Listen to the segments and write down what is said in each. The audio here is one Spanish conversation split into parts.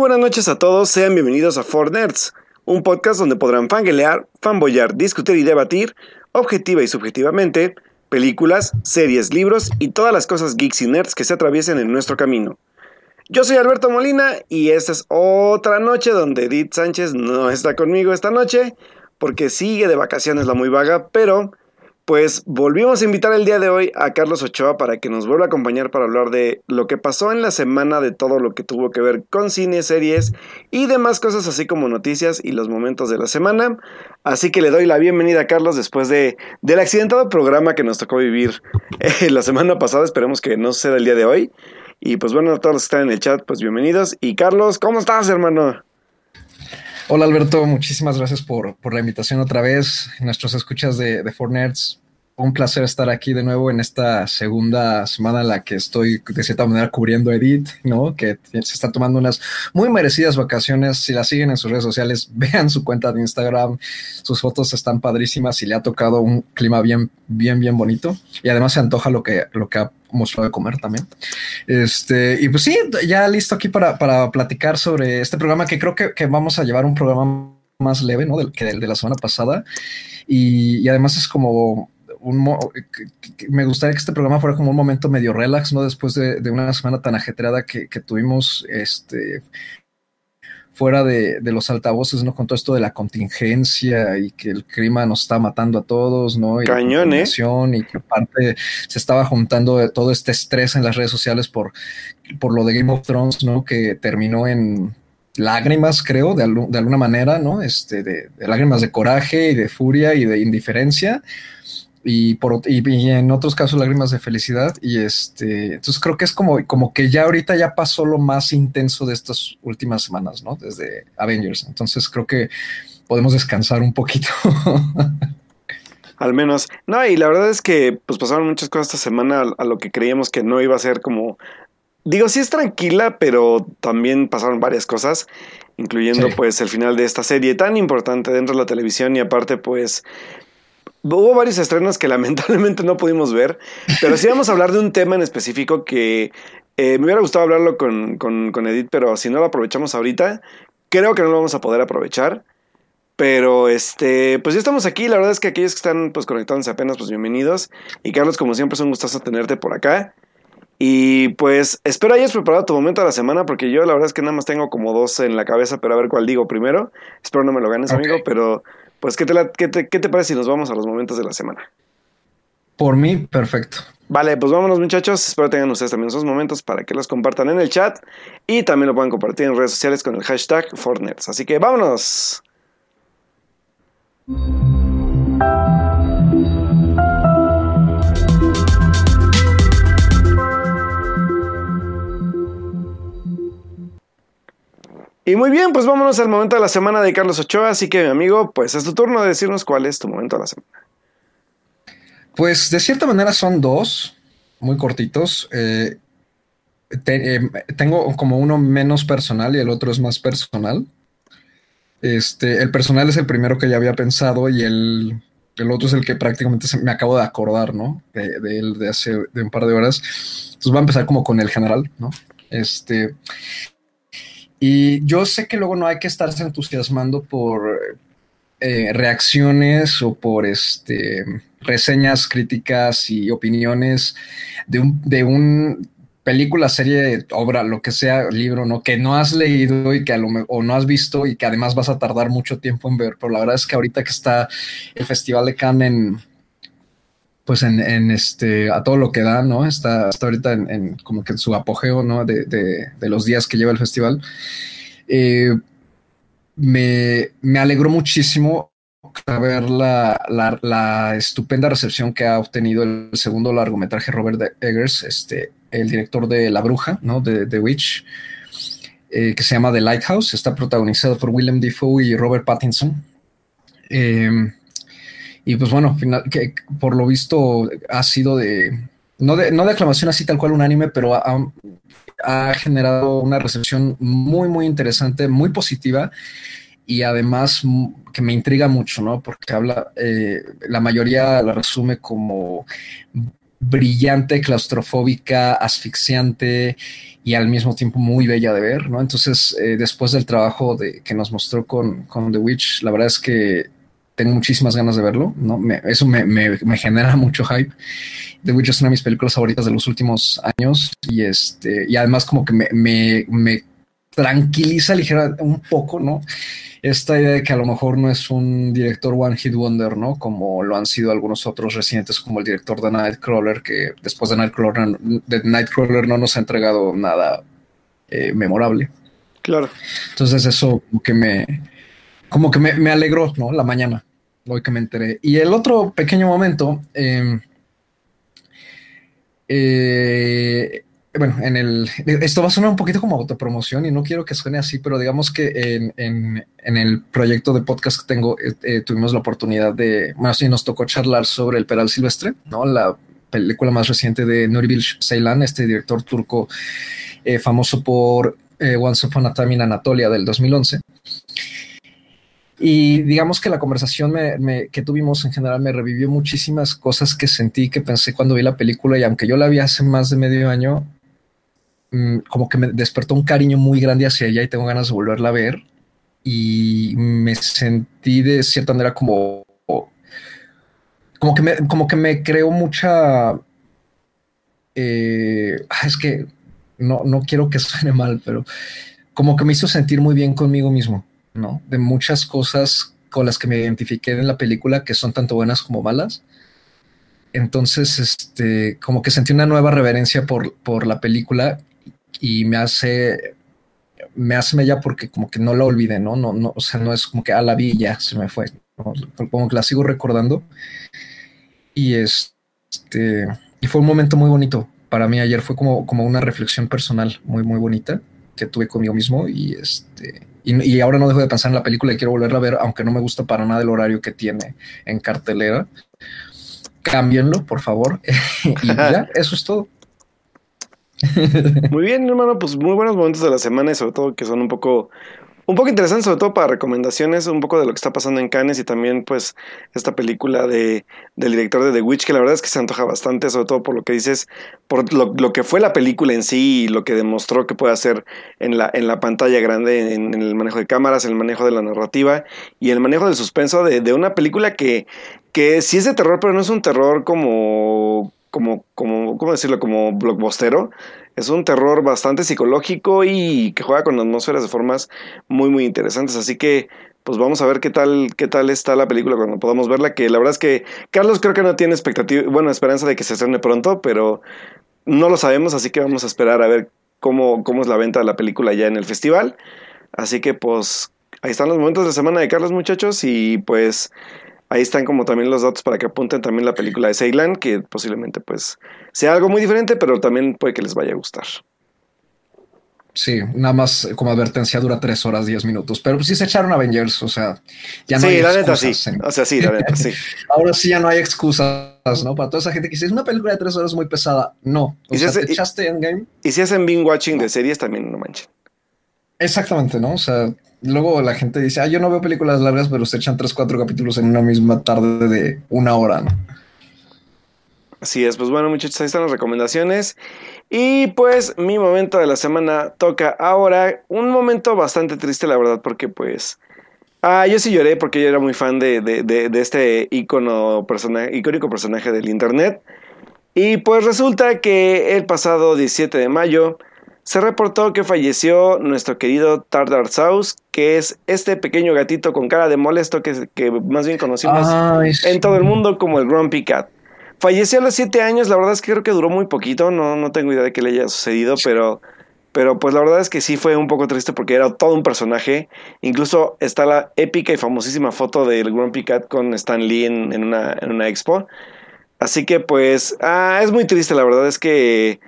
Buenas noches a todos, sean bienvenidos a For Nerds, un podcast donde podrán fanguelear, fanboyar, discutir y debatir, objetiva y subjetivamente, películas, series, libros y todas las cosas geeks y nerds que se atraviesen en nuestro camino. Yo soy Alberto Molina y esta es otra noche donde Edith Sánchez no está conmigo esta noche porque sigue de vacaciones la muy vaga, pero pues volvimos a invitar el día de hoy a Carlos Ochoa para que nos vuelva a acompañar para hablar de lo que pasó en la semana, de todo lo que tuvo que ver con cine, series y demás cosas, así como noticias y los momentos de la semana. Así que le doy la bienvenida a Carlos después de, del accidentado programa que nos tocó vivir eh, la semana pasada. Esperemos que no suceda el día de hoy. Y pues bueno, a todos los que están en el chat, pues bienvenidos. Y Carlos, ¿cómo estás, hermano? Hola Alberto, muchísimas gracias por, por, la invitación otra vez. Nuestros escuchas de, de un placer estar aquí de nuevo en esta segunda semana en la que estoy de cierta manera cubriendo a Edith, ¿no? Que se está tomando unas muy merecidas vacaciones. Si la siguen en sus redes sociales, vean su cuenta de Instagram. Sus fotos están padrísimas y le ha tocado un clima bien, bien, bien bonito. Y además se antoja lo que, lo que mostrado de comer también. Este, y pues sí, ya listo aquí para, para platicar sobre este programa que creo que, que vamos a llevar un programa más leve, ¿no? Del, que el de la semana pasada. Y, y además es como me gustaría que este programa fuera como un momento medio relax, ¿no? Después de, una semana tan ajetreada que, tuvimos este, fuera de, los altavoces, ¿no? Con todo esto de la contingencia y que el clima nos está matando a todos, ¿no? Y Cañón, ¿eh? Y que aparte se estaba juntando todo este estrés en las redes sociales por, por lo de Game of Thrones, ¿no? Que terminó en lágrimas, creo, de, de alguna manera, ¿no? Este, de, de lágrimas de coraje y de furia y de indiferencia y, por, y, en otros casos lágrimas de felicidad. Y este, entonces creo que es como, como que ya ahorita ya pasó lo más intenso de estas últimas semanas, ¿no? Desde Avengers. Entonces creo que podemos descansar un poquito. Al menos. No, y la verdad es que pues pasaron muchas cosas esta semana a, lo que creíamos que no iba a ser como... Digo, sí es tranquila, pero también pasaron varias cosas, incluyendo pues el final de esta serie tan importante dentro de la televisión y aparte pues Hubo varios estrenos que lamentablemente no pudimos ver, pero sí vamos a hablar de un tema en específico que eh, me hubiera gustado hablarlo con, con, con, Edith, pero si no lo aprovechamos ahorita, creo que no lo vamos a poder aprovechar. Pero este, pues ya estamos aquí. La verdad es que aquellos que están pues conectándose apenas, pues bienvenidos. Y Carlos, como siempre, es un gustazo tenerte por acá. Y pues espero hayas preparado tu momento de la semana, porque yo la verdad es que nada más tengo como dos en la cabeza, pero a ver cuál digo primero. Espero no me lo ganes, amigo, pero pues, ¿qué te, qué, te, parece si nos vamos a los momentos de la semana? Por mí, perfecto. Vale, pues vámonos muchachos. Espero tengan ustedes también esos momentos para que los compartan en el chat y también lo puedan compartir en redes sociales con el hashtag Fortnite. Así que vámonos. Y muy bien, pues vámonos al momento de la semana de Carlos Ochoa. Así que, mi amigo, pues es tu turno de decirnos cuál es tu momento de la semana. Pues de cierta manera son dos, muy cortitos. Eh, eh, tengo como uno menos personal y el otro es más personal. Este, el personal es el primero que ya había pensado y el, otro es el que prácticamente me acabo de acordar, ¿no? De, de, de hace de un par de horas. Entonces va a empezar como con el general, ¿no? Este, y yo sé que luego no hay que estarse entusiasmando por eh, reacciones o por este, reseñas, críticas y opiniones de un, de un película, serie, obra, lo que sea, libro, ¿no? Que no has leído y que a lo o no has visto y que además vas a tardar mucho tiempo en ver. Pero la verdad es que ahorita que está el Festival de Cannes en, pues en, este, a todo lo que da, ¿no? Está, hasta ahorita en, como que en su apogeo, ¿no? De, de, los días que lleva el festival. Eh, me, alegró muchísimo ver la, la, estupenda recepción que ha obtenido el segundo largometraje Robert Eggers, este, el director de La Bruja, ¿no? De The Witch, eh, que se llama The Lighthouse. Está protagonizado por Willem Dafoe y Robert Pattinson. Eh, y pues bueno, final, que por lo visto ha sido de no, de, no de aclamación así tal cual un anime, pero ha, ha, generado una recepción muy, muy interesante, muy positiva y además que me intriga mucho, ¿no? Porque habla, eh, la mayoría la resume como brillante, claustrofóbica, asfixiante y al mismo tiempo muy bella de ver, ¿no? Entonces, eh, después del trabajo de, que nos mostró con, con The Witch, la verdad es que tengo muchísimas ganas de verlo, ¿no? eso me, me, genera mucho hype. The Witch es una de mis películas favoritas de los últimos años y este, y además como que me, me tranquiliza ligera un poco, ¿no? Esta idea de que a lo mejor no es un director One Hit Wonder, ¿no? Como lo han sido algunos otros recientes, como el director de Nightcrawler, que después de Nightcrawler, de Nightcrawler no nos ha entregado nada eh, memorable. Claro. Entonces eso como que me, como que me, alegró, ¿no? La mañana, hoy que me enteré. Y el otro pequeño momento, em, eh, bueno, en el, esto va a sonar un poquito como autopromoción y no quiero que suene así, pero digamos que en, el proyecto de podcast que tengo eh, eh, tuvimos la oportunidad de, bueno, sí, nos tocó charlar sobre El Peral Silvestre, ¿no? La película más reciente de Nuri Ceylan, este director turco eh, famoso por Once Upon a Time in Anatolia del 2011. Y digamos que la conversación que tuvimos en general me revivió muchísimas cosas que sentí, que pensé cuando vi la película y aunque yo la vi hace más de medio año, Mm, como que me despertó un cariño muy grande hacia ella y tengo ganas de volverla a ver. Y me sentí de cierta manera como, como que me, como que me creó mucha. Eh, ah, es que no, no quiero que suene mal, pero como que me hizo sentir muy bien conmigo mismo, ¿no? De muchas cosas con las que me identifiqué en la película que son tanto buenas como malas. Entonces, este, como que sentí una nueva reverencia por, por la película y me hace me hace mella porque como que no la olvidé, ¿no? No, no, o sea, no es como que a la villa se me fue, como que la sigo recordando. Y este, y fue un momento muy bonito. Para mí ayer fue como, como una reflexión personal muy, muy bonita que tuve conmigo mismo y este, y, ahora no dejo de pensar en la película y quiero volverla a ver, aunque no me gusta para nada el horario que tiene en cartelera. Cámbienlo, por favor. y ya, eso es todo. Muy bien, hermano, pues muy buenos momentos de la semana y sobre todo que son un poco un poco interesantes, sobre todo para recomendaciones, un poco de lo que está pasando en Cannes y también pues esta película de, del director de The Witch, que la verdad es que se antoja bastante, sobre todo por lo que dices, por lo, que fue la película en sí y lo que demostró que puede hacer en la, en la pantalla grande, en, el manejo de cámaras, en el manejo de la narrativa y el manejo del suspenso de, de una película que, que sí es de terror, pero no es un terror como como, como, ¿cómo decirlo? Como blockbustero. Es un terror bastante psicológico y que juega con atmósferas de formas muy, muy interesantes. Así que, pues vamos a ver qué tal, qué tal está la película cuando podamos verla. Que la verdad es que Carlos creo que no tiene expectativa, bueno, esperanza de que se estrene pronto, pero no lo sabemos, así que vamos a esperar a ver cómo, cómo es la venta de la película ya en el festival. Así que, pues, ahí están los momentos de semana de Carlos, muchachos, y pues Ahí están como también los datos para que apunten también la película de Ceylan, que posiblemente pues sea algo muy diferente, pero también puede que les vaya a gustar. Sí, nada más como advertencia dura tres horas, diez minutos, pero sí se echaron Avengers, o sea, ya no sí, la neta sí, o sea, sí, la neta sí. Ahora sí ya no hay excusas, ¿no? Para toda esa gente que dice, es una película de tres horas muy pesada, no. O ¿Y sea, si te echaste Endgame. Y si hacen binge watching de series también, no manchen. Exactamente, ¿no? O sea, luego la gente dice, ah, yo no veo películas largas, pero se echan tres, cuatro capítulos en una misma tarde de una hora, ¿no? Así es, pues bueno muchachos, ahí están las recomendaciones. Y pues mi momento de la semana toca ahora un momento bastante triste, la verdad, porque pues... Ah, yo sí lloré porque yo era muy fan de, de, de, este icono personaje, icónico personaje del internet. Y pues resulta que el pasado 17 de mayo se reportó que falleció nuestro querido Tartar Sauce, que es este pequeño gatito con cara de molesto que, que más bien conocimos en todo el mundo como el Grumpy Cat. Falleció a los siete años, la verdad es que creo que duró muy poquito, no, no tengo idea de qué le haya sucedido, pero, pero pues la verdad es que sí fue un poco triste porque era todo un personaje. Incluso está la épica y famosísima foto del Grumpy Cat con Stan Lee en, en, una, en una expo. Así que pues ah, es muy triste, la verdad es que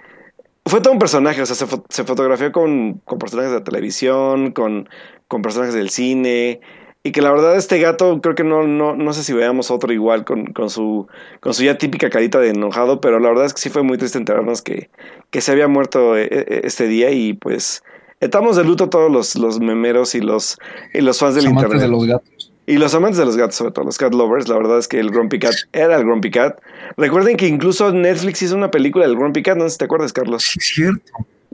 fue todo un personaje, o sea, se, fotografió con, personajes de la televisión, con, con, personajes del cine, y que la verdad este gato, creo que no, no, no sé si veamos otro igual con, con, su, con su ya típica carita de enojado, pero la verdad es que sí fue muy triste enterarnos que, que se había muerto eh, eh, este día y pues estamos de luto todos los, los memeros y los, y los fans del internet. de los gatos. Y los amantes de los gatos, sobre todo los cat lovers, la verdad es que el Grumpy Cat era el Grumpy Cat. Recuerden que incluso Netflix hizo una película del Grumpy Cat, no sé si te acuerdas, Carlos. Sí, cierto.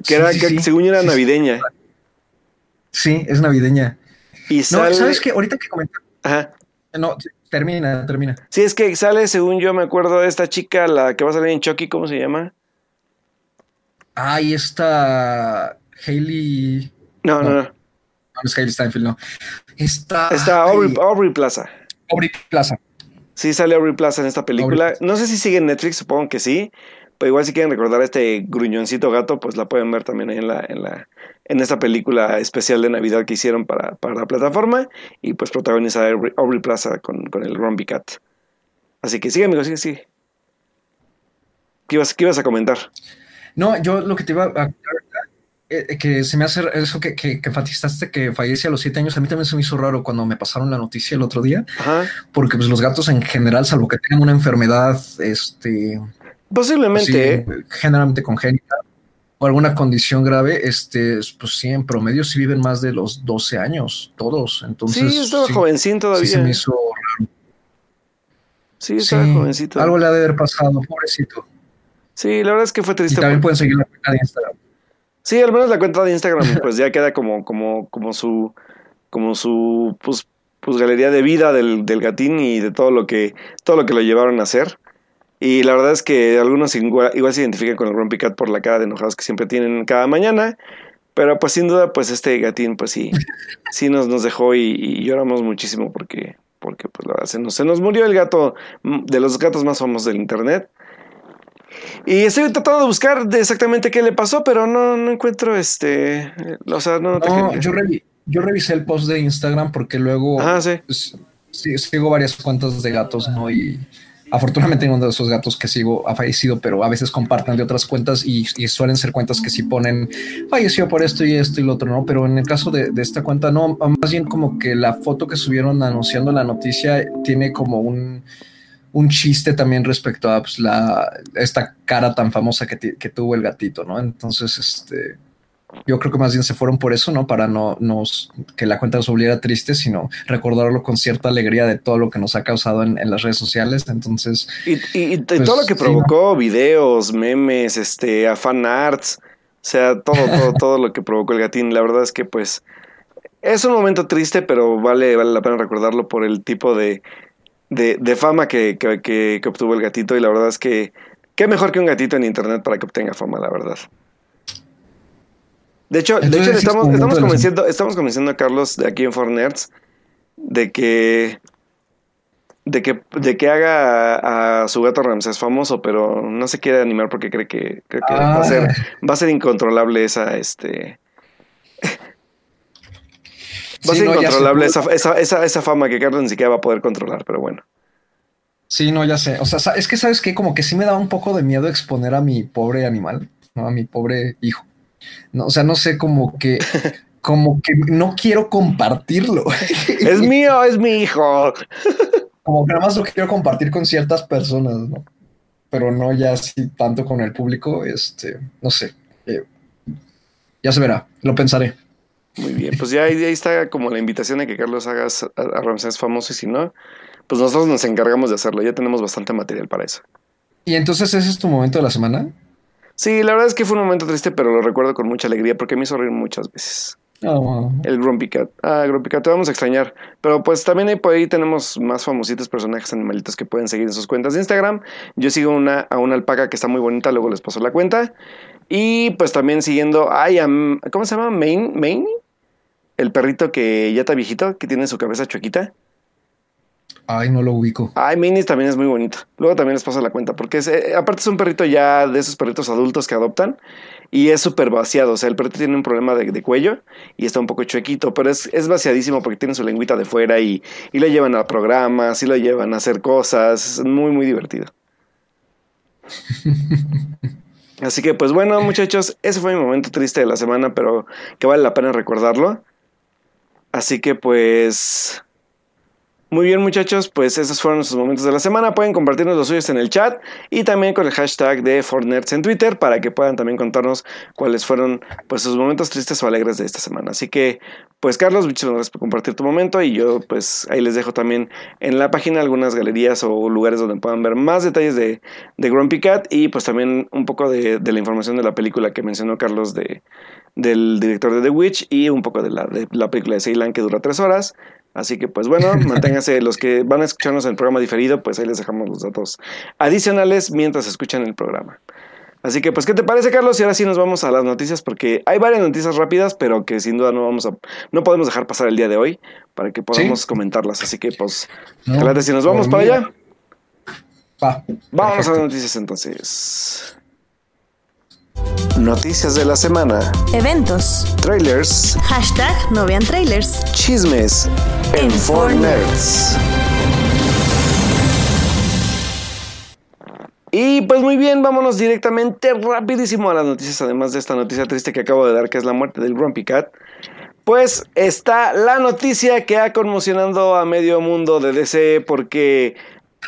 Que era, Sí, sí, que según yo era navideña. Sí, es navideña. Y No. ¿sabes qué? Ahorita que comentas. Ajá. No, termina, termina. Sí, es que sale, según yo me acuerdo, de esta chica, la que va a salir en Chucky, ¿cómo se llama? Ahí está Hailey. No, no, No. no. No, no es Hailey Steinfeld, no. Está. Está Aubrey, Aubrey Plaza. Aubrey Plaza. Sí, sale Aubrey Plaza en esta película. No sé si sigue en Netflix, supongo que sí. Pero igual si quieren recordar a este gruñoncito gato, pues la pueden ver también ahí en la, en la, en esta película especial de Navidad que hicieron para, para la plataforma. Y pues protagoniza a Aubrey, Aubrey Plaza con, con el Grumpy Cat. Así que sigue, amigo, sigue, sigue. ¿Qué ibas, qué ibas a comentar? No, yo lo que te iba a. eh, que se me hace eso que, que, que enfatizaste que fallece a los siete años. A mí también se me hizo raro cuando me pasaron la noticia el otro día, Ajá. porque pues los gatos en general, salvo que tengan una enfermedad, este, Posiblemente, sí, ¿eh? generalmente congénita o alguna condición grave, este, pues sí, en promedio sí viven más de los 12 años, todos. Entonces, Sí, estaba sí, jovencín todavía. sí se me hizo Sí, estaba sí, jovencito. algo le ha de haber pasado, pobrecito. Sí, la verdad es que fue Y triste. también por- pueden seguir la cuenta de Instagram. Sí, al menos la cuenta de Instagram, pues ya queda como, como, como su, como su, pues, pues galería de vida del, del gatín y de todo lo que, todo lo que lo llevaron a hacer. Y la verdad es que algunos igual, igual se identifican con el Grumpy Cat por la cara de enojados que siempre tienen cada mañana. Pero pues sin duda, pues este gatín, pues sí, sí nos, nos dejó y, y lloramos muchísimo porque, porque pues la verdad se nos, se nos murió el gato, mm, de los gatos más famosos del internet. Y estoy tratando de buscar de exactamente qué le pasó, pero no, no encuentro este. eh, O sea, no, No, yo, revi- yo revisé el post de Instagram porque luego Ajá, sí. sí, sigo varias cuentas de gatos, ¿no? Y afortunadamente uno de esos gatos que sigo ha fallecido, pero a veces comparten de otras cuentas y, y suelen ser cuentas que sí ponen falleció por esto y esto y lo otro, ¿no? Pero en el caso de, de esta cuenta, no, más bien como que la foto que subieron anunciando la noticia tiene como un, un chiste también respecto a pues, la, esta cara tan famosa que, que tuvo el gatito, ¿no? Entonces, este, yo creo que más bien se fueron por eso, ¿no? Para no nos, que la cuenta nos volviera triste, sino recordarlo con cierta alegría de todo lo que nos ha causado en, en las redes sociales. Entonces, Y, y- y Pues, todo lo que sí, provocó, videos, memes, este, a fan arts, o sea, todo, todo, todo lo que provocó el gatín, la verdad es que pues es un momento triste, pero vale, vale la pena recordarlo por el tipo de, de, de fama que, que, que- que obtuvo el gatito y la verdad es que qué mejor que un gatito en internet para que obtenga fama, la verdad. De hecho, de hecho estamos, estamos convenciendo, estamos convenciendo a Carlos de aquí en Fornerds de que de que, de que haga a, a su gato Ramsés famoso, pero no se quiere animar porque cree que, cree que va, a ser, va a ser incontrolable esa, este... Va a ser incontrolable esa, esa, esa, esa fama que Carlos ni siquiera va a poder controlar, pero bueno. Sí, no, ya sé. O sea, es que sabes que como que sí me da un poco de miedo exponer a mi pobre animal, ¿no? A mi pobre hijo. No, o sea, no sé, como que, como que no quiero compartirlo. Es mío, es mi hijo. Como que nada más lo quiero compartir con ciertas personas, ¿no? Pero no ya así tanto con el público, este, no sé. eh, ya se verá, lo pensaré. Muy bien, pues ya ahí, ahí está como la invitación a que Carlos haga a, a Ramsés famoso y si no, pues nosotros nos encargamos de hacerlo. Ya tenemos bastante material para eso. Y entonces ese es tu momento de la semana. Sí, la verdad es que fue un momento triste, pero lo recuerdo con mucha alegría porque me hizo reír muchas veces. Oh, El Grumpy Cat. Ah, Grumpy Cat, te vamos a extrañar. Pero pues también ahí por ahí tenemos más famositos personajes animalitos que pueden seguir en sus cuentas de Instagram. Yo sigo una, a una alpaca que está muy bonita, luego les paso la cuenta. Y pues también siguiendo, ay, ¿cómo se llama? Maine, Maine, el perrito que ya está viejito, que tiene su cabeza chuequita. Ay, no lo ubico. Ay, Minnie también es muy bonito. Luego también les paso la cuenta, porque es, eh, aparte es un perrito ya de esos perritos adultos que adoptan y es súper vaciado. O sea, el perrito tiene un problema de, de cuello y está un poco chuequito, pero es, es vaciadísimo porque tiene su lengüita de fuera y, y lo llevan a programas y lo llevan a hacer cosas. Es muy, muy divertido. Así que, pues bueno, muchachos, ese fue mi momento triste de la semana, pero que vale la pena recordarlo. Así que, pues. Muy bien muchachos, pues esos fueron nuestros momentos de la semana. Pueden compartirnos los suyos en el chat y también con el hashtag de Fortnerds en Twitter para que puedan también contarnos cuáles fueron pues sus momentos tristes o alegres de esta semana. Así que pues Carlos, muchas gracias por compartir tu momento y yo pues ahí les dejo también en la página algunas galerías o lugares donde puedan ver más detalles de, de Grumpy Cat y pues también un poco de, de la información de la película que mencionó Carlos de, del director de The Witch y un poco de la, de la película de Ceylan que dura tres horas. Así que pues bueno, manténganse los que van a escucharnos en el programa diferido, pues ahí les dejamos los datos adicionales mientras escuchan el programa. Así que pues ¿qué te parece Carlos? Y ahora sí nos vamos a las noticias porque hay varias noticias rápidas, pero que sin duda no vamos a no podemos dejar pasar el día de hoy para que podamos comentarlas. Así que pues no, si nos vamos para allá. Va. Vámonos a las noticias entonces. Noticias de la semana. Eventos. Trailers. Hashtag no vean trailers. Chismes. En, en Nerds. Y pues muy bien, vámonos directamente rapidísimo a las noticias, además de esta noticia triste que acabo de dar, que es la muerte del Grumpy Cat. Pues está la noticia que ha conmocionado a medio mundo de DC porque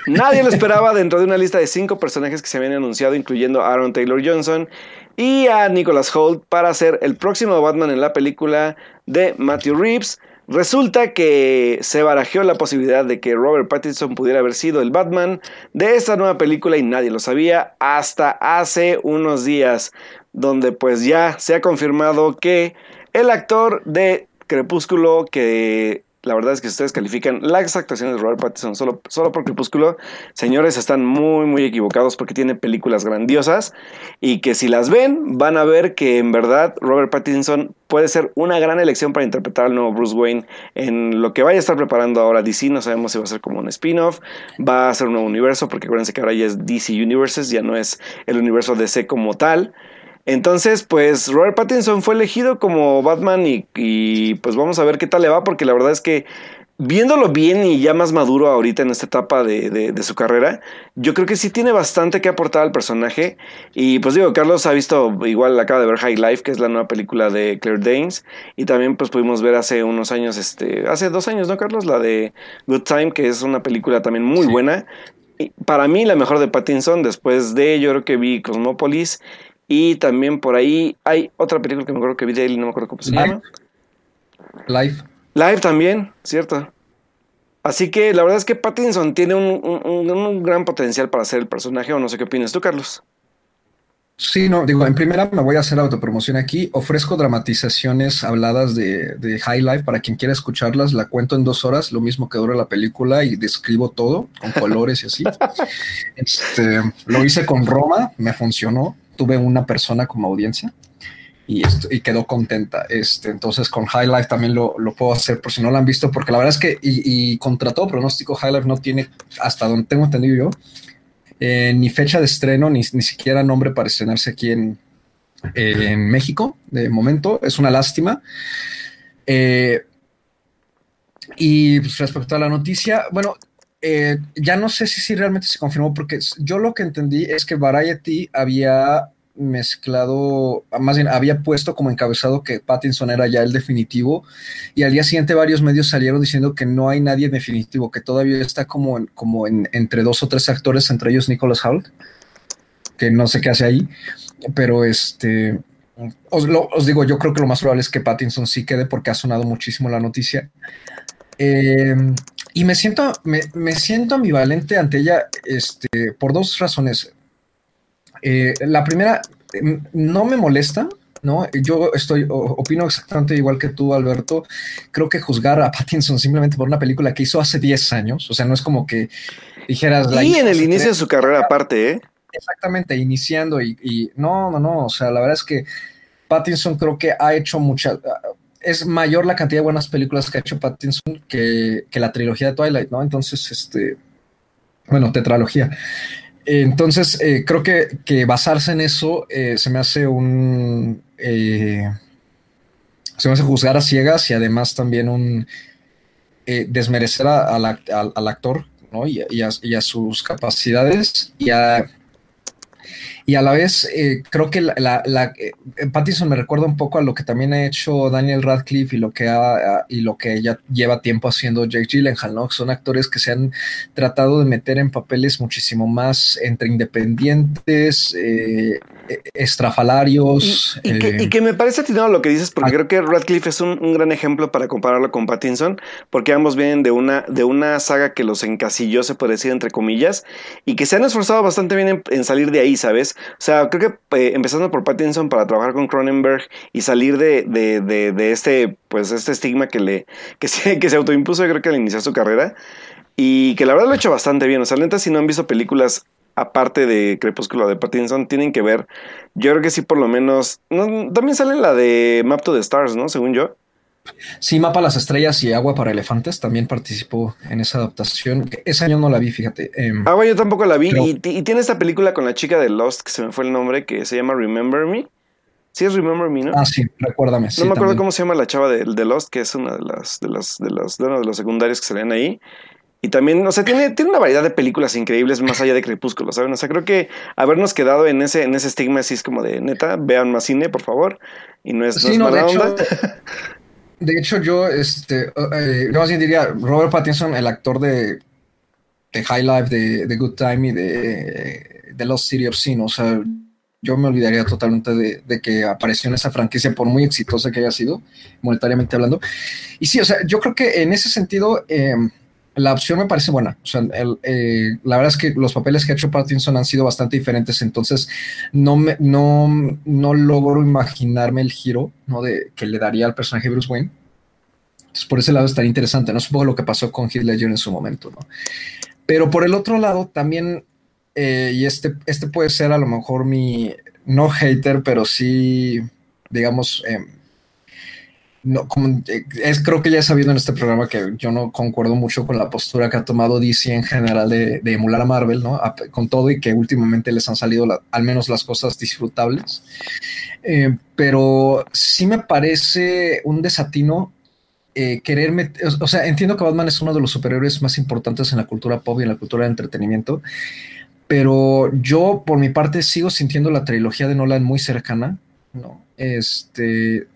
nadie lo esperaba dentro de una lista de cinco personajes que se habían anunciado, incluyendo Aaron Taylor Johnson, y a Nicholas Holt para ser el próximo Batman en la película de Matthew Reeves. Resulta que se barajó la posibilidad de que Robert Pattinson pudiera haber sido el Batman de esta nueva película y nadie lo sabía hasta hace unos días, donde pues ya se ha confirmado que el actor de Crepúsculo que la verdad es que ustedes califican las actuaciones de Robert Pattinson solo, solo por Crepúsculo, señores, están muy, muy equivocados porque tiene películas grandiosas y que si las ven, van a ver que en verdad Robert Pattinson puede ser una gran elección para interpretar al nuevo Bruce Wayne en lo que vaya a estar preparando ahora DC. No sabemos si va a ser como un spin-off, va a ser un nuevo universo, porque acuérdense que ahora ya es DC Universes, ya no es el universo DC como tal. Entonces, pues Robert Pattinson fue elegido como Batman y, pues vamos a ver qué tal le va, porque la verdad es que viéndolo bien y ya más maduro ahorita en esta etapa de, su carrera, yo creo que sí tiene bastante que aportar al personaje. Y pues digo, Carlos ha visto, igual acaba de ver High Life, que es la nueva película de Claire Danes. Y también pues pudimos ver hace unos años, este, hace dos años, ¿no, Carlos? La de Good Time, que es una película también muy buena. Y para mí la mejor de Pattinson, después de yo creo que vi Cosmopolis y también por ahí hay otra película que me acuerdo que vi de él y no me acuerdo cómo se llama. Live. Live también, cierto. Así que la verdad es que Pattinson tiene un, gran potencial para ser el personaje, o no sé qué opinas tú, Carlos. Sí, no, digo, en primera me voy a hacer autopromoción aquí. Ofrezco dramatizaciones habladas de, de, High Life para quien quiera escucharlas. La cuento en dos horas, lo mismo que dura la película y describo todo con colores y así. Este, lo hice con Roma, me funcionó tuve una persona como audiencia y, y quedó contenta. Este, entonces con High Life también lo, lo, puedo hacer por si no lo han visto, porque la verdad es que, y, y contra todo pronóstico, High Life no tiene, hasta donde tengo entendido yo, eh, ni fecha de estreno, ni, ni, siquiera nombre para estrenarse aquí en, eh, en México, de momento. Es una lástima. Eh, y pues, respecto a la noticia, bueno, eh, ya no sé si, si realmente se confirmó, porque yo lo que entendí es que Variety había mezclado, más bien había puesto como encabezado que Pattinson era ya el definitivo y al día siguiente varios medios salieron diciendo que no hay nadie definitivo, que todavía está como, en, como en, entre dos o tres actores, entre ellos Nicholas Hoult, que no sé qué hace ahí, pero este, os, os, digo, yo creo que lo más probable es que Pattinson sí quede porque ha sonado muchísimo la noticia. Eh, y me siento, me, me, siento ambivalente ante ella este, por dos razones. Eh, la primera, no me molesta, ¿no? Yo estoy, opino exactamente igual que tú, Alberto. Creo que juzgar a Pattinson simplemente por una película que hizo hace 10 años, o sea, no es como que dijeras... Y en el inicio de su carrera aparte, ¿eh? Exactamente, iniciando y, y no, no, no, o sea, la verdad es que Pattinson creo que ha hecho mucha, es mayor la cantidad de buenas películas que ha hecho Pattinson que, la trilogía de Twilight, ¿no? Entonces, este, bueno, tetralogía. Entonces, eh, creo que, basarse en eso eh, se me hace un... Eh, se me hace juzgar a ciegas y además también un... desmerecer al actor, ¿no? Y, a, sus capacidades y a, y a la vez eh, creo que la, la, eh, Pattinson me recuerda un poco a lo que también ha hecho Daniel Radcliffe y lo que ha, y lo que ella lleva tiempo haciendo Jake Gyllenhaal, ¿no? Son actores que se han tratado de meter en papeles muchísimo más entre independientes, eh, estrafalarios. Y, que, me parece atinado lo que dices, porque creo que Radcliffe es un, un, gran ejemplo para compararlo con Pattinson, porque ambos vienen de una, de una saga que los encasilló, se puede decir, entre comillas, y que se han esforzado bastante bien en salir de ahí, ¿sabes? O sea, creo que eh, empezando por Pattinson para trabajar con Cronenberg y salir de, de, de, este, pues, este estigma que le, que se, que se autoimpuso, creo que al iniciar su carrera. Y que la verdad lo ha hecho bastante bien. O sea, neta, si no han visto películas aparte de Crepúsculo de Pattinson, tienen que ver. Yo creo que sí, por lo menos. también sale la de Map to the Stars, ¿no? Según yo. Sí, Mapa las Estrellas y Agua para Elefantes también participó en esa adaptación. Ese año no la vi, fíjate. Em, ah, bueno, yo tampoco la vi. y, tiene esta película con la chica de Lost, que se me fue el nombre, que se llama Remember Me. Sí, es Remember Me, ¿no? Ah, sí, recuérdame. No me acuerdo cómo se llama la chava de, de, Lost, que es una de las, de las, de las, de de los secundarios que se leen ahí. Y también, o sea, tiene, tiene una variedad de películas increíbles más allá de Crepúsculo, ¿saben? O sea, creo que habernos quedado en ese, en ese estigma así es como de neta, vean más cine, por favor. Y no es, no, mala onda. De hecho, yo, este, eh, más bien diría, Robert Pattinson, el actor de, de High Life, de, de, Good Time y de, de Lost City of Sin, o sea, yo me olvidaría totalmente de, de, que apareció en esa franquicia, por muy exitosa que haya sido, monetariamente hablando. Y sí, o sea, yo creo que en ese sentido, eh, la opción me parece buena. O sea, eh, la verdad es que los papeles que ha hecho Pattinson han sido bastante diferentes, entonces no, me, no, no logro imaginarme el giro ¿no? de, que le daría al personaje Bruce Wayne. Entonces, por ese lado estaría interesante, ¿no? Poco lo que pasó con Heath Ledger en su momento, ¿no? Pero por el otro lado, también, eh, y este, este puede ser a lo mejor mi, no hater, pero sí, digamos, eh, no, como, eh, es, creo que ya he sabido en este programa que yo no concuerdo mucho con la postura que ha tomado DC en general de, emular a Marvel, ¿no? con todo y que últimamente les han salido al menos las cosas disfrutables. Eh, pero sí me parece un desatino eh, querer meter, o sea, entiendo que Batman es uno de los superhéroes más importantes en la cultura pop y en la cultura de entretenimiento, pero yo por mi parte sigo sintiendo la trilogía de Nolan muy cercana, ¿no? Este,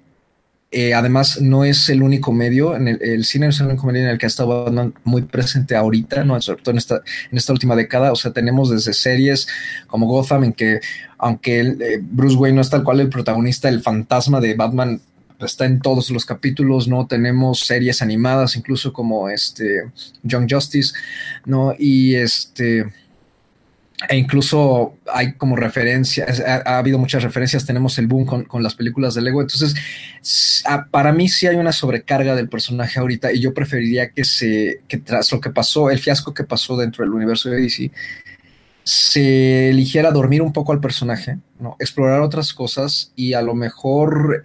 eh, además, no es el único medio, en el, cine es el único medio en el que ha estado muy presente ahorita, ¿no? sobre en esta, en esta última década. O sea, tenemos desde series como Gotham, en que aunque eh, Bruce Wayne no es tal cual el protagonista, el fantasma de Batman está en todos los capítulos, ¿no? Tenemos series animadas, incluso como este Young Justice, ¿no? Y este e incluso hay como referencias, ha, habido muchas referencias, tenemos el boom con, las películas de Lego, entonces para mí sí hay una sobrecarga del personaje ahorita y yo preferiría que se, que tras lo que pasó, el fiasco que pasó dentro del universo de DC, se eligiera dormir un poco al personaje, ¿no? explorar otras cosas y a lo mejor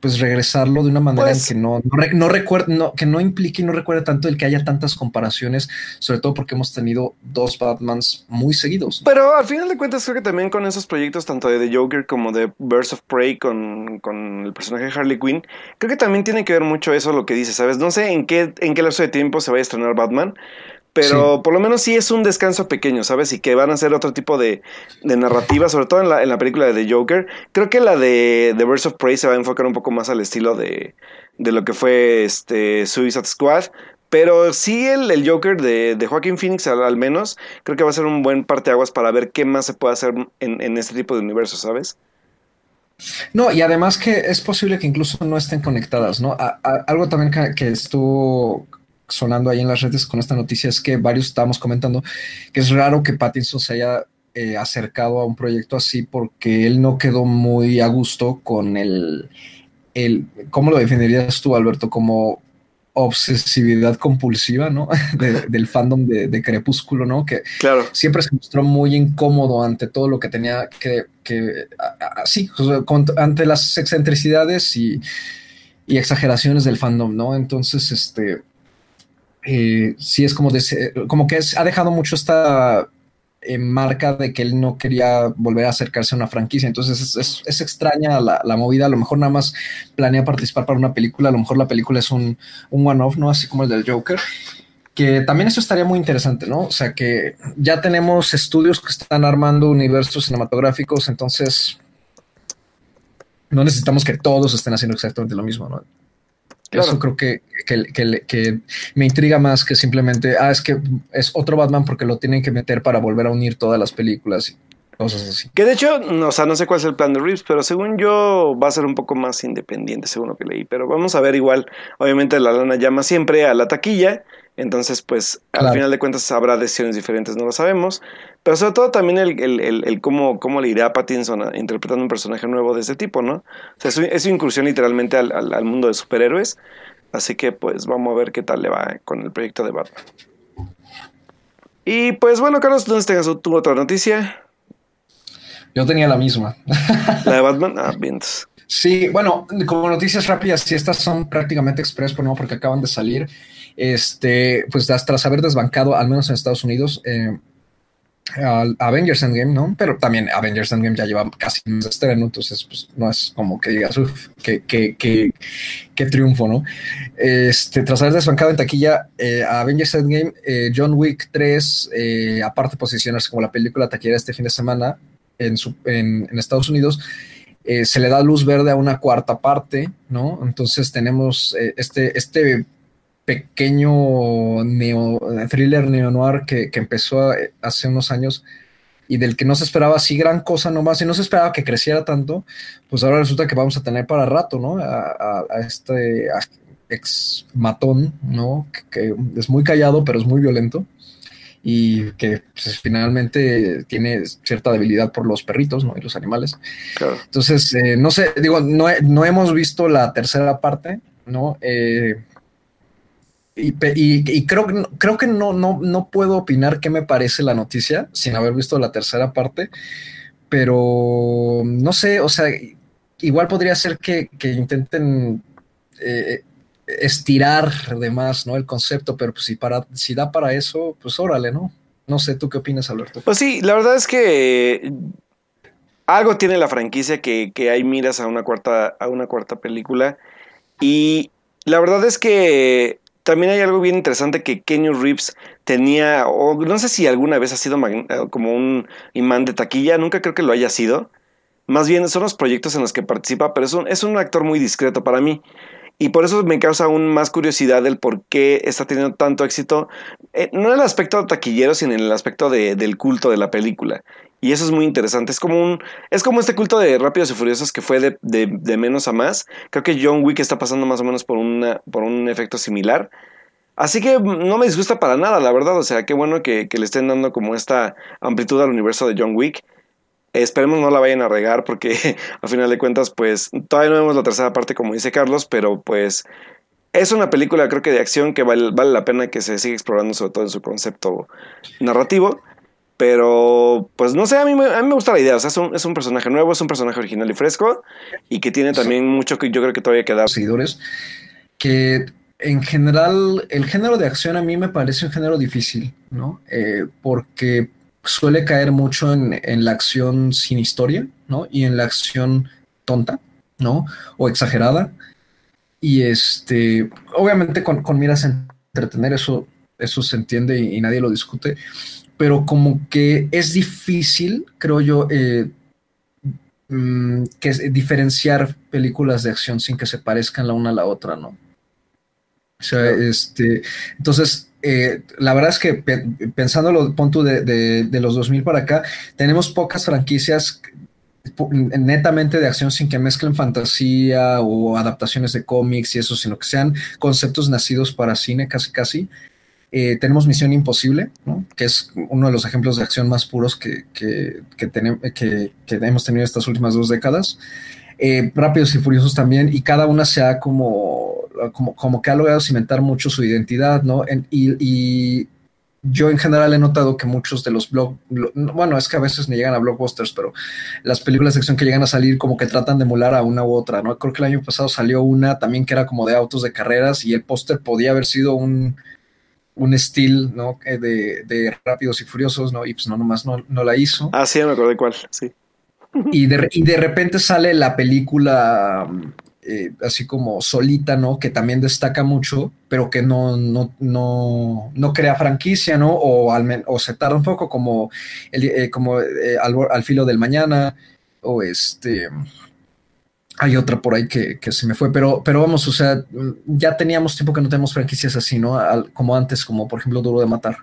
pues regresarlo de una manera en pues que no, no, no, que no implique y no recuerde tanto el que haya tantas comparaciones, sobre todo porque hemos tenido dos Batmans muy seguidos. Pero al final de cuentas creo que también con esos proyectos, tanto de The Joker como de Birds of Prey con, con el personaje de Harley Quinn, creo que también tiene que ver mucho eso lo que dice, ¿sabes? No sé en qué, en qué lapso de tiempo se vaya a estrenar Batman, pero por lo menos sí es un descanso pequeño, ¿sabes? Y que van a ser otro tipo de, de narrativa, sobre todo en la, en la, película de The Joker. Creo que la de The Birds of Prey se va a enfocar un poco más al estilo de, de lo que fue este Suicide Squad. Pero sí el, el Joker de, de Joaquin Phoenix al, menos, creo que va a ser un buen parteaguas para ver qué más se puede hacer en, en este tipo de universo, ¿sabes? No, y además que es posible que incluso no estén conectadas, ¿no? algo también que, que, estuvo sonando ahí en las redes con esta noticia es que varios estábamos comentando que es raro que Pattinson se haya eh, acercado a un proyecto así porque él no quedó muy a gusto con el, el ¿cómo lo definirías tú, Alberto? Como obsesividad compulsiva, ¿no? del fandom de, Crepúsculo, ¿no? Que claro. siempre se mostró muy incómodo ante todo lo que tenía que, que así, ante las excentricidades y, y, exageraciones del fandom, ¿no? Entonces, este, eh, sí es como, como que ha dejado mucho esta eh, marca de que él no quería volver a acercarse a una franquicia. Entonces es, extraña la, movida. A lo mejor nada más planea participar para una película. A lo mejor la película es un, un one-off, ¿no? Así como el del Joker. que también eso estaría muy interesante, ¿no? O sea, que ya tenemos estudios que están armando universos cinematográficos, entonces no necesitamos que todos estén haciendo exactamente lo mismo, ¿no? Eso creo que, que, me intriga más que simplemente, ah, es que es otro Batman porque lo tienen que meter para volver a unir todas las películas y cosas así. Que de hecho, o sea, no sé cuál es el plan de Reeves, pero según yo va a ser un poco más independiente, según lo que leí. Pero vamos a ver igual, obviamente la lana llama siempre a la taquilla entonces, pues al final de cuentas habrá decisiones diferentes, no lo sabemos. Pero sobre todo también el, el, el, cómo, cómo, le irá a Pattinson interpretando un personaje nuevo de ese tipo, ¿no? O sea, es, es su incursión literalmente al, al, mundo de superhéroes. Así que pues vamos a ver qué tal le va con el proyecto de Batman. Y pues bueno, Carlos, ¿dónde tengas tu otra noticia? Yo tenía la misma. ¿La de Batman? Ah, bien. Sí, bueno, como noticias rápidas, si estas son prácticamente express, pues no, porque acaban de salir este, pues tras haber desbancado, al menos en Estados Unidos, eh, Avengers Endgame, ¿no? Pero también Avengers Endgame ya lleva casi un estreno, entonces pues no es como que digas, uff, qué, triunfo, ¿no? Este, tras haber desbancado en taquilla eh, a Avengers Endgame, eh, John Wick 3, aparte de posicionarse como la película taquillera este fin de semana en, en Estados Unidos, se le da luz verde a una cuarta parte, ¿no? Entonces tenemos este, este pequeño neo, thriller neo-noir que, empezó hace unos años y del que no se esperaba así gran cosa nomás y no se esperaba que creciera tanto, pues ahora resulta que vamos a tener para rato, ¿no? A, este ex matón, ¿no? Que, es muy callado, pero es muy violento y que pues, finalmente tiene cierta debilidad por los perritos, ¿no? Y los animales. Entonces, eh, no sé, digo, no, no hemos visto la tercera parte, ¿no? Eh, y, creo, creo que no, no, no puedo opinar qué me parece la noticia sin haber visto la tercera parte, pero no sé, o sea, igual podría ser que, intenten eh, estirar de más, ¿no? El concepto, pero pues si, para, si da para eso, pues órale, ¿no? No sé, ¿tú qué opinas, Alberto? Pues sí, la verdad es que algo tiene la franquicia que, que hay miras a una cuarta, a una cuarta película y la verdad es que también hay algo bien interesante que Kenny Reeves tenía, o no sé si alguna vez ha sido eh, como un imán de taquilla, nunca creo que lo haya sido. Más bien son los proyectos en los que participa, pero es un, es un actor muy discreto para mí. Y por eso me causa aún más curiosidad el por qué está teniendo tanto éxito, eh, no en el aspecto taquillero, sino en el aspecto del culto de la película. Y eso es muy interesante. Es como un. Es como este culto de Rápidos y Furiosos que fue de, de, menos a más. Creo que John Wick está pasando más o menos por, una, por un efecto similar. Así que no me disgusta para nada, la verdad. O sea, qué bueno que, le estén dando como esta amplitud al universo de John Wick. Esperemos no la vayan a regar porque a final de cuentas, pues todavía no vemos la tercera parte como dice Carlos, pero pues es una película creo que de acción que vale, vale la pena que se siga explorando sobre todo en su concepto narrativo. Pero, pues no sé, a mí, me, a mí me gusta la idea. O sea, es un, es un, personaje nuevo, es un personaje original y fresco. Y que tiene también mucho que yo creo que todavía queda. Seguidores. Que en general, el género de acción a mí me parece un género difícil, ¿no? Eh, porque suele caer mucho en, en, la acción sin historia, ¿no? Y en la acción tonta, ¿no? O exagerada. Y este, obviamente con, con miras a entretener, eso, eso se entiende y nadie lo discute pero como que es difícil, creo yo, eh, mm, que diferenciar películas de acción sin que se parezcan la una a la otra, ¿no? O sea, este, entonces, eh, la verdad es que pensándolo, punto de, de, de, los 2000 para acá, tenemos pocas franquicias netamente de acción sin que mezclen fantasía o adaptaciones de cómics y eso, sino que sean conceptos nacidos para cine casi casi. Eh, tenemos Misión Imposible, que es uno de los ejemplos de acción más puros que, que, que, hemos tenido estas últimas dos décadas. Eh, Rápidos y Furiosos también, y cada una se ha como, como, como que ha logrado cimentar mucho su identidad, ¿no? y, yo en general he notado que muchos de los blog, bueno, es que a veces ni llegan a blockbusters, pero las películas de acción que llegan a salir como que tratan de emular a una u otra, ¿no? Creo que el año pasado salió una también que era como de autos de carreras y el póster podía haber sido un, un estilo, ¿no? Eh, de, de, Rápidos y Furiosos, ¿no? Y pues no, nomás no, no la hizo. Ah, sí, me de cuál, sí. Y de, y de repente sale la película eh, así como solita, ¿no? Que también destaca mucho, pero que no, no, no, no crea franquicia, ¿no? O, al o se tarda un poco como, el, eh, como eh, al, al, filo del mañana, o este... Hay otra por ahí que, que, se me fue, pero, pero vamos, o sea, ya teníamos tiempo que no tenemos franquicias así, ¿no? Al, como antes, como por ejemplo Duro de Matar.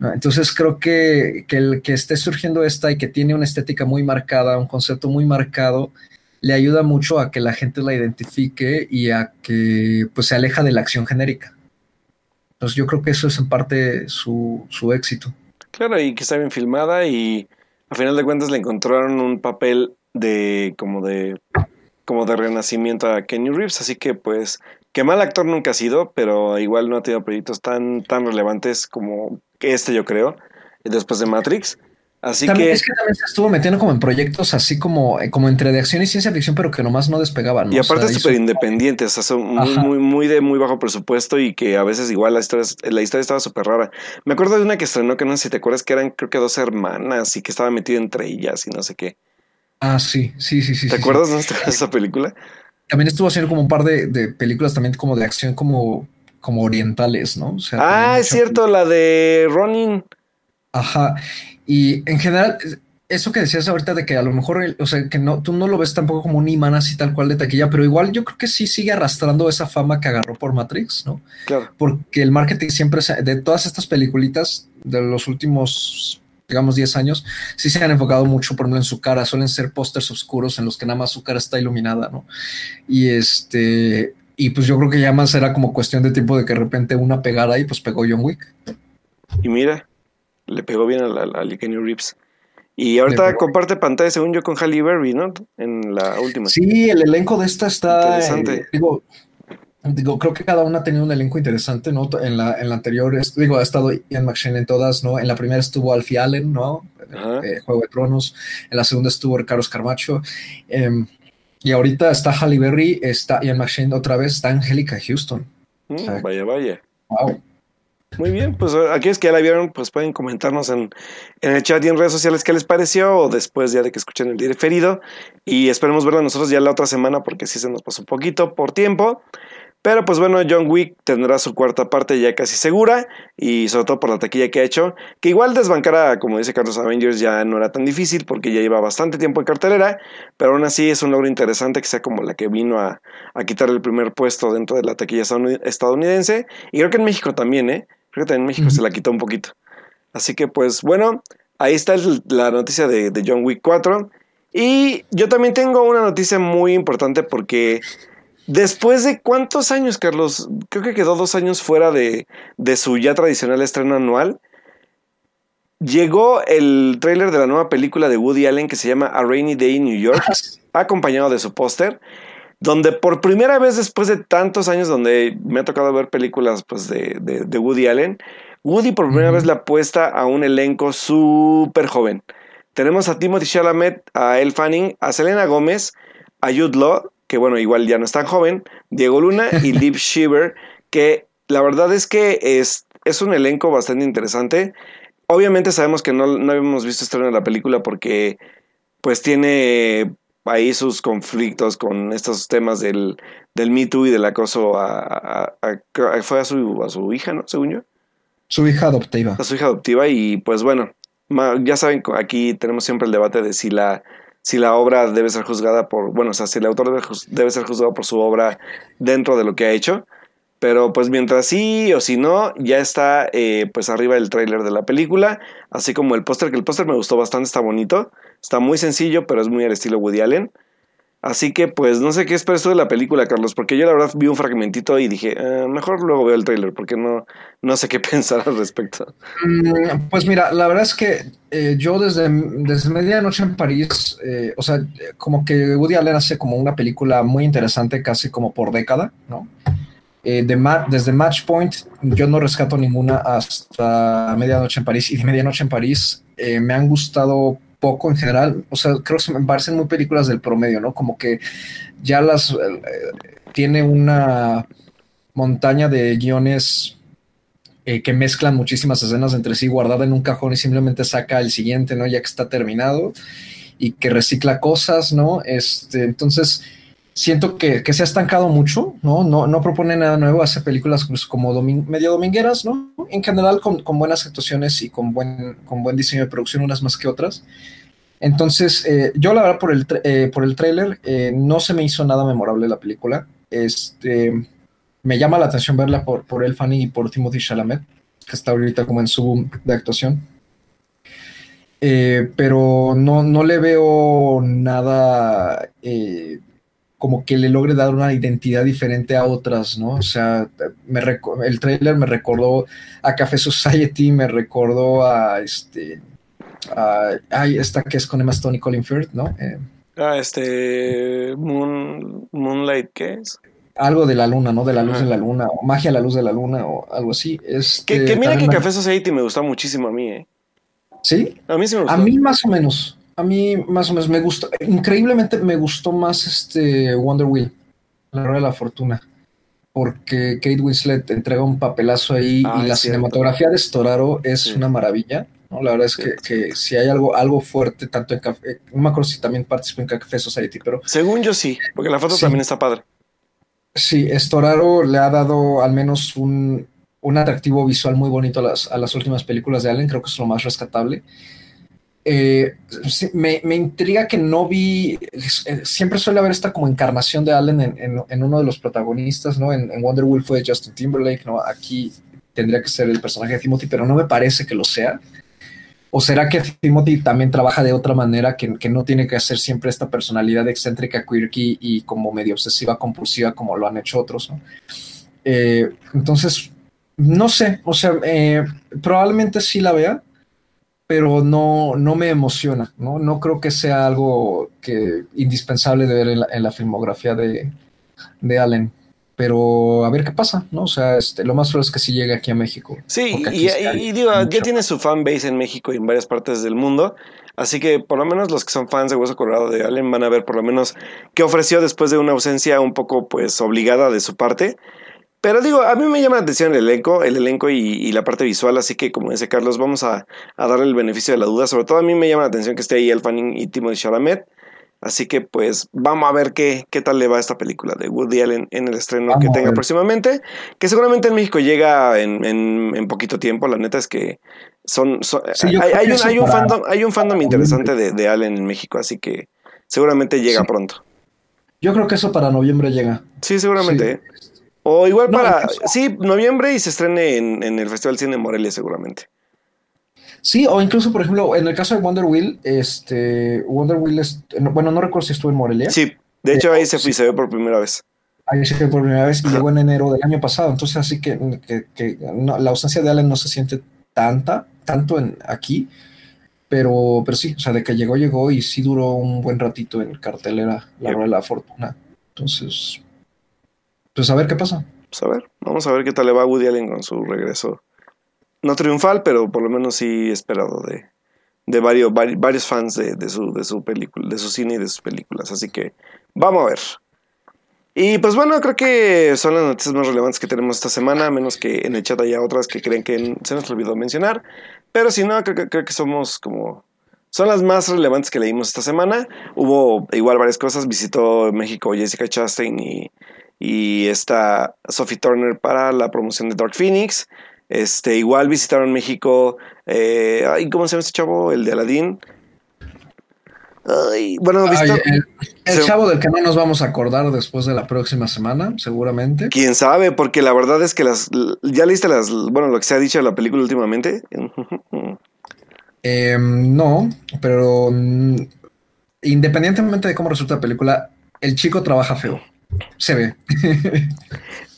Entonces creo que, que, el que esté surgiendo esta y que tiene una estética muy marcada, un concepto muy marcado, le ayuda mucho a que la gente la identifique y a que pues se aleja de la acción genérica. Entonces yo creo que eso es en parte su, su éxito. Claro, y que está bien filmada y a final de cuentas le encontraron un papel de como de como de renacimiento a Kenny Reeves, así que pues que mal actor nunca ha sido, pero igual no ha tenido proyectos tan tan relevantes como este yo creo, después de Matrix. Así también que... Es que también se estuvo metiendo como en proyectos así como, eh, como entre de acción y ciencia ficción, pero que nomás no despegaban. ¿no? Y aparte o sea, súper hizo... independientes, o sea, son muy, muy, muy, de muy bajo presupuesto y que a veces igual la historia, la historia estaba súper rara. Me acuerdo de una que estrenó, que no sé si te acuerdas, que eran creo que dos hermanas y que estaba metido entre ellas y no sé qué. Ah, sí, sí, sí, sí. ¿Te sí, acuerdas sí. de esa película? También estuvo haciendo como un par de, de películas también como de acción como, como orientales, ¿no? O sea, ah, es cierto, la de Ronin. Ajá. Y en general, eso que decías ahorita de que a lo mejor, o sea, que no, tú no lo ves tampoco como un imán así tal cual de taquilla, pero igual yo creo que sí sigue arrastrando esa fama que agarró por Matrix, ¿no? Claro. Porque el marketing siempre, de todas estas peliculitas de los últimos, digamos, 10 años, sí se han enfocado mucho, por ejemplo, en su cara, suelen ser pósters oscuros en los que nada más su cara está iluminada, ¿no? Y este, y pues yo creo que ya más era como cuestión de tiempo de que de repente una pegara y pues pegó John Wick. Y mira, le pegó bien a, la, a Kenny Reeves. Y ahorita comparte pantalla, según yo, con Halle Berry, ¿no? En la última. Sí, el elenco de esta está. Interesante. Eh, digo, digo, creo que cada una ha tenido un elenco interesante, ¿no? En la, en la anterior, digo, ha estado Ian McShane en todas, ¿no? En la primera estuvo Alfie Allen, ¿no? Eh, Juego de Tronos. En la segunda estuvo Carlos Carmacho. Eh, y ahorita está Halle Berry, está Ian McShane otra vez, está Angélica Houston. Mm, o sea, vaya, vaya. Wow. Muy bien, pues aquellos que ya la vieron, pues pueden comentarnos en, en, el chat y en redes sociales qué les pareció o después ya de que escuchen el diferido. Y esperemos verla nosotros ya la otra semana porque sí se nos pasó un poquito por tiempo. Pero pues bueno, John Wick tendrá su cuarta parte ya casi segura y sobre todo por la taquilla que ha hecho, que igual desbancar a, como dice Carlos Avengers, ya no era tan difícil porque ya lleva bastante tiempo en cartelera, pero aún así es un logro interesante que sea como la que vino a, a quitar el primer puesto dentro de la taquilla estadounidense y creo que en México también, ¿eh? Creo que también en México se la quitó un poquito. Así que pues bueno, ahí está el, la noticia de, de John Wick 4 y yo también tengo una noticia muy importante porque... Después de cuántos años, Carlos, creo que quedó dos años fuera de, de su ya tradicional estreno anual, llegó el tráiler de la nueva película de Woody Allen que se llama A Rainy Day in New York, acompañado de su póster, donde por primera vez después de tantos años donde me ha tocado ver películas pues, de, de, de Woody Allen, Woody por primera mm -hmm. vez le apuesta a un elenco súper joven. Tenemos a Timothy Chalamet, a Elle Fanning, a Selena Gómez, a Jude Law, que bueno, igual ya no es tan joven, Diego Luna y Liv Shiver, que la verdad es que es, es un elenco bastante interesante. Obviamente sabemos que no, no habíamos visto estreno de la película porque pues tiene ahí sus conflictos con estos temas del, del Me Too y del acoso a, a, a, fue a su, a su hija, ¿no? Según yo. Su hija adoptiva. A su hija adoptiva y pues bueno, ya saben, aquí tenemos siempre el debate de si la si la obra debe ser juzgada por, bueno, o sea, si el autor debe, debe, ser juzgado por su obra dentro de lo que ha hecho. Pero pues mientras sí o si no, ya está eh, pues arriba el tráiler de la película, así como el póster, que el póster me gustó bastante, está bonito, está muy sencillo, pero es muy al estilo Woody Allen. Así que pues no sé qué esperas de la película, Carlos, porque yo la verdad vi un fragmentito y dije, eh, mejor luego veo el tráiler, porque no, no sé qué pensar al respecto. Pues mira, la verdad es que eh, yo desde, desde Medianoche en París, eh, o sea, como que Woody Allen hace como una película muy interesante, casi como por década, ¿no? Desde Match Point yo no rescato ninguna hasta Medianoche en París y de Medianoche en París me han gustado poco en general, o sea, creo que me parecen muy películas del promedio, ¿no? Como que ya las eh, tiene una montaña de guiones eh, que mezclan muchísimas escenas entre sí, guardada en un cajón y simplemente saca el siguiente, ¿no? Ya que está terminado y que recicla cosas, ¿no? Este, entonces, siento que, que, se ha estancado mucho, ¿no? No, no propone nada nuevo, hace películas pues, como domin medio domingueras, ¿no? En general con, con, buenas actuaciones y con buen, con buen diseño de producción, unas más que otras. Entonces, eh, yo la verdad por el, eh, por el tráiler eh, no se me hizo nada memorable la película. Este, me llama la atención verla por, por El Fanny y por Timothy Chalamet, que está ahorita como en su boom de actuación. pero no, no le veo nada como que le logre dar una identidad diferente a otras, ¿no? O sea, me el trailer me recordó a Café Society, me recordó a este, a, ay, esta que es con Emma Stone y Colin Firth, ¿no? Eh, ah, este, Moon, Moonlight, ¿qué es? Algo de la luna, ¿no? De la luz de la luna, o magia a la luz de la luna, o algo así. Este, que, mira que Café Society me gusta muchísimo a mí, ¿eh? ¿Sí? A mí sí me gustó. A mí más o menos a mí más o menos me gustó, increíblemente me gustó más este Wonder Wheel, la rueda de la fortuna, porque Kate Winslet entrega un papelazo ahí y la cinematografía de Storaro es una maravilla. ¿no? La verdad es que, si hay algo, algo fuerte, tanto en Café, no me acuerdo si también participó en Café Society, pero... Según yo sí, porque la foto también está padre. Sí, Storaro le ha dado al menos un, un atractivo visual muy bonito a las, a las últimas películas de Allen, creo que es lo más rescatable. Eh, me, intriga que no vi, eh, siempre suele haber esta como encarnación de Allen en, uno de los protagonistas, ¿no? En, Wonder Woman fue Justin Timberlake, ¿no? Aquí tendría que ser el personaje de Timothy, pero no me parece que lo sea. ¿O será que Timothy también trabaja de otra manera, que, no tiene que hacer siempre esta personalidad excéntrica, quirky y como medio obsesiva, compulsiva, como lo han hecho otros? ¿no? Eh, entonces, no sé, o sea, probablemente sí la vea, pero no, no me emociona, ¿no? No creo que sea algo que indispensable de ver en la, filmografía de, de, Allen. Pero a ver qué pasa, ¿no? O sea, este, lo más probable es que sí llegue aquí a México. Sí, y, digo, ya tiene su fan base en México y en varias partes del mundo. Así que por lo menos los que son fans de Hueso Colorado de Allen van a ver por lo menos qué ofreció después de una ausencia un poco pues obligada de su parte. Pero digo, a mí me llama la atención el elenco, el elenco y, la parte visual, así que como dice Carlos, vamos a, darle el beneficio de la duda. Sobre todo a mí me llama la atención que esté ahí El Fanning y Timothy Chalamet. Así que pues vamos a ver qué, qué tal le va a esta película de Woody Allen en el estreno que tenga próximamente. Que seguramente en México llega en, en, poquito tiempo. La neta es que son... hay, un, hay, un fandom, hay un fandom interesante de, de, Allen en México, así que seguramente llega pronto. Yo creo que eso para noviembre llega. Sí, seguramente. ¿eh? O igual para, sí, noviembre y se estrene en, el Festival Cine de Morelia seguramente. Sí, o incluso, por ejemplo, en el caso de Wonder Wheel, este, Wonder Wheel, es, bueno, no recuerdo si estuvo en Morelia. Sí, de hecho ahí se, se ve por primera vez. Ahí se ve por primera vez y llegó en enero del año pasado, entonces así que, la ausencia de Allen no se siente tanta, tanto en aquí, pero, pero sí, o sea, de que llegó, llegó y sí duró un buen ratito en cartelera la rueda de la fortuna. Entonces, pues a ver qué pasa. Pues a ver, vamos a ver qué tal le va a Woody Allen con su regreso. No triunfal, pero por lo menos sí esperado de, de varios, varios fans de, su, de su película, de su cine y de sus películas. Así que vamos a ver. Y pues bueno, creo que son las noticias más relevantes que tenemos esta semana, a menos que en el chat haya otras que creen que se nos olvidó mencionar. Pero si no, creo, creo que somos como son las más relevantes que leímos esta semana. Hubo igual varias cosas. Visitó México Jessica Chastain y, y está Sophie Turner para la promoción de Dark Phoenix. Este, igual visitaron México. Eh, ¿Cómo se llama este chavo? El de Aladdin. bueno, el, chavo del que no nos vamos a acordar después de la próxima semana, seguramente. Quién sabe, porque la verdad es que las. ¿Ya leíste las. Bueno, lo que se ha dicho de la película últimamente? Em, no, pero mm, independientemente de cómo resulta la película, el chico trabaja feo. Se ve.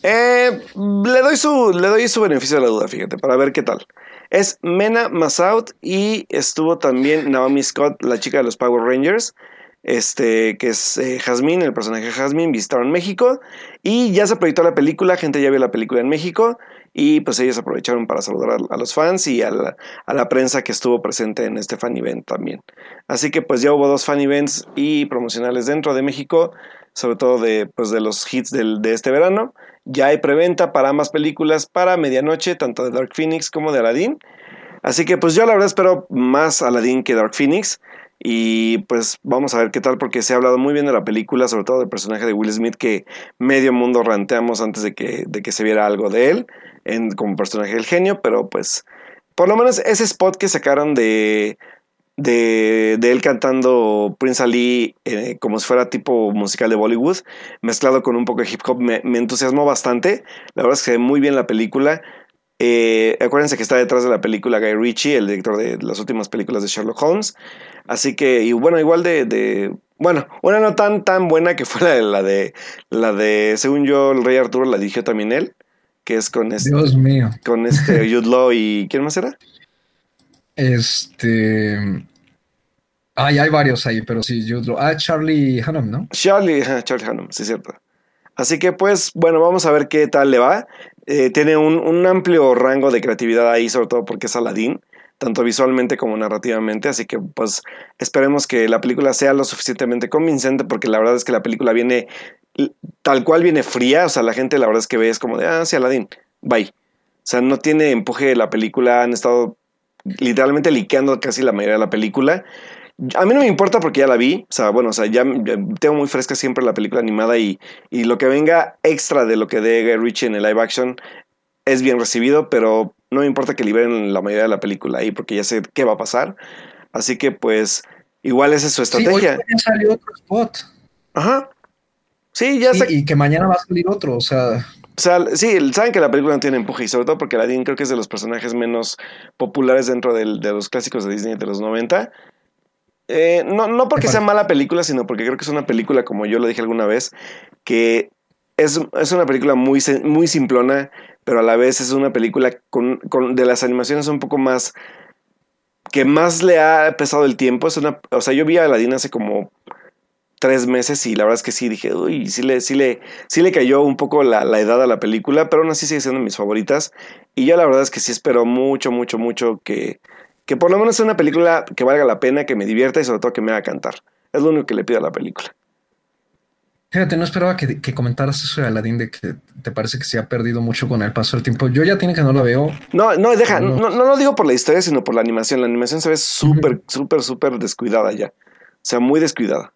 Eh, le, doy su, le doy su beneficio de la duda, fíjate, para ver qué tal. Es Mena Masoud y estuvo también Naomi Scott, la chica de los Power Rangers, este, que es eh, Jasmine, el personaje de Jasmine, visitaron México y ya se proyectó la película, gente ya vio la película en México y pues ellos aprovecharon para saludar a, los fans y a a la, prensa que estuvo presente en este fan event también. Así que pues ya hubo dos fan events y promocionales dentro de México sobre todo de, pues, de los hits del, de este verano. Ya hay preventa para ambas películas para medianoche, tanto de Dark Phoenix como de Aladdin. Así que pues yo la verdad espero más Aladdin que Dark Phoenix. Y pues vamos a ver qué tal, porque se ha hablado muy bien de la película, sobre todo del personaje de Will Smith, que medio mundo ranteamos antes de que, de que se viera algo de él en, como personaje del genio, pero pues por lo menos ese spot que sacaron de, de, de él cantando Prince Ali eh, como si fuera tipo musical de Bollywood, mezclado con un poco de hip hop, me, me entusiasmó bastante. La verdad es que muy bien la película. Eh, acuérdense que está detrás de la película Guy Ritchie, el director de las últimas películas de Sherlock Holmes. Así que, y bueno, igual de, de bueno, una no tan tan buena que fue la de, la de, la de, según yo, el Rey Arturo la dirigió también él, que es con este, Dios mío. con este Jude Law y ¿quién más era? Este. Ay, hay varios ahí, pero sí, yo lo- Ah, Charlie Hunnam, ¿no? Charlie, Charlie Hunnam, sí cierto. Así que pues, bueno, vamos a ver qué tal le va. Eh, tiene un, un amplio rango de creatividad ahí, sobre todo porque es Aladdin, tanto visualmente como narrativamente. Así que pues esperemos que la película sea lo suficientemente convincente, porque la verdad es que la película viene tal cual viene fría. O sea, la gente la verdad es que ve es como de, ah, sí, Aladdin, bye. O sea, no tiene empuje la película, han estado literalmente liqueando casi la mayoría de la película. A mí no me importa porque ya la vi, o sea, bueno, o sea, ya, ya tengo muy fresca siempre la película animada y, y lo que venga extra de lo que dé Guy Ritchie en el live action es bien recibido, pero no me importa que liberen la mayoría de la película ahí porque ya sé qué va a pasar. Así que pues igual esa es su Sí, hoy estrategia. salió otro spot. Ajá. Sí, ya Sí, sé. y que mañana va a salir otro, o sea, O sea, sí, saben que la película no tiene empuje y sobre todo porque Aladdin creo que es de los personajes menos populares dentro del- de los clásicos de Disney de los 90. Eh, no, no porque sea mala película, sino porque creo que es una película, como yo lo dije alguna vez, que es, es una película muy, muy simplona, pero a la vez es una película con, con- de las animaciones un poco más que más le ha pesado el tiempo. Es una, o sea, yo vi a Aladdin hace como tres meses y la verdad es que sí dije, uy, sí le, sí le, sí le cayó un poco la, la edad a la película, pero aún así sigue siendo de mis favoritas. Y yo la verdad es que sí espero mucho, mucho, mucho que, que por lo menos sea una película que valga la pena, que me divierta y sobre todo que me haga cantar. Es lo único que le pido a la película. fíjate, no esperaba que, que comentaras eso de Aladdin, de que te parece que se ha perdido mucho con el paso del tiempo. Yo ya tiene que no lo veo. No, no, deja, No. no, no lo digo por la historia, sino por la animación. La animación se ve súper, súper, súper descuidada ya. O sea, muy descuidada.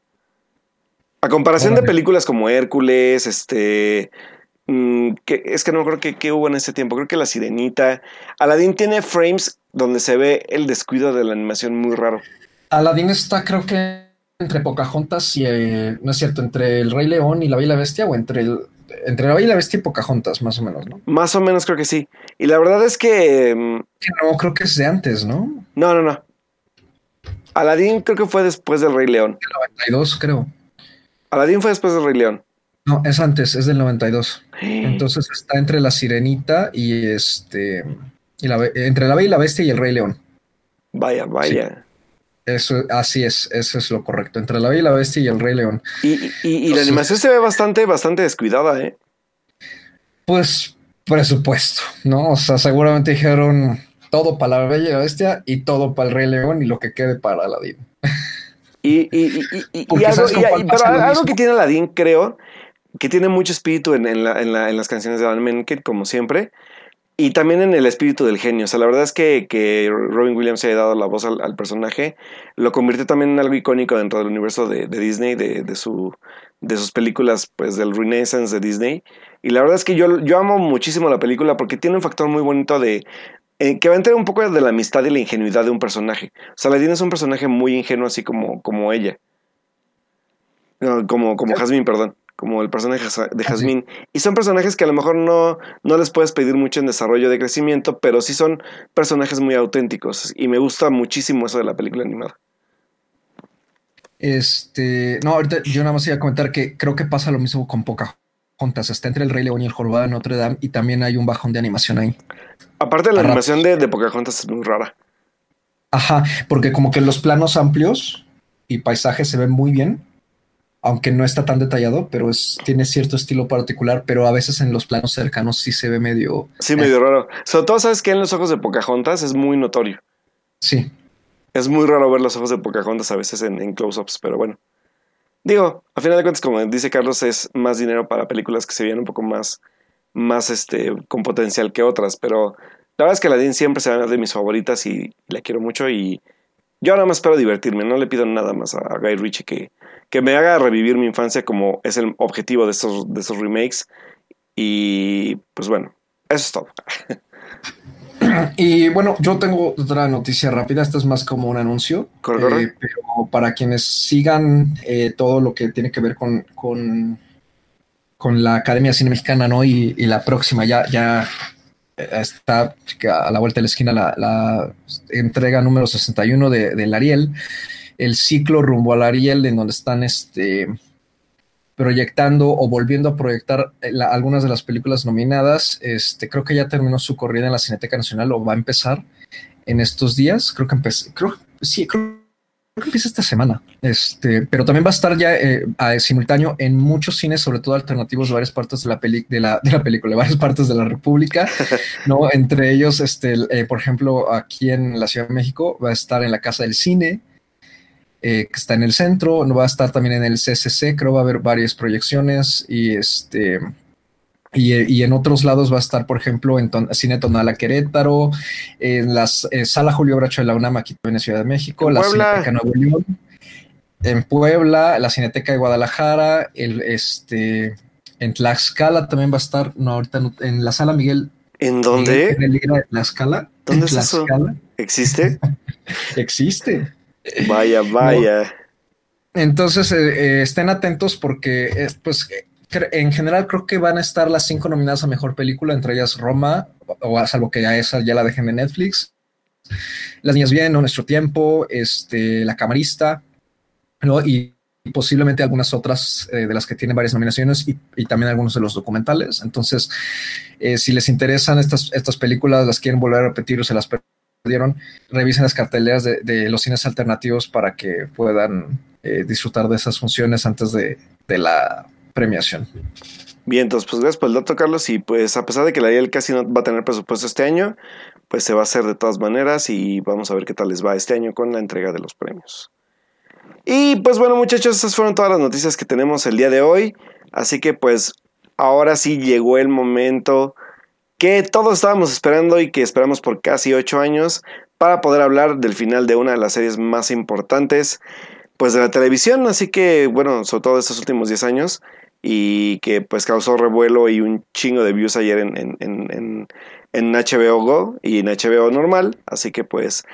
A comparación de películas como Hércules, este. Mm, que, es que no creo que, que hubo en ese tiempo. Creo que La Sirenita. Aladdin tiene frames donde se ve el descuido de la animación muy raro. Aladdin está, creo que entre Pocahontas y eh, no es cierto, entre el Rey León y la Bella Bestia, o entre el entre la Bella la Bestia y Pocahontas, más o menos, ¿no? Más o menos creo que sí. Y la verdad es que. mm, no, creo que es de antes, ¿no? No, no, no. Aladdin creo que fue después del Rey León. 92, creo. Aladdin fue después del Rey León. No, es antes, es del 92. Entonces está entre la Sirenita y este y la, entre la Bella y la Bestia y el Rey León. Vaya, vaya. Eso, así es, eso es lo correcto. Entre la Bella y la Bestia y el Rey León. Y, y- y la animación se ve bastante, bastante descuidada, ¿eh? Pues presupuesto, ¿no? O sea, seguramente dijeron todo para la Bella y la Bestia y todo para el Rey León y lo que quede para Aladdin. Y, y, y, y- y- Porque y algo, ¿sabes con y- cuál y- pasa pero lo algo que tiene Aladdin, creo, que tiene mucho espíritu en, en la- en la- en las canciones de Alan Menken, como siempre, y también en el espíritu del genio. O sea, la verdad es que, que Robin Williams se haya dado la voz al, al personaje, lo convirtió también en algo icónico dentro del universo de, de Disney, de, de, su, de sus películas, pues del Renaissance de Disney. Y la verdad es que yo, yo amo muchísimo la película porque tiene un factor muy bonito de, eh, que va a entrar un poco de la amistad y la ingenuidad de un personaje. O sea, Aladdin es un personaje muy ingenuo, así como, como ella. No, como, como Jasmine, perdón. Como el personaje de Ah, sí. Jasmine. Y son personajes que a lo mejor no, no les puedes pedir mucho en desarrollo de crecimiento, pero sí son personajes muy auténticos. Y me gusta muchísimo eso de la película animada. Este, no, ahorita yo nada más iba a comentar que creo que pasa lo mismo con Pocahontas. Está entre el Rey León y el Jorobado de Notre Dame y también hay un bajón de animación ahí. Aparte, la A animación de, de Pocahontas es muy rara. Ajá, porque como que los planos amplios y paisajes se ven muy bien, aunque no está tan detallado, pero es, tiene cierto estilo particular, pero a veces en los planos cercanos sí se ve medio... Sí, medio raro. Sobre todo, ¿sabes que En los ojos de Pocahontas es muy notorio. Sí, Es muy raro ver los ojos de Pocahontas a veces en, en close-ups, pero bueno. Digo, a final de cuentas, como dice Carlos, es más dinero para películas que se vean un poco más, más este, con potencial que otras, pero la verdad es que Aladdin siempre será de mis favoritas y la quiero mucho y Yo nada más espero divertirme, no le pido nada más a Guy Ritchie que, que me haga revivir mi infancia como es el objetivo de estos, de estos remakes. Y pues bueno, eso es todo. Y bueno, yo tengo otra noticia rápida. Esta es más como un anuncio. Corre, corre. Eh, pero para quienes sigan eh, todo lo que tiene que ver con, con, con la Academia de Cine Mexicana, ¿no? Y, y la próxima ya, ya eh, está a la vuelta de la esquina la, la entrega número 61 de, del Ariel. El ciclo rumbo al Ariel, en donde están este proyectando o volviendo a proyectar eh, la- algunas de las películas nominadas. Este, creo que ya terminó su corrida en la Cineteca Nacional o va a empezar en estos días. Creo que empezó, creo, sí, creo, creo que empieza esta semana. Este, pero también va a estar ya eh, a- simultáneo en muchos cines, sobre todo alternativos de varias partes de la, peli, de la, de la película, de varias partes de la República, ¿no? Entre ellos, este, eh, por ejemplo, aquí en la Ciudad de México va a estar en la Casa del Cine, eh, que está en el centro, no va a estar también en el CCC, creo va a haber varias proyecciones y este y, y en otros lados va a estar, por ejemplo, en Ton- Cine Tonala Querétaro, en la Sala Julio Bracho de la UNAM aquí en Ciudad de México, En la Puebla. Cineteca Nuevo León, en Puebla, la Cineteca de Guadalajara, el este en Tlaxcala también va a estar, no ahorita no- en la Sala Miguel ¿En dónde? Pereira de Tlaxcala. ¿Dónde en es eso? Tlaxcala ¿Existe? existe. Vaya, vaya. Entonces, eh, eh, estén atentos porque, pues, eh, cre- en general creo que van a estar las cinco nominadas a mejor película, entre ellas Roma, o, o salvo que a esa ya la dejen de Netflix. Las niñas bien, ¿no? Nuestro tiempo, este, La Camarista, ¿no? Y, y posiblemente algunas otras eh, de las que tienen varias nominaciones y, y también algunos de los documentales. Entonces, eh, si les interesan estas, estas películas, las quieren volver a repetir o se las perdieron, revisen las carteleras de, de los cines alternativos para que puedan eh, disfrutar de esas funciones antes de, de la premiación. Bien, entonces, pues gracias por el dato, Carlos. Y pues, a pesar de que la Ariel casi no va a tener presupuesto este año, pues se va a hacer de todas maneras y vamos a ver qué tal les va este año con la entrega de los premios. Y pues bueno, muchachos, esas fueron todas las noticias que tenemos el día de hoy. Así que pues ahora sí llegó el momento que todos estábamos esperando y que esperamos por casi ocho años para poder hablar del final de una de las series más importantes pues de la televisión. Así que bueno, sobre todo estos últimos 10 años y que pues causó revuelo y un chingo de views ayer en, en, en, en, HBO Go y en HBO normal. Así que pues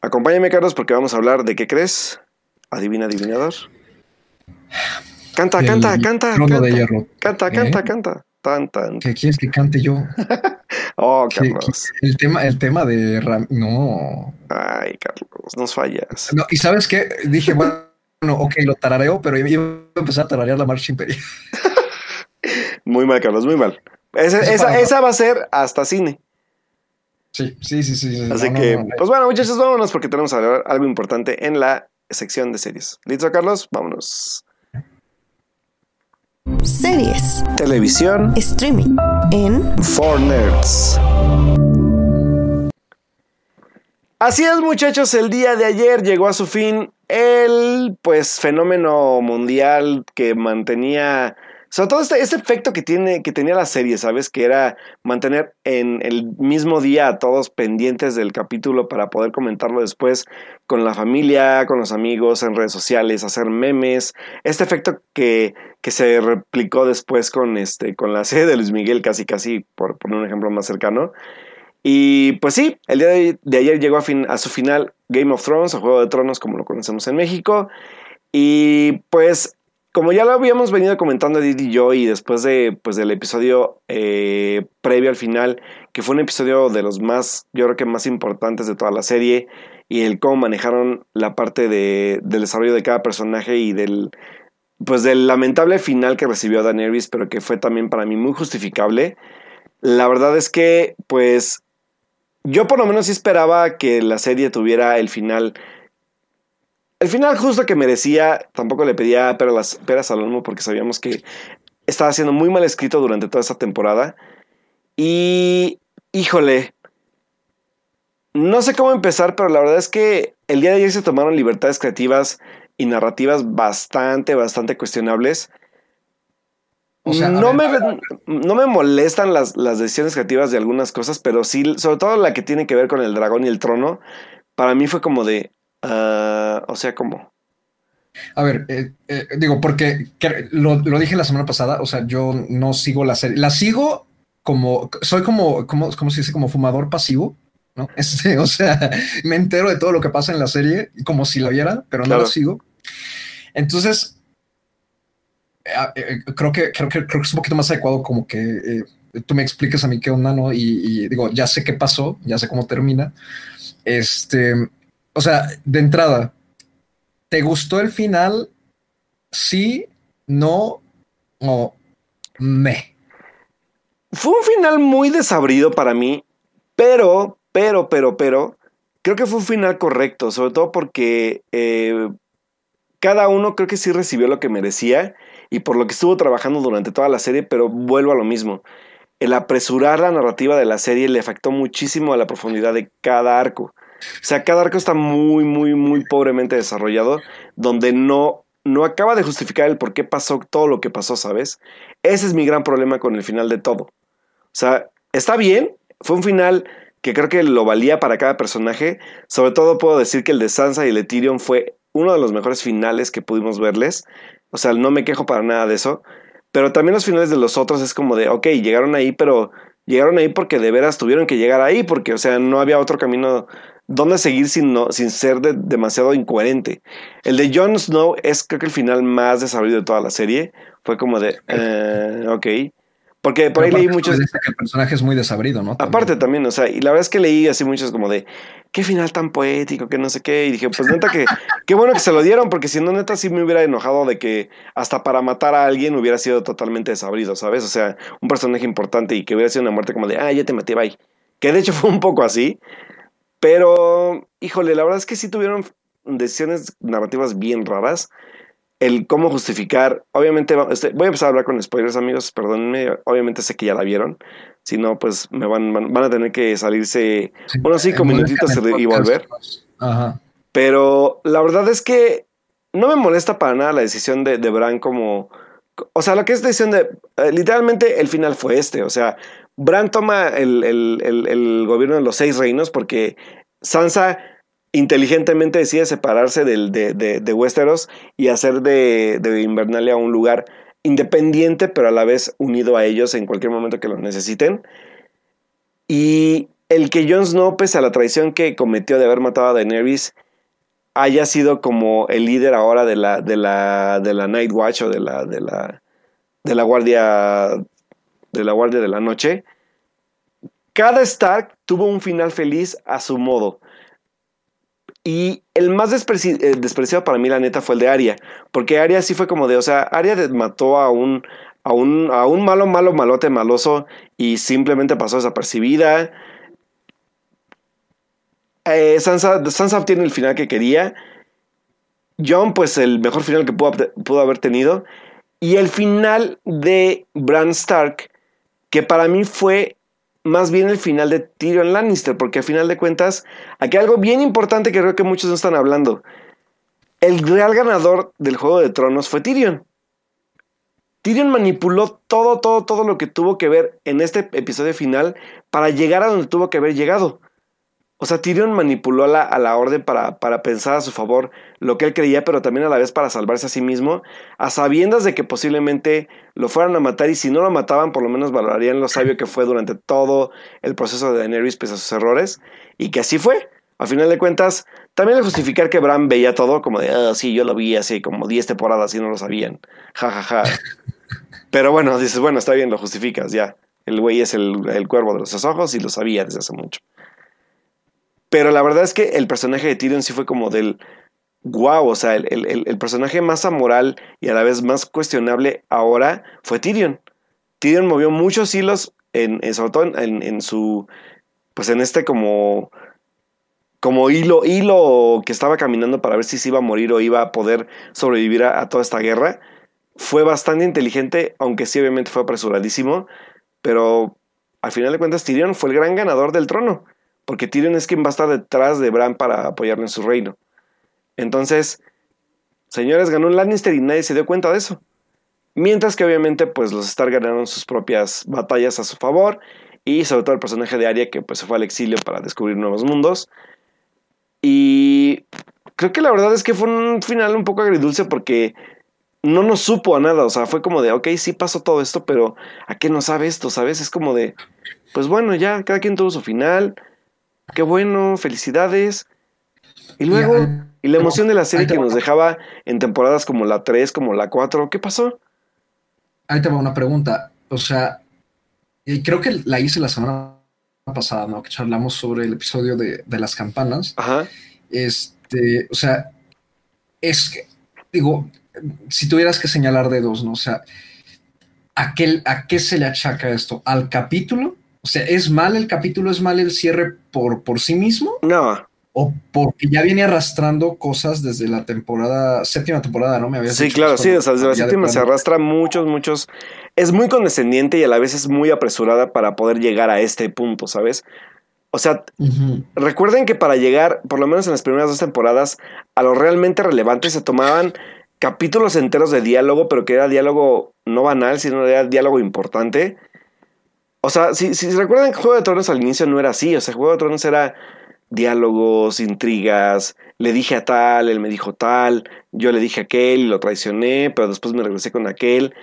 acompáñame Carlos porque vamos a hablar de qué crees. Adivina, adivinador. Canta, canta, canta, canta, canta, ¿Eh? canta, canta. Tan, tan. ¿Qué quieres que cante yo? Oh, ¿Qué- Carlos. el, tema, el tema de Ram- no. Ay, Carlos, nos fallas. no. Y sabes qué? Dije, bueno, ok, lo tarareo, pero iba a empezar a tararear la marcha imperial. Muy mal, Carlos, muy mal. Esa, esa, va a ser hasta cine. Sí, sí, sí, sí. sí. Así No, que, no, no. pues bueno, muchachos, vámonos porque tenemos hablar algo importante en la sección de series. ¿Listo, Carlos? Vámonos. Series. Televisión Streaming. En for Nerds. Así es, muchachos, el día de ayer llegó a su fin el pues fenómeno mundial que mantenía sobre todo este, este efecto que tiene que tenía la serie, ¿sabes? Que era mantener en el mismo día a todos pendientes del capítulo para poder comentarlo después con la familia, con los amigos, en redes sociales, hacer memes. Este efecto que, que se replicó después con este con la serie de Luis Miguel casi casi por poner un ejemplo más cercano. Y pues sí, el día de, ayer llegó a, fin, a su final Game of Thrones, o Juego de Tronos como lo conocemos en México. Y pues como ya lo habíamos venido comentando Edith y yo y después de, pues, del episodio eh, previo al final, que fue un episodio de los más, yo creo que más importantes de toda la serie, y el cómo manejaron la parte de, del desarrollo de cada personaje y del, pues, del lamentable final que recibió Daenerys, pero que fue también para mí muy justificable. La verdad es que, pues, yo por lo menos sí esperaba que la serie tuviera el final el final justo que merecía, tampoco le pedía peras, peras al olmo porque sabíamos que estaba siendo muy mal escrito durante toda esa temporada. Y, híjole, no sé cómo empezar, pero la verdad es que el día de ayer se tomaron libertades creativas y narrativas bastante, bastante cuestionables. O sea, no, ver, me, no me molestan las, las decisiones creativas de algunas cosas, pero sí, sobre todo la que tiene que ver con el dragón y el trono, para mí fue como de, Ah, o sea, ¿cómo? A ver, eh, eh, digo, porque que- lo, lo dije la semana pasada, o sea, yo no sigo la serie, la sigo como, soy como, como, ¿cómo se dice? Como fumador pasivo, ¿no? Este, o sea, me entero de todo lo que pasa en la serie como si la viera, pero no Claro. la sigo. Entonces, eh, eh, creo que, creo que, creo que es un poquito más adecuado como que eh, tú me expliques a mí qué onda, ¿no? Y, digo, ya sé qué pasó, ya sé cómo termina. Este, o sea, de entrada, ¿te gustó el final? Sí, no o me. Fue un final muy desabrido para mí, pero, pero, pero, pero, creo que fue un final correcto, sobre todo porque eh, cada uno creo que sí recibió lo que merecía y por lo que estuvo trabajando durante toda la serie, pero vuelvo a lo mismo. El apresurar la narrativa de la serie le afectó muchísimo a la profundidad de cada arco. O sea, cada arco está muy, muy, muy pobremente desarrollado, donde no, no acaba de justificar el por qué pasó todo lo que pasó, ¿sabes? Ese es mi gran problema con el final de todo. O sea, está bien, fue un final que creo que lo valía para cada personaje. Sobre todo puedo decir que el de Sansa y el de Tyrion fue uno de los mejores finales que pudimos verles. O sea, no me quejo para nada de eso. Pero también los finales de los otros es como de, ok, llegaron ahí, pero llegaron ahí porque de veras tuvieron que llegar ahí, porque, o sea, no había otro camino donde seguir sin, no, sin ser de- demasiado incoherente. El de Jon Snow es creo que el final más desabrido de toda la serie. Fue como de, eh, ok. Porque por ahí leí muchos... dice que el personaje es muy desabrido, ¿no? Aparte también, o sea, y la verdad es que leí así muchos como de, qué final tan poético, que no sé qué, y dije, pues neta que, qué bueno que se lo dieron, porque si no, neta sí me hubiera enojado de que hasta para matar a alguien hubiera sido totalmente desabrido, ¿sabes? O sea, un personaje importante y que hubiera sido una muerte como de, ah, ya te maté, bye. Que de hecho fue un poco así, pero, híjole, la verdad es que sí tuvieron decisiones narrativas bien raras. El cómo justificar, obviamente, este, voy a empezar a hablar con spoilers, amigos, perdónenme, obviamente sé que ya la vieron, si no, pues me van, van, van a tener que salirse Sí, unos cinco minutitos y volver. Ajá. Pero la verdad es que no me molesta para nada la decisión de, de Bran como... O sea, lo que es decisión de... eh, literalmente el final fue este. O sea, Bran toma el, el- el- el gobierno de los seis reinos porque Sansa inteligentemente decide separarse del, de, de- de Westeros y hacer de, de Invernalia un lugar independiente, pero a la vez unido a ellos en cualquier momento que lo necesiten. Y el que Jon Snow, pese a la traición que cometió de haber matado a Daenerys, haya sido como el líder ahora de la, de la, de la Night Watch o de la, de la, de la guardia de la guardia de la noche. Cada Stark tuvo un final feliz a su modo. Y el más eh, despreciado para mí, la neta, fue el de Arya. Porque Arya sí fue como de, o sea, Arya de- mató a un, a un, a un malo, malo, malote, maloso y simplemente pasó desapercibida. Eh, Sansa, Sansa obtiene el final que quería. John, pues el mejor final que pudo, pudo haber tenido. Y el final de Bran Stark, que para mí fue más bien el final de Tyrion Lannister, porque a final de cuentas, aquí hay algo bien importante que creo que muchos no están hablando. El real ganador del Juego de Tronos fue Tyrion. Tyrion manipuló todo, todo, todo lo que tuvo que ver en este episodio final para llegar a donde tuvo que haber llegado. O sea, Tyrion manipuló a la, a la orden para, para, pensar a su favor lo que él creía, pero también a la vez para salvarse a sí mismo, a sabiendas de que posiblemente lo fueran a matar y si no lo mataban, por lo menos valorarían lo sabio que fue durante todo el proceso de Daenerys pese a sus errores, y que así fue. Al final de cuentas, también el justificar que Bran veía todo como de, ah, sí, yo lo vi así como 10 temporadas y no lo sabían. Ja, ja, ja. Pero bueno, dices, bueno, está bien, lo justificas, ya. El güey es el, el cuervo de los ojos y lo sabía desde hace mucho. Pero la verdad es que el personaje de Tyrion sí fue como del wow, o sea, el, personaje más amoral y a la vez más cuestionable ahora fue Tyrion. Tyrion movió muchos hilos, en, en sobre todo en, en, su, pues en este como, como hilo, hilo que estaba caminando para ver si se iba a morir o iba a poder sobrevivir a, a toda esta guerra. Fue bastante inteligente, aunque sí obviamente fue apresuradísimo, pero al final de cuentas Tyrion fue el gran ganador del trono porque Tyrion es quien va a estar detrás de Bran para apoyarlo en su reino. Entonces, señores, ganó un Lannister y nadie se dio cuenta de eso. Mientras que obviamente pues los Stark ganaron sus propias batallas a su favor y sobre todo el personaje de Arya que pues se fue al exilio para descubrir nuevos mundos. Y creo que la verdad es que fue un final un poco agridulce porque no nos supo a nada, o sea, fue como de, ok, sí pasó todo esto, pero ¿a qué no sabe esto? ¿Sabes? Es como de, pues bueno, ya, cada quien tuvo su final, qué bueno, felicidades. Y luego, y, la emoción de la serie que nos dejaba en temporadas como la 3, como la 4, ¿qué pasó? Ahí te va una pregunta, o sea, y creo que la hice la semana pasada, ¿no? Que charlamos sobre el episodio de, de las campanas. Ajá. Este, o sea, es que, digo, si tuvieras que señalar dedos, ¿no? O sea, ¿a qué, ¿a qué se le achaca esto? ¿Al capítulo? O sea, ¿es mal el capítulo? ¿Es mal el cierre por, por sí mismo? No. O porque ya viene arrastrando cosas desde la temporada, séptima temporada, ¿no? Me había Sí, claro, sí, desde la séptima se arrastra muchos, muchos. Es muy condescendiente y a la vez es muy apresurada para poder llegar a este punto, ¿sabes? O sea, recuerden que para llegar, por lo menos en las primeras dos temporadas, a lo realmente relevante se tomaban capítulos enteros de diálogo, pero que era diálogo no banal, sino era diálogo importante. O sea, si, si recuerdan que Juego de Tronos al inicio no era así, o sea, Juego de Tronos era diálogos, intrigas, le dije a tal, él me dijo tal, yo le dije a aquel y lo traicioné, pero después me regresé con aquel.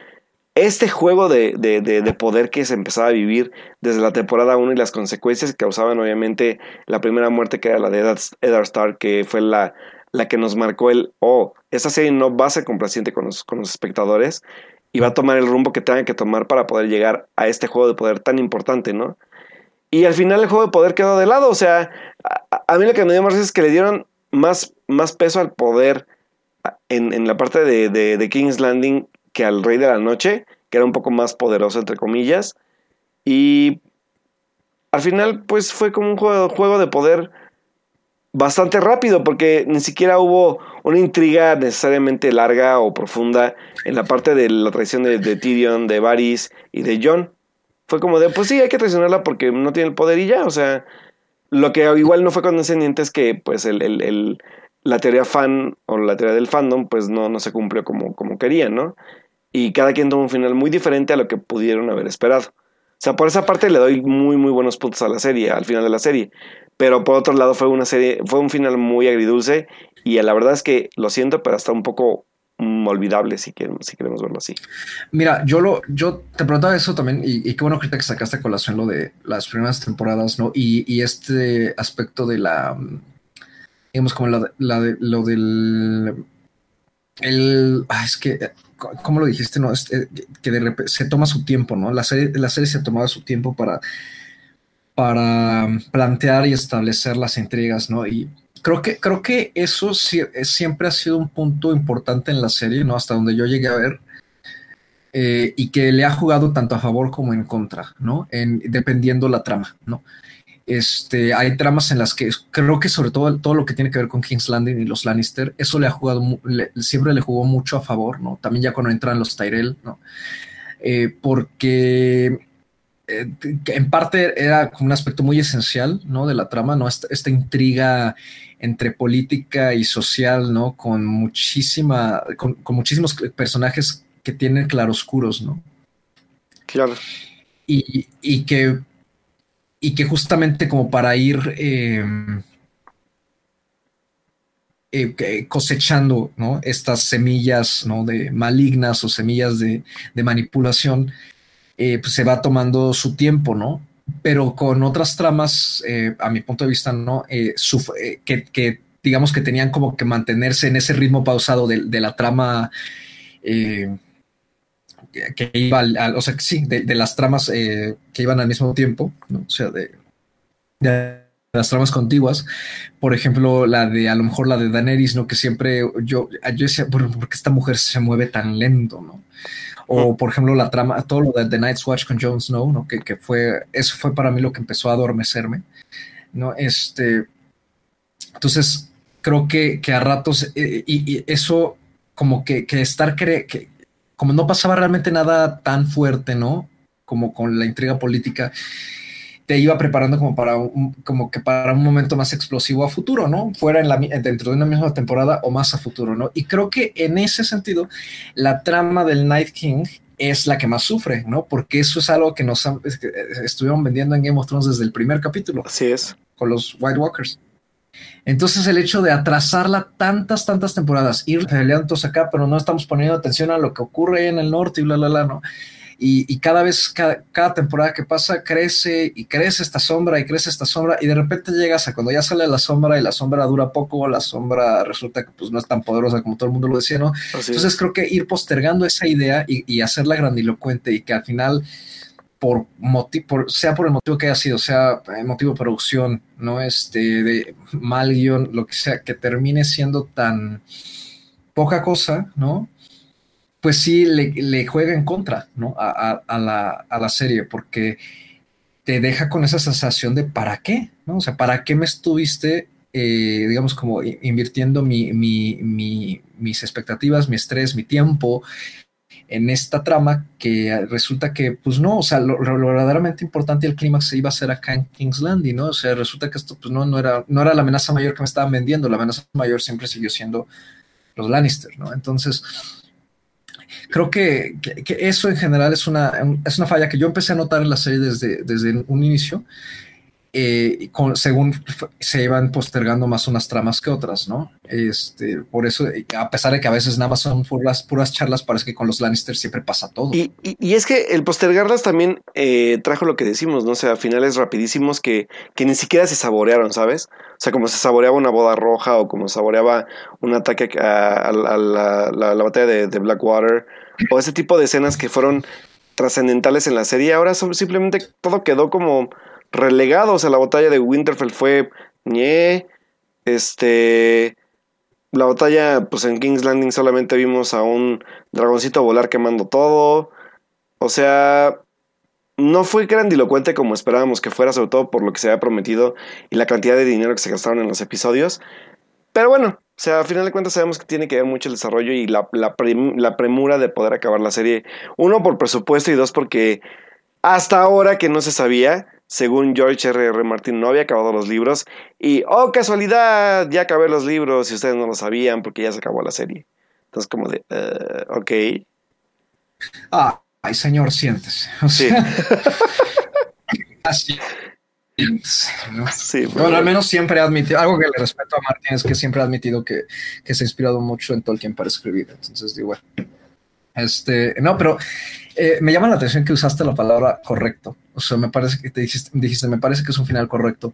Este juego de, de, de, poder que se empezaba a vivir desde la temporada 1 y las consecuencias que causaban obviamente la primera muerte que era la de Eddard Stark, que fue la, la que nos marcó el, oh, esta serie no va a ser complaciente con los, con los espectadores y va a tomar el rumbo que tenga que tomar para poder llegar a este juego de poder tan importante, ¿no? Y al final el juego de poder quedó de lado, o sea, a, mí lo que me dio más es que le dieron más, más peso al poder en, en la parte de, de, de, King's Landing que al Rey de la Noche, que era un poco más poderoso, entre comillas. Y al final, pues fue como un juego, juego de poder bastante rápido porque ni siquiera hubo una intriga necesariamente larga o profunda en la parte de la traición de, Tyrion, de Varys y de Jon. Fue como de, pues sí, hay que traicionarla porque no tiene el poder y ya, o sea, lo que igual no fue condescendiente es que pues el, el, la teoría fan o la teoría del fandom pues no, no se cumplió como, como querían, ¿no? Y cada quien tuvo un final muy diferente a lo que pudieron haber esperado. O sea, por esa parte le doy muy, muy buenos puntos a la serie, al final de la serie. Pero por otro lado fue una serie, fue un final muy agridulce y la verdad es que lo siento, pero hasta un poco olvidable si queremos, si queremos verlo así. Mira, yo lo, yo te preguntaba eso también, y, qué bueno que sacaste a colación lo de las primeras temporadas, ¿no? Y, este aspecto de la, digamos, como la, de, lo del, el, ah, es que, ¿cómo lo dijiste? No, eh, que de repente se toma su tiempo, ¿no? La serie, la serie se tomaba su tiempo para para plantear y establecer las intrigas, ¿no? Y creo que, creo que eso siempre ha sido un punto importante en la serie, ¿no? Hasta donde yo llegué a ver. Eh, y que le ha jugado tanto a favor como en contra, ¿no? En, dependiendo la trama, ¿no? Este, hay tramas en las que creo que sobre todo todo lo que tiene que ver con King's Landing y los Lannister, eso le ha jugado, siempre le jugó mucho a favor, ¿no? También ya cuando entran los Tyrell, ¿no? Eh, porque eh, en parte era como un aspecto muy esencial, ¿no? De la trama, ¿no? Esta, intriga entre política y social, ¿no? Con muchísima, con, muchísimos personajes que tienen claroscuros, ¿no? Claro. Y, que, y que justamente como para ir em, eh, cosechando, ¿no? Estas semillas, ¿no? De malignas o semillas de, de manipulación, eh, pues se va tomando su tiempo, ¿no? Pero con otras tramas, eh, a mi punto de vista, ¿no? Eh, que, digamos que tenían como que mantenerse en ese ritmo pausado de, la trama que iba al, o sea, sí, de, las tramas que iban al mismo tiempo, ¿no? O sea, de, las tramas contiguas, por ejemplo, la de a lo mejor la de Daenerys, ¿no? Que siempre yo, yo decía, bueno, ¿por qué esta mujer se mueve tan lento, ¿no? O, por ejemplo, la trama, todo lo de The Night's Watch con Jon Snow, ¿no? Que, que, fue, eso fue para mí lo que empezó a adormecerme, ¿no? Este, entonces, creo que, que a ratos, eh, y, eso como que, que estar, que, como no pasaba realmente nada tan fuerte, ¿no? Como con la intriga política, te iba preparando como para un, como que para un momento más explosivo a futuro, ¿no? Fuera en la, dentro de una misma temporada o más a futuro, ¿no? Y creo que en ese sentido, la trama del Night King es la que más sufre, ¿no? Porque eso es algo que nos estuvieron vendiendo en Game of Thrones desde el primer capítulo. Así es. Con los White Walkers. Entonces el hecho de atrasarla tantas, tantas temporadas, ir peleando acá, pero no estamos poniendo atención a lo que ocurre en el norte y bla, bla, bla, ¿no? Y, cada vez, cada, temporada que pasa, crece y crece esta sombra y crece esta sombra y de repente llegas a cuando ya sale la sombra y la sombra dura poco, la sombra resulta que pues no es tan poderosa como todo el mundo lo decía, ¿no? Entonces creo que ir postergando esa idea y, y hacerla grandilocuente y que al final por motivo, sea por el motivo que haya sido, sea el motivo de producción, no este de mal guion, lo que sea, que termine siendo tan poca cosa, ¿no? Pues sí le, juega en contra, ¿no? A, la, serie, porque te deja con esa sensación de ¿para qué? ¿no? O sea, ¿para qué me estuviste, eh, digamos, como invirtiendo mi, mis expectativas, mi estrés, mi tiempo en esta trama que resulta que, pues no, o sea, lo, verdaderamente importante el clímax se iba a hacer acá en King's Landing, ¿no? O sea, resulta que esto, pues no, no era, no era la amenaza mayor que me estaban vendiendo, la amenaza mayor siempre siguió siendo los Lannister, ¿no? Entonces, creo que, eso en general es una, es una falla que yo empecé a notar en la serie desde, desde un inicio eh, según se iban postergando más unas tramas que otras, ¿no? Este, por eso, a pesar de que a veces nada más son puras, puras charlas, parece que con los Lannister siempre pasa todo. Y, es que el postergarlas también eh, trajo lo que decimos, ¿no? O sea, finales rapidísimos que, que ni siquiera se saborearon, ¿sabes? O sea, como se saboreaba una boda roja o como saboreaba un ataque a, la, batalla de, de Blackwater o ese tipo de escenas que fueron trascendentales en la serie. Ahora simplemente todo quedó como relegados a la batalla de Winterfell fue ñe. Este. La batalla, pues en King's Landing solamente vimos a un dragoncito volar quemando todo. O sea, no fue grandilocuente como esperábamos que fuera, sobre todo por lo que se había prometido y la cantidad de dinero que se gastaron en los episodios. Pero bueno, o sea, a final de cuentas sabemos que tiene que ver mucho el desarrollo y la, la, la premura de poder acabar la serie. Uno, por presupuesto y dos, porque hasta ahora que no se sabía, según George R. R. Martin, no había acabado los libros. Y, oh, casualidad, ya acabé los libros y ustedes no lo sabían porque ya se acabó la serie. Entonces, como de, uh, ok. Ah, ay, señor, siéntese. sí. así. Sí, bueno, al menos siempre ha admitido, algo que le respeto a Martin es que siempre ha admitido que, que se ha inspirado mucho en Tolkien para escribir. Entonces, digo, bueno. Este, no, pero eh, me llama la atención que usaste la palabra correcto. O sea, me parece que te dijiste, me parece que es un final correcto.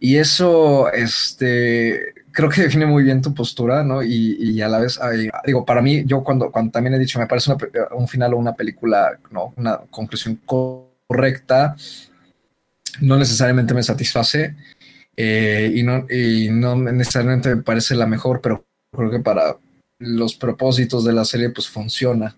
Y eso, este, creo que define muy bien tu postura, ¿no? Y, a la vez, digo, para mí, yo cuando, cuando también he dicho, me parece un final o una película, ¿no? Una conclusión correcta, no necesariamente me satisface eh, y, no, y no necesariamente me parece la mejor, pero creo que para los propósitos de la serie, pues funciona.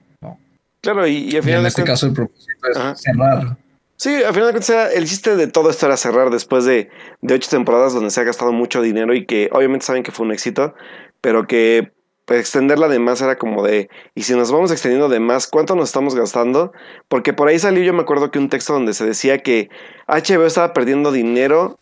Claro, y, al final en este caso el propósito es cerrar. Sí, al final de cuentas, el chiste de todo esto era cerrar después de, de ocho temporadas donde se ha gastado mucho dinero y que obviamente saben que fue un éxito, pero que pues, extenderla de más era como de, y si nos vamos extendiendo de más, ¿cuánto nos estamos gastando? Porque por ahí salió, yo me acuerdo que un texto donde se decía que HBO estaba perdiendo dinero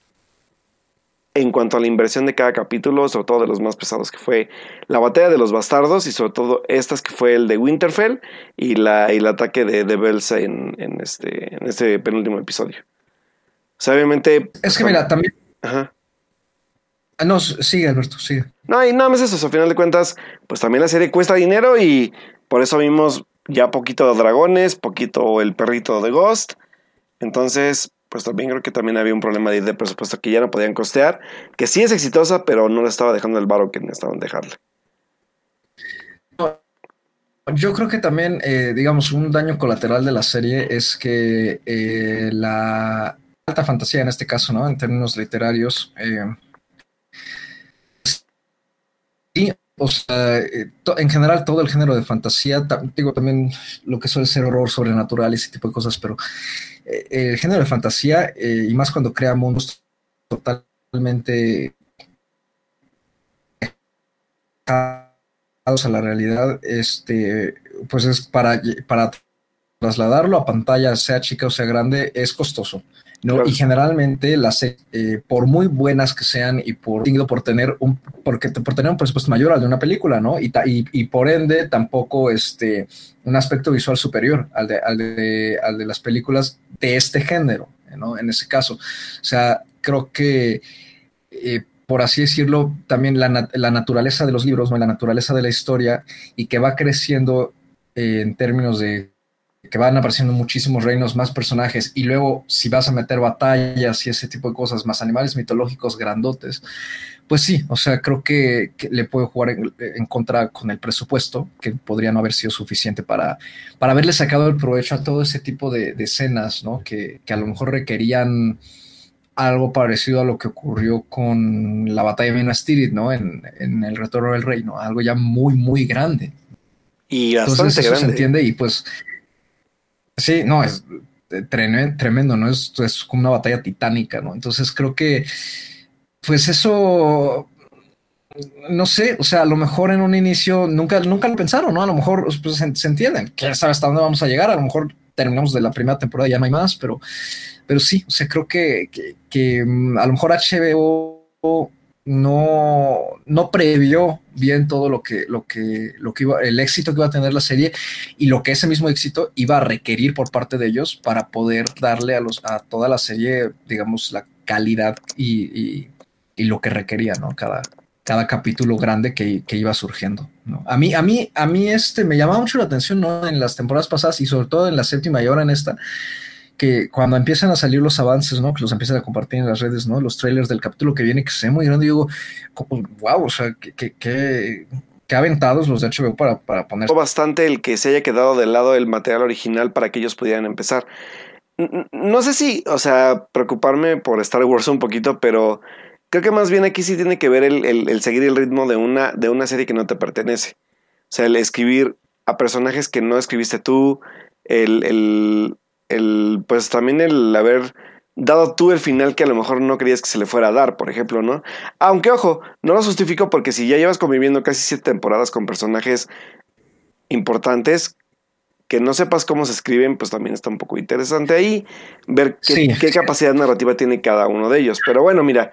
en cuanto a la inversión de cada capítulo, sobre todo de los más pesados, que fue la batalla de los bastardos y sobre todo estas que fue el de Winterfell y, la, y el ataque de, de Belsa en, en, este, en este penúltimo episodio. O sea, obviamente... Es que mira, también... Ajá. Ah, no, sigue Alberto, sigue. No, y nada más eso, a final de cuentas, pues también la serie cuesta dinero y por eso vimos ya poquito de dragones, poquito el perrito de Ghost. Entonces, pues también creo que también había un problema de, presupuesto que ya no podían costear, que sí es exitosa, pero no le estaba dejando el varo que necesitaban dejarle. Yo creo que también, eh, digamos, un daño colateral de la serie es que eh, la alta fantasía, en este caso, ¿no? En términos literarios, eh, o sea, en general todo el género de fantasía, digo también lo que suele ser horror sobrenatural y ese tipo de cosas, pero el género de fantasía, eh, y más cuando crea mundos totalmente a la realidad, este, pues es para, para trasladarlo a pantalla, sea chica o sea grande, es costoso. ¿No? Y generalmente las eh, por muy buenas que sean y por por tener un porque por tener un presupuesto mayor al de una película, ¿no? Y, y, por ende tampoco este un aspecto visual superior al de, al de, al de las películas de este género, ¿no? En ese caso. O sea, creo que eh, por así decirlo, también la, naturaleza de los libros, ¿no? la naturaleza de la historia, y que va creciendo eh, en términos de que van apareciendo muchísimos reinos, más personajes, y luego si vas a meter batallas y ese tipo de cosas, más animales mitológicos grandotes, pues sí, o sea, creo que, le puedo jugar en, contra con el presupuesto, que podría no haber sido suficiente para, para haberle sacado el provecho a todo ese tipo de, escenas, ¿no? Que, que a lo mejor requerían algo parecido a lo que ocurrió con la batalla de Minas Tirith, ¿no? En, el Retorno del Reino, algo ya muy, muy grande. Y bastante Entonces, eso se entiende y pues sí, no, es tremendo, ¿no? Es, es como una batalla titánica, ¿no? Entonces creo que, pues eso, no sé, o sea, a lo mejor en un inicio nunca, nunca lo pensaron, ¿no? A lo mejor pues, se, entienden, quién sabe hasta dónde vamos a llegar, a lo mejor terminamos de la primera temporada ya no hay más, pero pero sí, o sea, creo que, que, mm, a lo mejor HBO no, no previó bien todo lo que, lo que, lo que iba, el éxito que iba a tener la serie y lo que ese mismo éxito iba a requerir por parte de ellos para poder darle a los, a toda la serie, digamos, la calidad y, y, lo que requería, ¿no? Cada, cada capítulo grande que, que iba surgiendo. ¿no? A mí, a mí, a mí este me llamaba mucho la atención, ¿no? En las temporadas pasadas y sobre todo en la séptima y ahora en esta, que cuando empiezan a salir los avances, ¿no? Que los empiezan a compartir en las redes, ¿no? Los trailers del capítulo que viene, que se ve muy grande, digo, wow, o sea, que, que, aventados los de HBO para, para poner. Bastante el que se haya quedado del lado del material original para que ellos pudieran empezar. No sé si, o sea, preocuparme por Star Wars un poquito, pero creo que más bien aquí sí tiene que ver el, el seguir el ritmo de una, de una serie que no te pertenece. O sea, el escribir a personajes que no escribiste tú, el, el el, pues también el haber dado tú el final que a lo mejor no querías que se le fuera a dar, por ejemplo, ¿no? Aunque, ojo, no lo justifico porque si ya llevas conviviendo casi siete temporadas con personajes importantes, que no sepas cómo se escriben, pues también está un poco interesante ahí ver qué, qué capacidad narrativa tiene cada uno de ellos. Pero bueno, mira,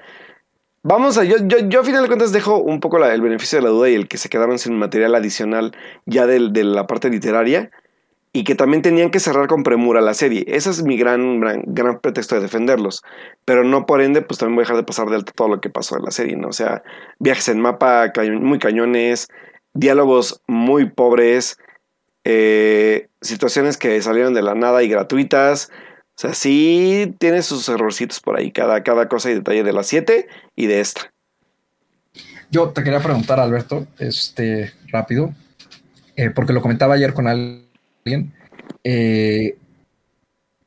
vamos a, yo, yo, yo a final de cuentas dejo un poco el beneficio de la duda y el que se quedaron sin material adicional ya de la parte literaria y que también tenían que cerrar con premura la serie. Ese es mi gran, gran, pretexto de defenderlos. Pero no por ende, pues también voy a dejar de pasar de alto todo lo que pasó en la serie, ¿no? O sea, viajes en mapa muy cañones, diálogos muy pobres, eh, situaciones que salieron de la nada y gratuitas. O sea, sí tiene sus errorcitos por ahí, cada, cada cosa y detalle de las 7 y de esta. Yo te quería preguntar, Alberto, este, rápido, eh, porque lo comentaba ayer con alguien eh,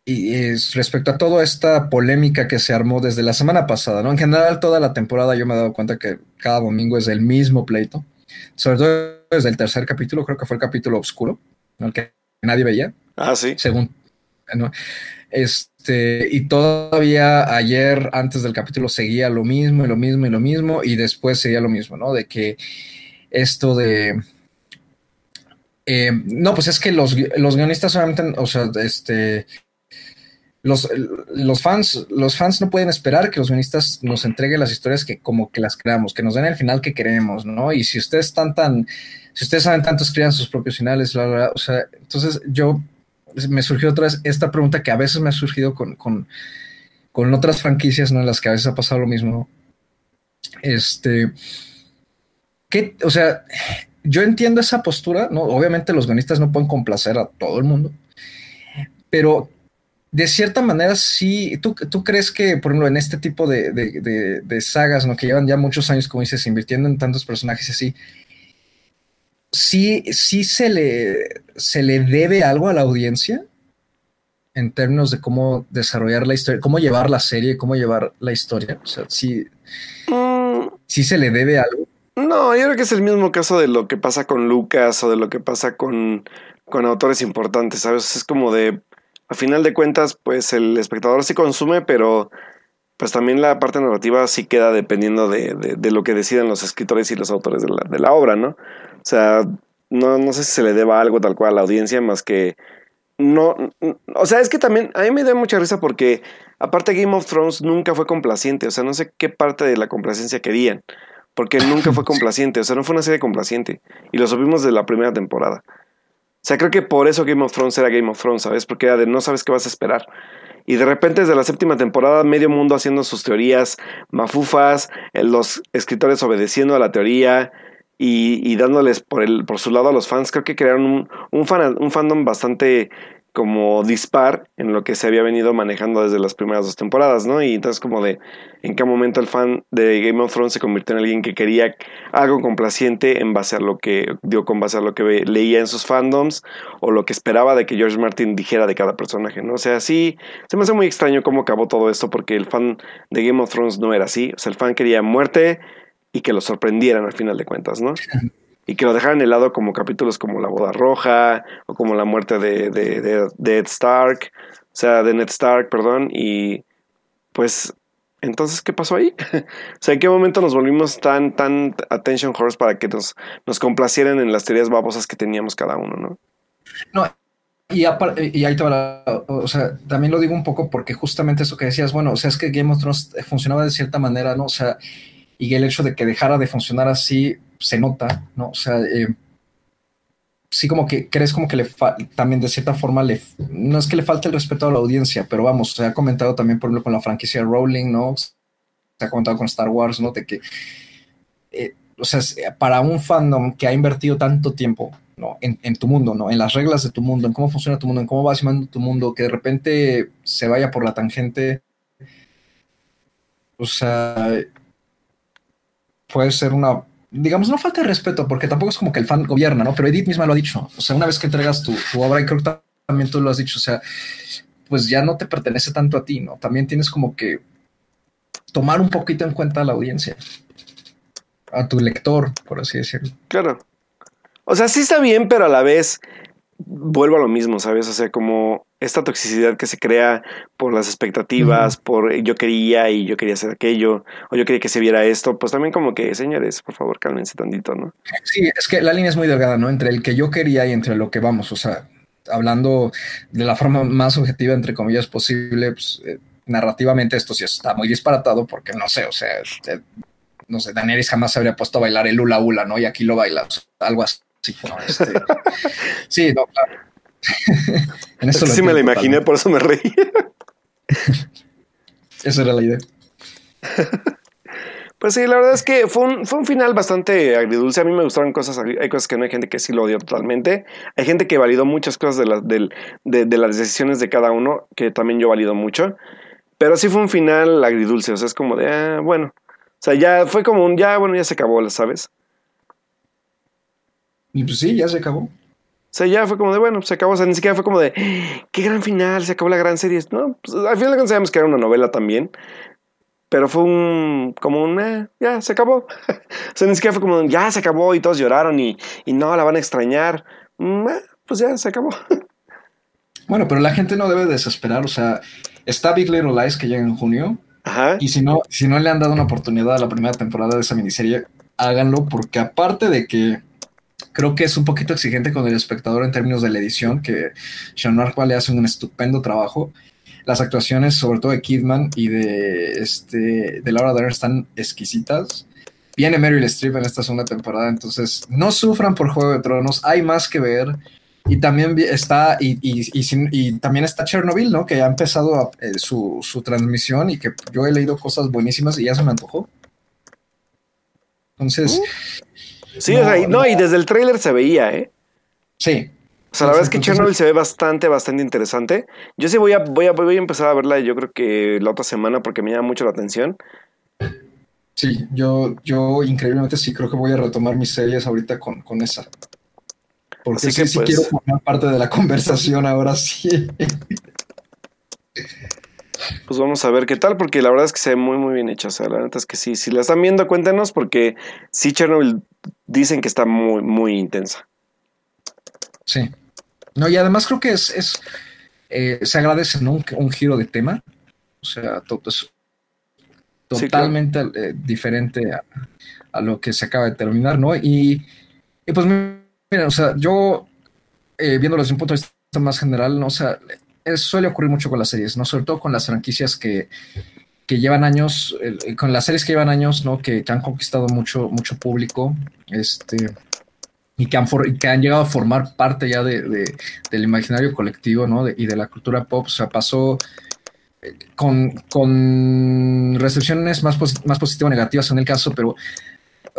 y es respecto a toda esta polémica que se armó desde la semana pasada, ¿no? En general, toda la temporada yo me he dado cuenta que cada domingo es el mismo pleito. Sobre todo desde el tercer capítulo, creo que fue el capítulo oscuro, el que nadie veía. Ah, sí. Según. Este, y todavía ayer, antes del capítulo, seguía lo mismo y lo mismo y lo mismo, y después seguía lo mismo, ¿no? De que esto de eh, no, pues es que los, los guionistas solamente, o sea, este, los, los, fans, los fans no pueden esperar que los guionistas nos entreguen las historias que como que las creamos, que nos den el final que queremos, ¿no? Y si ustedes están tan, si ustedes saben tanto, escriban sus propios finales, o sea, entonces yo me surgió otra vez esta pregunta que a veces me ha surgido con, con, con otras franquicias, ¿no? En las que a veces ha pasado lo mismo. Este, ¿qué, o sea, yo entiendo esa postura, ¿no? Obviamente los guionistas no pueden complacer a todo el mundo, pero de cierta manera sí, ¿tú, tú crees que, por ejemplo, en este tipo de, de, sagas, ¿no? Que llevan ya muchos años, como dices, invirtiendo en tantos personajes así, sí, sí se le, se le debe algo a la audiencia en términos de cómo desarrollar la historia, cómo llevar la serie, cómo llevar la historia. O sea, sí, mm. sí se le debe algo. No, yo creo que es el mismo caso de lo que pasa con Lucas o de lo que pasa con, con autores importantes, ¿sabes? Es como de, a final de cuentas, pues el espectador sí consume, pero pues también la parte narrativa sí queda dependiendo de, de, lo que decidan los escritores y los autores de la, de la obra, ¿no? O sea, no, no sé si se le deba algo tal cual a la audiencia, más que no, o sea, es que también a mí me da mucha risa porque aparte Game of Thrones nunca fue complaciente, o sea, no sé qué parte de la complacencia querían porque nunca fue complaciente, o sea, no fue una serie complaciente, y lo supimos de la primera temporada. O sea, creo que por eso Game of Thrones era Game of Thrones, ¿sabes? Porque era de no sabes qué vas a esperar. Y de repente desde la séptima temporada, medio mundo haciendo sus teorías mafufas, eh, los escritores obedeciendo a la teoría y, y dándoles por, el, por su lado a los fans, creo que crearon un, un, fan, un fandom bastante como dispar en lo que se había venido manejando desde las primeras dos temporadas, ¿no? Y entonces como de en qué momento el fan de Game of Thrones se convirtió en alguien que quería algo complaciente en base a lo que dio con base a lo que leía en sus fandoms o lo que esperaba de que George Martin dijera de cada personaje, ¿no? O sea, sí, se me hace muy extraño cómo acabó todo esto porque el fan de Game of Thrones no era así, o sea, el fan quería muerte y que lo sorprendieran al final de cuentas, ¿no? y que lo dejaran helado como capítulos como La Boda Roja o como la muerte de, de, de, Ed Stark, o sea, de Ned Stark, perdón, y pues entonces, ¿qué pasó ahí? o sea, ¿en qué momento nos volvimos tan, tan attention horse para que nos, nos complacieran en las teorías babosas que teníamos cada uno, no? No, y, y ahí te va o sea, también lo digo un poco porque justamente eso que decías, bueno, o sea, es que Game of Thrones funcionaba de cierta manera, ¿no? O sea, y el hecho de que dejara de funcionar así, se nota, ¿no? O sea, eh, sí como que crees como que le también de cierta forma le no es que le falte el respeto a la audiencia, pero vamos, se ha comentado también por ejemplo con la franquicia Rowling, ¿no? Se ha comentado con Star Wars, ¿no? De que eh, o sea, para un fandom que ha invertido tanto tiempo ¿no? En, en, tu mundo, ¿no? En las reglas de tu mundo, en cómo funciona tu mundo, en cómo vas llamando tu mundo, que de repente se vaya por la tangente. O sea, puede ser una digamos, no falta de respeto, porque tampoco es como que el fan gobierna, ¿no? Pero Edith misma lo ha dicho. O sea, una vez que entregas tu, obra, y creo que también tú lo has dicho, o sea, pues ya no te pertenece tanto a ti, ¿no? También tienes como que tomar un poquito en cuenta a la audiencia, a tu lector, por así decirlo. Claro. O sea, sí está bien, pero a la vez vuelvo a lo mismo, ¿sabes? O sea, como esta toxicidad que se crea por las expectativas, por yo quería y yo quería hacer aquello, o yo quería que se viera esto, pues también como que, señores, por favor, cálmense tantito, ¿no? Sí, es que la línea es muy delgada, ¿no? Entre el que yo quería y entre lo que vamos, o sea, hablando de la forma más objetiva, entre comillas, posible, pues, eh, narrativamente esto sí está muy disparatado porque no sé, o sea, eh, no sé, Daenerys jamás se habría puesto a bailar el hula hula, ¿no? Y aquí lo bailas, algo así. Este, sí, no, claro. en eso sí me la imaginé, por eso me reí. Esa era la idea. Pues sí, la verdad es que fue un, fue un final bastante agridulce. A mí me gustaron cosas, hay cosas que no hay gente que sí lo odió totalmente. Hay gente que validó muchas cosas de, de, las decisiones de cada uno, que también yo valido mucho. Pero sí fue un final agridulce, o sea, es como de, ah, bueno. O sea, ya fue como un, ya, bueno, ya se acabó, ¿sabes? Y pues sí, ya se acabó. O sea, ya fue como de, bueno, se acabó, o sea, ni siquiera fue como de, qué gran final, se acabó la gran serie. No, pues, al final de sabemos que era una novela también, pero fue un, como un, eh, ya, se acabó. o sea, ni siquiera fue como, ya se acabó y todos lloraron y, y no, la van a extrañar. Mm, eh, pues ya, se acabó. bueno, pero la gente no debe desesperar, o sea, está Big Little Lies que llega en junio. Ajá. Y si no, si no le han dado una oportunidad a la primera temporada de esa miniserie, háganlo, porque aparte de que creo que es un poquito exigente con el espectador en términos de la edición, que Sean Mark le hace un estupendo trabajo. Las actuaciones, sobre todo de Kidman y de, este, de Laura Dern, están exquisitas. Viene Meryl Streep en esta segunda temporada, entonces no sufran por Juego de Tronos, hay más que ver. Y también está, y, y, y, también está Chernobyl, ¿no? Que ya ha empezado eh, su, su, transmisión y que yo he leído cosas buenísimas y ya se me antojó. Entonces, uh. Sí, no, o sea, no, y desde el tráiler se veía, ¿eh? Sí. O sea, la verdad es que Chernobyl se ve bastante, bastante interesante. Yo sí voy a, voy a, voy a empezar a verla, yo creo que la otra semana, porque me llama mucho la atención. Sí, yo, yo increíblemente sí creo que voy a retomar mis series ahorita con, con esa. Porque sí, sí pues quiero formar parte de la conversación ahora sí. Pues vamos a ver qué tal, porque la verdad es que se ve muy, muy bien hecha. O sea, la neta es que sí. Si la están viendo, cuéntenos, porque sí, Chernobyl dicen que está muy, muy intensa. Sí. No, y además creo que es, es eh, se agradece un, giro de tema. O sea, todo es totalmente eh, diferente a, lo que se acaba de terminar, ¿no? Y, y pues, mira, o sea, yo, eh, viéndolo desde un punto de vista más general, ¿no? O sea, suele ocurrir mucho con las series, ¿no? Sobre todo con las franquicias que, que llevan años, con las series que llevan años, ¿no? Que, han conquistado mucho, mucho público, este, y que han, que han llegado a formar parte ya de, del imaginario colectivo, ¿no? y de la cultura pop. O sea, pasó con, con recepciones más, más positivas o negativas en el caso, pero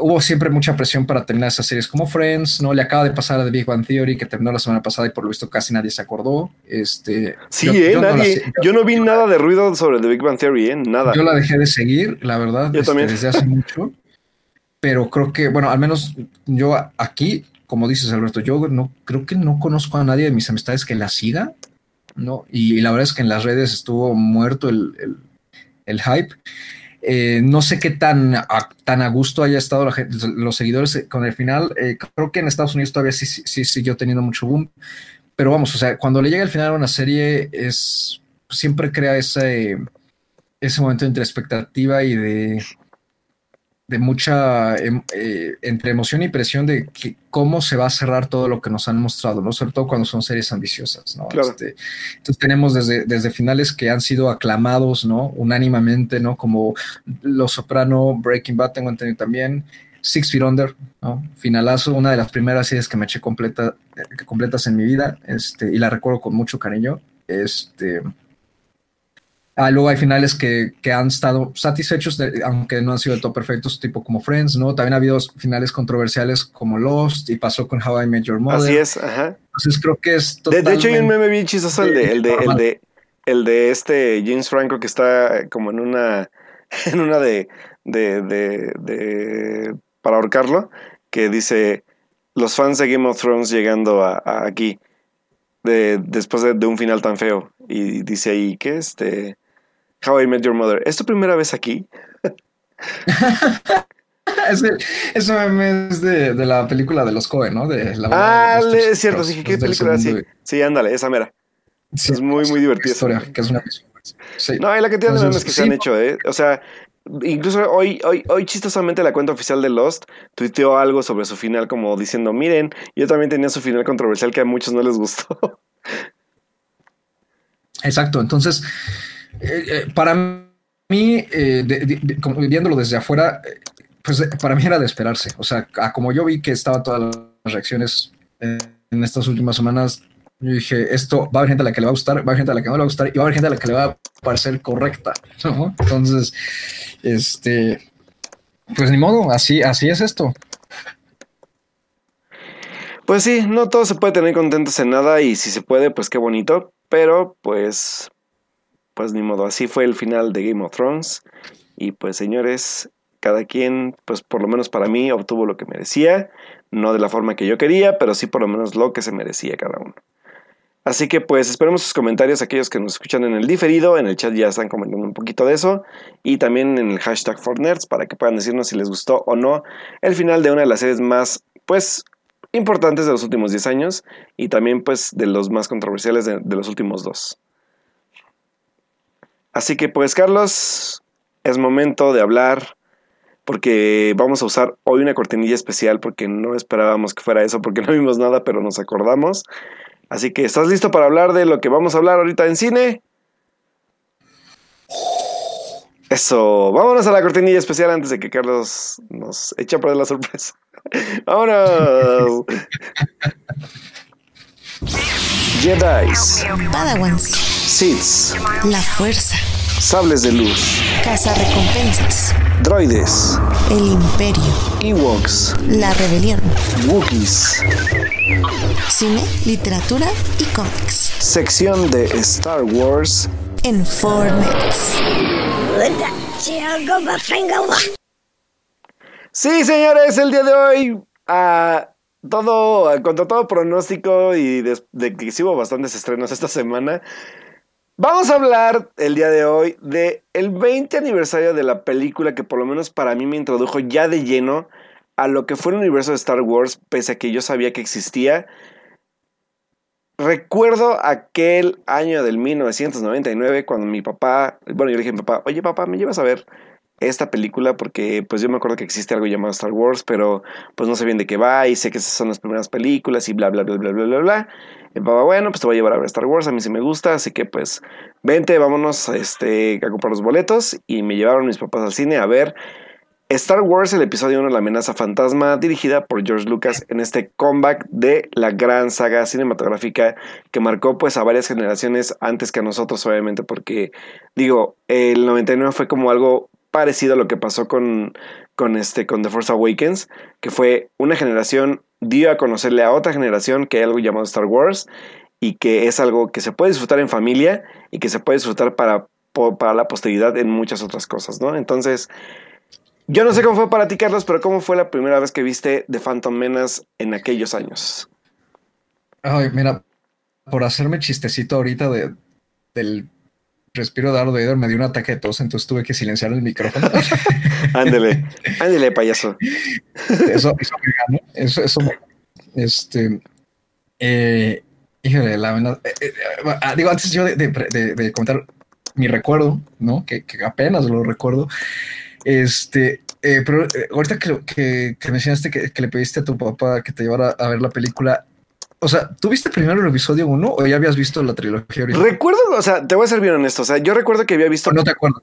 hubo siempre mucha presión para terminar esas series como Friends, ¿no? Le acaba de pasar a The Big Bang Theory, que terminó la semana pasada y por lo visto casi nadie se acordó. Este, Sí, yo- ¿eh? yo no Nadie. sé- yo no vi nada de ruido sobre The Big Bang Theory, ¿eh? Nada. Yo la dejé de seguir, la verdad, Yo este, también. desde hace mucho. Pero creo que, bueno, al menos yo aquí, como dices, Alberto, yo no creo que no conozco a nadie de mis amistades que la siga, ¿no? Y, y la verdad es que en las redes estuvo muerto el, el- el hype. Eh, no sé qué tan a, tan a gusto haya estado los seguidores con el final. Eh, creo que en Estados Unidos todavía sí, sí, sí siguió teniendo mucho boom. Pero vamos, o sea, cuando le llega el final a una serie, es siempre crea ese, ese momento entre expectativa y de, de mucha em- eh, entre emoción y presión de que, cómo se va a cerrar todo lo que nos han mostrado, ¿no? Sobre todo cuando son series ambiciosas, ¿no? Claro. Este, entonces tenemos desde, desde finales que han sido aclamados, ¿no? Unánimemente, ¿no? Como Los Soprano, Breaking Bad, tengo entendido también. Six Feet Under, ¿no? Finalazo, una de las primeras series que me eché completa, completas en mi vida, este, y la recuerdo con mucho cariño. Este, Ah, luego hay finales que, que han estado satisfechos, de- aunque no han sido del todo perfectos, tipo como Friends, ¿no? También ha habido finales controversiales como Lost y pasó con How I Met Your Mother. Así es, ajá. Entonces creo que es De, de hecho, hay un totalmente- meme bien chistoso, el de, el de, el de, el de este James Franco que está como en una, en una de, de, de, de- para ahorcarlo, que dice los fans de Game of Thrones llegando a, a aquí de, después de, de un final tan feo y dice ahí que este How I Met Your Mother, ¿es tu primera vez aquí? Ese meme es de, de la película de los Coen, ¿no? De la Ah, de es cierto, dije, los ¿qué película? Sí, sí, ándale, esa mera. sí, es muy, muy divertida Historia, que es una sí. No, hay la cantidad de Entonces, memes que se sí. han hecho, ¿eh? O sea, incluso hoy, hoy, hoy chistosamente la cuenta oficial de Lost tuiteó algo sobre su final como diciendo, miren, yo también tenía su final controversial que a muchos no les gustó. Exacto, entonces, eh, eh, para mí, eh, viéndolo desde afuera, pues para mí era de esperarse. O sea, como yo vi que estaban todas las reacciones en estas últimas semanas, yo dije, esto va a haber gente a la que le va a gustar, va a haber gente a la que no le va a gustar y va a haber gente a la que le va a parecer correcta. Entonces, este, pues ni modo, así, así es esto. Pues sí, no todo se puede tener contentos en nada y si se puede, pues qué bonito, pero pues, pues ni modo, así fue el final de Game of Thrones. Y pues señores, cada quien, pues por lo menos para mí, obtuvo lo que merecía, no de la forma que yo quería, pero sí por lo menos lo que se merecía cada uno. Así que pues esperemos sus comentarios, aquellos que nos escuchan en el diferido, en el chat ya están comentando un poquito de eso, y también en el hashtag ForNerds para que puedan decirnos si les gustó o no el final de una de las series más, pues, importantes de los últimos 10 años, y también pues de los más controversiales de, de los últimos dos. Así que pues Carlos, es momento de hablar porque vamos a usar hoy una cortinilla especial porque no esperábamos que fuera eso, porque no vimos nada, pero nos acordamos. Así que, ¿estás listo para hablar de lo que vamos a hablar ahorita en cine? Eso, vámonos a la cortinilla especial antes de que Carlos nos eche a perder la sorpresa. ¡Vámonos! Jedis, Padawans, Siths, la fuerza, sables de luz, recompensas, droides, el imperio, Ewoks, la rebelión, Wookiees, cine, literatura y cómics. sección de Star Wars. En Fortnite. Sí, señores, el día de hoy, ah, todo, contra todo pronóstico y des- de, que hubo bastantes estrenos esta semana, vamos a hablar el día de hoy de el 20 aniversario de la película que por lo menos para mí me introdujo ya de lleno a lo que fue el universo de Star Wars, pese a que yo sabía que existía. Recuerdo aquel año del 1999 cuando mi papá, bueno, yo le dije a mi papá, oye papá, ¿me llevas a ver esta película? Porque pues yo me acuerdo que existe algo llamado Star Wars, pero pues no sé bien de qué va y sé que esas son las primeras películas y bla, bla, bla, bla, bla, bla, bla. Mi papá, bueno, pues te voy a llevar a ver Star Wars, a mí sí me gusta, así que pues vente, vámonos este, a comprar los boletos y me llevaron mis papás al cine a ver Star Wars, el episodio 1, La amenaza fantasma, dirigida por George Lucas en este comeback de la gran saga cinematográfica que marcó pues a varias generaciones antes que a nosotros, obviamente, porque digo, el 99 fue como algo parecido a lo que pasó con, con, este, con The Force Awakens, que fue una generación dio a conocerle a otra generación que hay algo llamado Star Wars y que es algo que se puede disfrutar en familia y que se puede disfrutar para, para la posteridad en muchas otras cosas, ¿no? Entonces, yo no sé cómo fue para ti, Carlos, pero ¿cómo fue la primera vez que viste The Phantom Menace en aquellos años? Ay, mira, por hacerme chistecito ahorita de, del respiro de Darth me dio un ataque de tos, entonces tuve que silenciar el micrófono. ándele, ándele, payaso. Eso, eso me ganó, eso, eso me Este, eh, híjole, la verdad, eh, eh, ah, digo, antes yo de, de, de, de, comentar mi recuerdo, ¿no? Que, que apenas lo recuerdo. Este, eh, pero ahorita que, que, que mencionaste que, le pediste a tu papá que te llevara a ver la película, o sea, ¿tú viste primero el episodio 1 o ya habías visto la trilogía original? Recuerdo, o sea, te voy a ser bien honesto, o sea, yo recuerdo que había visto... No te acuerdo.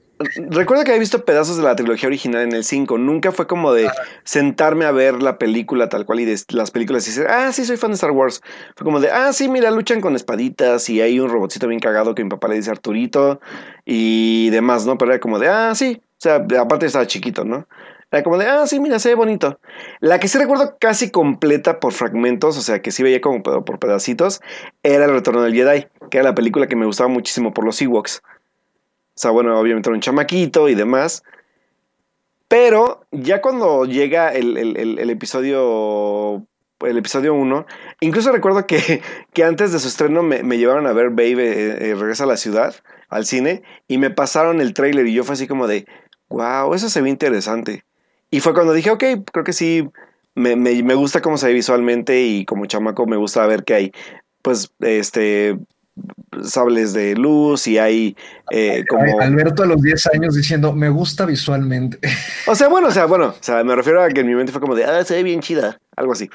Recuerdo que había visto pedazos de la trilogía original en el 5, nunca fue como de ah. sentarme a ver la película tal cual y de las películas y decir, ah, sí, soy fan de Star Wars. Fue como de, ah, sí, mira, luchan con espaditas y hay un robotcito bien cagado que mi papá le dice Arturito y demás, ¿no? Pero era como de, ah, sí, o sea, aparte estaba chiquito, ¿no? Era como de, ah, sí, mira, se ve bonito. La que sí recuerdo casi completa por fragmentos, o sea, que sí veía como por pedacitos, era El Retorno del Jedi, que era la película que me gustaba muchísimo por los Ewoks. O sea, bueno, obviamente era un chamaquito y demás. Pero ya cuando llega el, el, episodio el episodio 1. Incluso recuerdo que, que, antes de su estreno me, me llevaron a ver Babe eh, eh, Regresa a la Ciudad, al cine, y me pasaron el trailer y yo fue así como de, wow, eso se ve interesante. Y fue cuando dije, ok, creo que sí, me, me, me, gusta cómo se ve visualmente y como chamaco me gusta ver que hay, pues, este, sables de luz y hay eh, como... Alberto a los 10 años diciendo, me gusta visualmente. O sea, bueno, o sea, bueno, o sea, me refiero a que en mi mente fue como de, ah, se ve bien chida, algo así.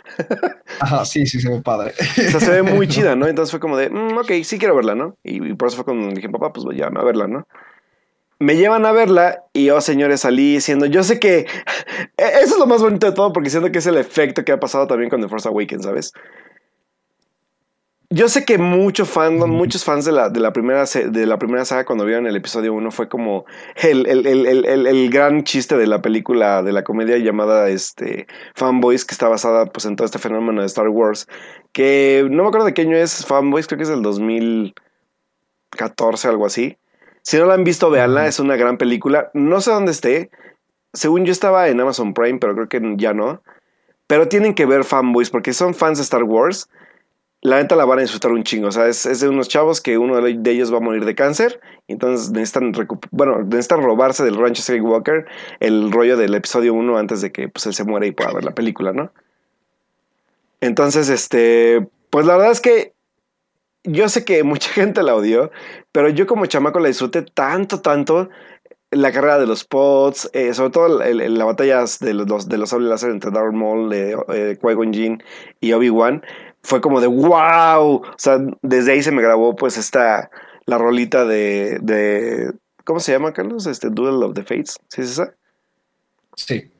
Ajá, sí, sí, se ve padre. O sea, se ve muy chida, ¿no? Entonces fue como de, mm, ok, sí quiero verla, ¿no? Y, y por eso fue cuando dije, papá, pues ya, a verla, ¿no? Me llevan a verla y yo, oh, señores, salí diciendo, yo sé que e-, eso es lo más bonito de todo porque siento que es el efecto que ha pasado también con The Force Awakens, ¿sabes? Yo sé que mucho fandom, muchos fans de la, de la, primera, de la primera saga cuando vieron el episodio 1 fue como el, el, el, el, gran chiste de la película, de la comedia llamada este, Fanboys, que está basada pues, en todo este fenómeno de Star Wars, que no me acuerdo de qué año es Fanboys, creo que es del 2014, algo así. Si no la han visto, véanla, es una gran película. No sé dónde esté. Según yo estaba en Amazon Prime, pero creo que ya no. Pero tienen que ver fanboys, porque son fans de Star Wars. La neta la van a disfrutar un chingo. O sea, es, es de unos chavos que uno de ellos va a morir de cáncer. Entonces necesitan, bueno, necesitan robarse del rancho Skywalker el rollo del episodio 1 antes de que pues, él se muera y pueda ver la película, ¿no? Entonces, este, pues la verdad es que yo sé que mucha gente la odió, pero yo como chamaco la disfruté tanto, tanto. La carrera de los pods, eh, sobre todo el, el, la batalla de los, de los sables láser entre Darth Maul, eh, eh, Qui-Gon Jinn y Obi-Wan, fue como de wow. O sea, desde ahí se me grabó pues esta, la rolita de, de ¿cómo se llama, Carlos? Este Duel of the Fates, ¿sí es esa? Sí.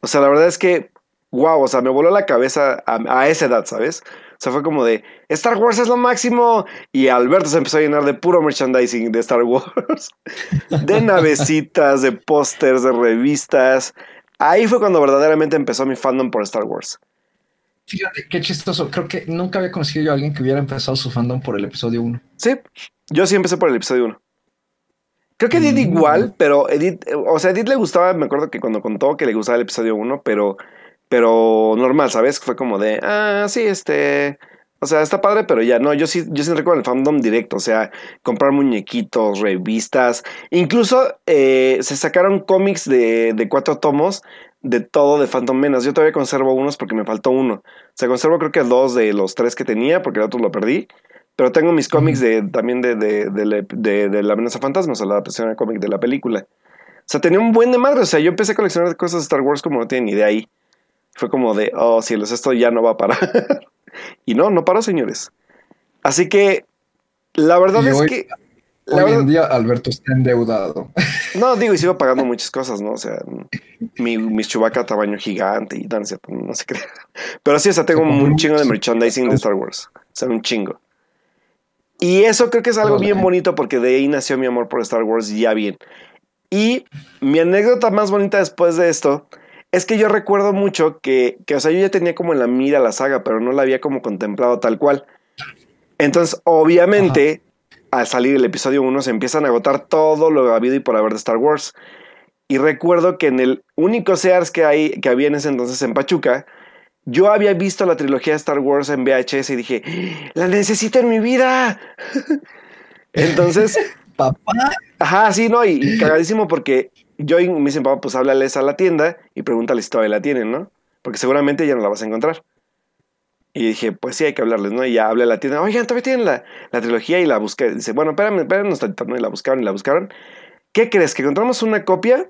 O sea, la verdad es que, wow, o sea, me voló la cabeza a, a esa edad, ¿sabes? O sea, fue como de Star Wars es lo máximo. Y Alberto se empezó a llenar de puro merchandising de Star Wars, de navecitas, de pósters, de revistas. Ahí fue cuando verdaderamente empezó mi fandom por Star Wars. Fíjate, qué chistoso. Creo que nunca había conocido yo a alguien que hubiera empezado su fandom por el episodio 1. Sí, yo sí empecé por el episodio 1. Creo que Edith mm. igual, pero Edith, o sea, Edith le gustaba, me acuerdo que cuando contó que le gustaba el episodio 1, pero pero normal, ¿sabes? Fue como de, ah, sí, este, o sea, está padre, pero ya no, yo sí, yo sí recuerdo el fandom directo, o sea, comprar muñequitos, revistas, incluso eh, se sacaron cómics de, de, cuatro tomos de todo de Phantom Menace. Yo todavía conservo unos porque me faltó uno. O sea, conservo creo que dos de los tres que tenía, porque el otro lo perdí. Pero tengo mis cómics de, también de, de, de, de, la amenaza fantasma, o sea, la adaptación cómic de la película. O sea, tenía un buen de madre. O sea, yo empecé a coleccionar cosas de Star Wars como no tienen ni idea ahí. Fue como de, oh cielos, esto ya no va a parar. y no, no paró, señores. Así que la verdad y es hoy, que... Hoy verdad, en día Alberto está endeudado. No, digo, y sigo pagando muchas cosas, ¿no? O sea, mi, mis Chewbacca tamaño gigante y no, no, es cierto, no se cree. Pero sí, o sea, tengo un chingo de merchandising de Star Wars. O sea, un chingo. Y eso creo que es algo bien bonito porque de ahí nació mi amor por Star Wars ya bien. Y mi anécdota más bonita después de esto es que yo recuerdo mucho que, que, o sea, yo ya tenía como en la mira la saga, pero no la había como contemplado tal cual. Entonces, obviamente, al salir el episodio 1 se empiezan a agotar todo lo habido y por haber de Star Wars. Y recuerdo que en el único Sears que, hay, que había en ese entonces en Pachuca, yo había visto la trilogía de Star Wars en VHS y dije, la necesito en mi vida. Entonces, Papá. ajá, sí, no, y, y cagadísimo porque yo me dicen, papá, pues háblales a la tienda y pregúntale si todavía la tienen, ¿no? Porque seguramente ya no la vas a encontrar. Y dije, pues sí, hay que hablarles, ¿no? Y ya hablé a la tienda, oigan, todavía tienen la, la trilogía y la busqué. Dice, bueno, espérame, espérame, tantito, ¿no? Y la buscaron y la buscaron. ¿Qué crees? Que encontramos una copia,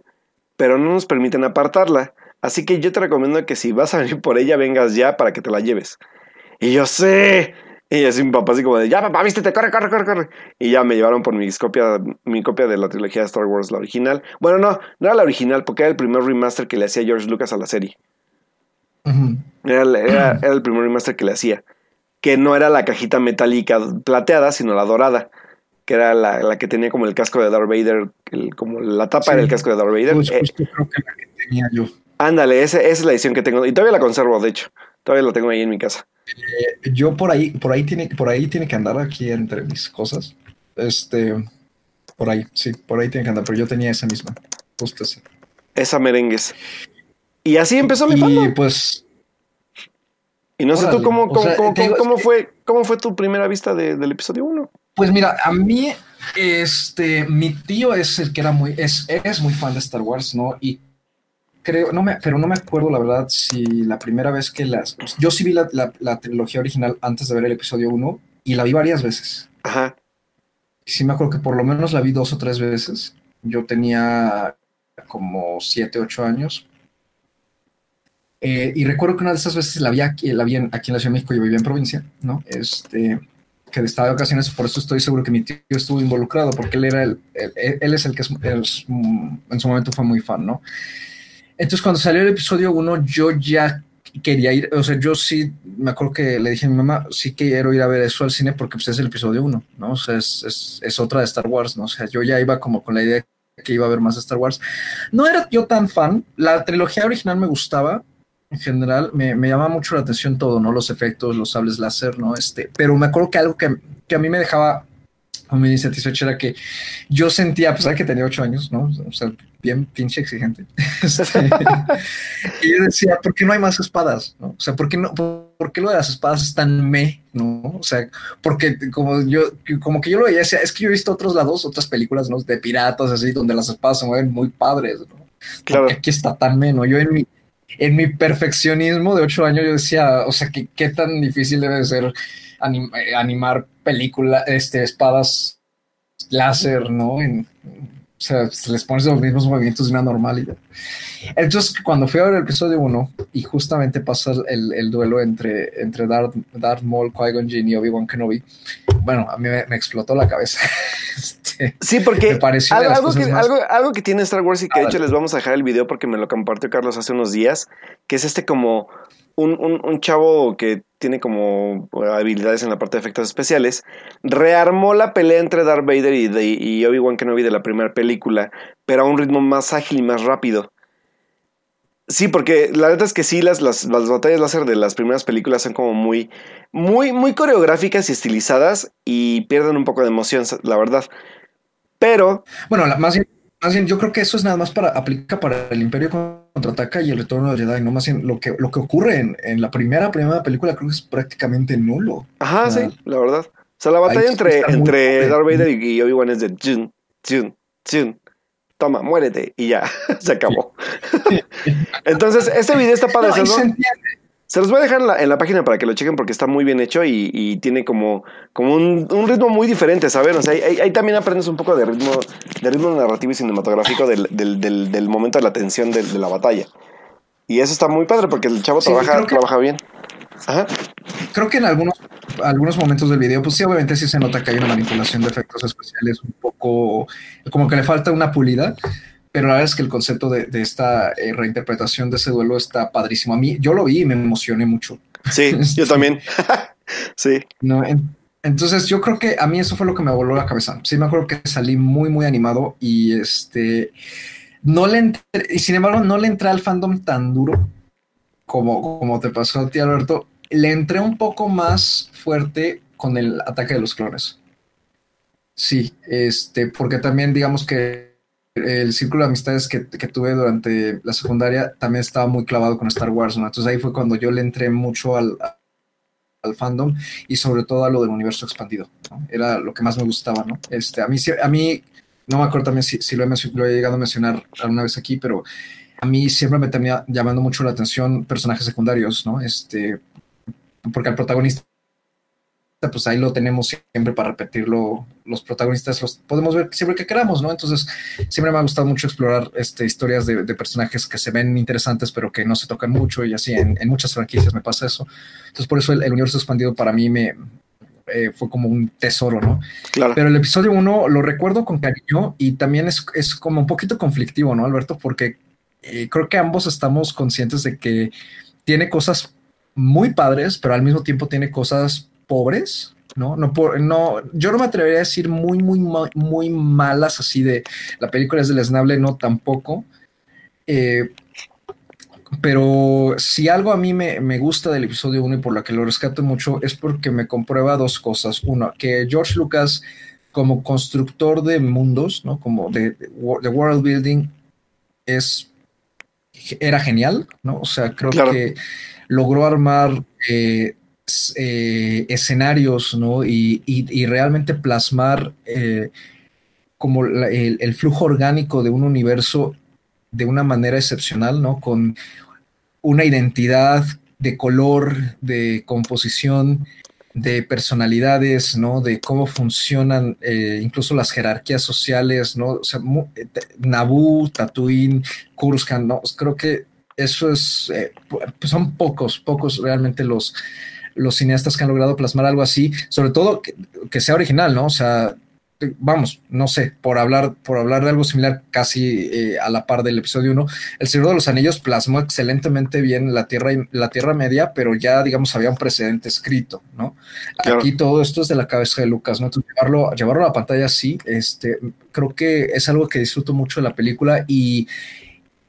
pero no nos permiten apartarla. Así que yo te recomiendo que si vas a venir por ella, vengas ya para que te la lleves. Y yo sé. Y así mi papá así como de, ya papá, vístete, corre, corre, corre, corre. Y ya me llevaron por mis copia, mi copia de la trilogía de Star Wars, la original. Bueno, no, no era la original, porque era el primer remaster que le hacía George Lucas a la serie. Era, el- era- era el primer remaster que le hacía. Que no era la cajita metálica plateada, sino la dorada. Que era la, la que tenía como el casco de Darth Vader. el- como la tapa Sí. era el casco de Darth Vader. Pues Eh, justo creo que la que tenía yo. ándale, esa, esa es la edición que tengo. Y todavía la conservo, de hecho. Todavía la tengo ahí en mi casa. Yo por ahí, por ahí tiene, por ahí tiene que andar aquí entre mis cosas. Este, por ahí, sí, por ahí tiene que andar, pero yo tenía esa misma, justo esa. Esa merengues. Y así empezó mi fandom. Y pues, Y no sé tú cómo, cómo, sea, cómo, te digo, cómo es que- fue, cómo fue tu primera vista de- del episodio 1. pues mira, a mí, este, mi tío es el que era muy, es, es muy fan de Star Wars, ¿no? Y creo, no me, pero no me acuerdo la verdad si la primera vez que las, yo sí vi la, la, la trilogía original antes de ver el episodio 1 y la vi varias veces. Ajá. Sí me acuerdo que por lo menos la vi dos o tres veces. Yo tenía como siete, ocho años. Eh, y recuerdo que una de esas veces la vi aquí, la vi en- aquí en la Ciudad de México, yo vivía en provincia, ¿no? Este, que estaba de ocasiones, por eso estoy seguro que mi tío estuvo involucrado, porque él era el, él, él es el que es, es, mm, en su momento fue muy fan, ¿no? Entonces cuando salió el episodio 1, yo ya quería ir, o sea, yo sí, me acuerdo que le dije a mi mamá, sí quiero ir a ver eso al cine porque pues es el episodio 1, ¿no? O sea, es, es, es otra de Star Wars, ¿no? O sea, yo ya iba como con la idea de que iba a ver más de Star Wars. No era yo tan fan, la trilogía original me gustaba, en general, me, me llama mucho la atención todo, ¿no? Los efectos, los sables láser, ¿no? Este, pero me acuerdo que algo que, que a mí me dejaba muy insatisfecho era que yo sentía, a pesar que tenía ocho años, ¿no? O sea, bien pinche exigente. Este, y yo decía, ¿por qué no hay más espadas? ¿no? O sea, ¿por qué, no, por, por qué lo de las espadas es tan me? ¿no? O sea, porque como yo, como que yo lo veía, decía, es que yo he visto otros lados, otras películas, ¿no? De piratas, así, donde las espadas se mueven muy padres, ¿no? Claro. Porque aquí está tan me, ¿no? Yo en mi, en mi perfeccionismo de ocho años yo decía, o sea, ¿qué, qué tan difícil debe de ser anim, eh, animar películas, este, espadas láser, ¿no? En, o sea, les pones los mismos movimientos de una normalidad. Entonces, cuando fui a ver el episodio 1 y justamente pasa el, el duelo entre, entre Darth, Darth Maul, Qui-Gon Jinn y Obi-Wan Kenobi, bueno, a mí me, me explotó la cabeza. Este, Sí, porque algo, que, más- algo, algo que tiene Star Wars y que de hecho dale. les vamos a dejar el video porque me lo compartió Carlos hace unos días, que es este como un, un, chavo que tiene como habilidades en la parte de efectos especiales, rearmó la pelea entre Darth Vader y, y Obi-Wan Kenobi de la primera película, pero a un ritmo más ágil y más rápido. Sí, porque la verdad es que sí, las, las, las batallas láser de las primeras películas son como muy, muy, muy coreográficas y estilizadas y pierden un poco de emoción, la verdad. Pero Bueno, la- más bien, más bien, yo creo que eso es nada más para aplica para el Imperio contraataca y el retorno de Jedi, no más bien lo que lo que ocurre en, en la primera primera película creo que es prácticamente nulo. Ajá, sí, la verdad. O sea, la batalla entre, entre. Darth Vader y Obi-Wan es de Jun, Jun, Jun. Toma, muérete. Y ya, se acabó. Entonces, este video está padre. No, se, los- voy a dejar en la, en la página para que lo chequen porque está muy bien hecho y, y tiene como, como un, un ritmo muy diferente, ¿saben? O sea, ahí, ahí- también aprendes un poco de ritmo, de ritmo narrativo y cinematográfico del, del, del, del momento de la tensión de, de la batalla. Y eso está muy padre porque el chavo Sí, trabaja, que- trabaja bien. Ajá. Creo que en algunos algunos momentos del video, pues sí, obviamente sí se nota que hay una manipulación de efectos especiales un poco, como que le falta una pulida, pero la verdad es que el concepto de, de esta eh, reinterpretación de ese duelo está padrísimo. A mí, yo lo vi y me emocioné mucho. Sí, yo también. sí. No, entonces yo creo que a mí eso fue lo que me voló la cabeza. Sí, me acuerdo que salí muy, muy animado y este, no le entré, y sin embargo no le entré al fandom tan duro como, como te pasó a ti, Alberto. Le entré un poco más fuerte con el ataque de los clones. Sí, este, porque también digamos que el círculo de amistades que, tuve durante la secundaria también estaba muy clavado con Star Wars, ¿no? Entonces ahí fue cuando yo le entré mucho al, fandom y sobre todo a lo del universo expandido. Era lo que más me gustaba, ¿no? Este, a mí, a mí no me acuerdo también si, lo, he, llegado a mencionar alguna vez aquí, pero a mí siempre me termina llamando mucho la atención personajes secundarios, ¿no? Este, porque al protagonista, pues ahí lo tenemos siempre para repetirlo. Los protagonistas los podemos ver siempre que queramos, ¿no? Entonces, siempre me ha gustado mucho explorar este, historias de, de personajes que se ven interesantes, pero que no se tocan mucho y así. En, en muchas franquicias me pasa eso. Entonces, por eso el, el universo expandido para mí me eh, fue como un tesoro, ¿no? Claro. Pero el episodio 1 lo recuerdo con cariño y también es, es como un poquito conflictivo, ¿no, Alberto? Porque eh, creo que ambos estamos conscientes de que tiene cosas muy padres, pero al mismo tiempo tiene cosas pobres, ¿no? No, por, no yo no me atrevería a decir muy, muy, muy malas así de la película es deleznable, no tampoco. Eh, pero si algo a mí me, me gusta del episodio 1 y por lo que lo rescato mucho es porque me comprueba dos cosas. Uno, que George Lucas como constructor de mundos, ¿no? Como de, de wo- de world building es era genial, ¿no? O sea, creo Claro. que logró armar eh, eh, escenarios, ¿no? Y, y- realmente plasmar eh, como el, flujo orgánico de un universo de una manera excepcional, ¿no? Con una identidad de color, de composición, de personalidades, ¿no? De cómo funcionan eh, incluso las jerarquías sociales, ¿no? O sea, Naboo, Tatooine, Coruscant, ¿no? Creo que eso es, pu- pues son pocos, pocos realmente los, los cineastas que han logrado plasmar algo así, sobre todo que, que sea original, ¿no? O sea, vamos, no sé, por hablar, por hablar de algo similar casi eh, a la par del episodio 1, El Señor de los Anillos plasmó excelentemente bien la Tierra, y- la tierra Media, pero ya, digamos, había un precedente escrito, ¿no? Claro. Aquí todo esto es de la cabeza de Lucas, ¿no? Entonces, llevarlo, llevarlo a la pantalla así, este, creo que es algo que disfruto mucho de la película y,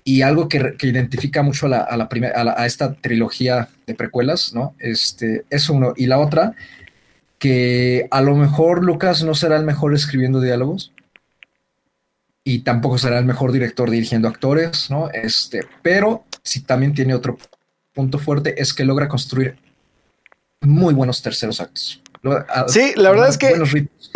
y algo que, que identifica mucho a, la, a, la a, la- a esta trilogía de precuelas, ¿no? Este, eso uno. Y la otra, que a lo mejor Lucas no será el mejor escribiendo diálogos y tampoco será el mejor director dirigiendo actores, ¿no? Este, pero sí también tiene otro punto fuerte, es que logra construir muy buenos terceros actos. A- Sí, la verdad es que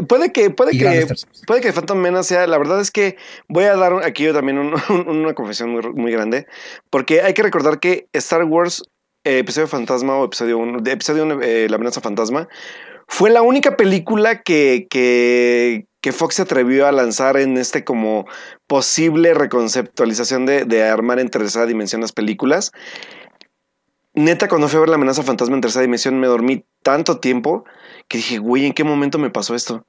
puede que, puede que, puede que Phantom Menace sea, la verdad es que voy a dar aquí yo también un- un- una confesión muy, muy grande, porque hay que recordar que Star Wars, eh, episodio fantasma o episodio 1, de episodio 1, eh, La amenaza fantasma, fue la única película que, que, que Fox se atrevió a lanzar en este como posible reconceptualización de, de armar en tercera dimensión las películas. Neta, cuando fui a ver la amenaza fantasma en tercera dimensión, me dormí tanto tiempo que dije, güey, ¿en qué momento me pasó esto?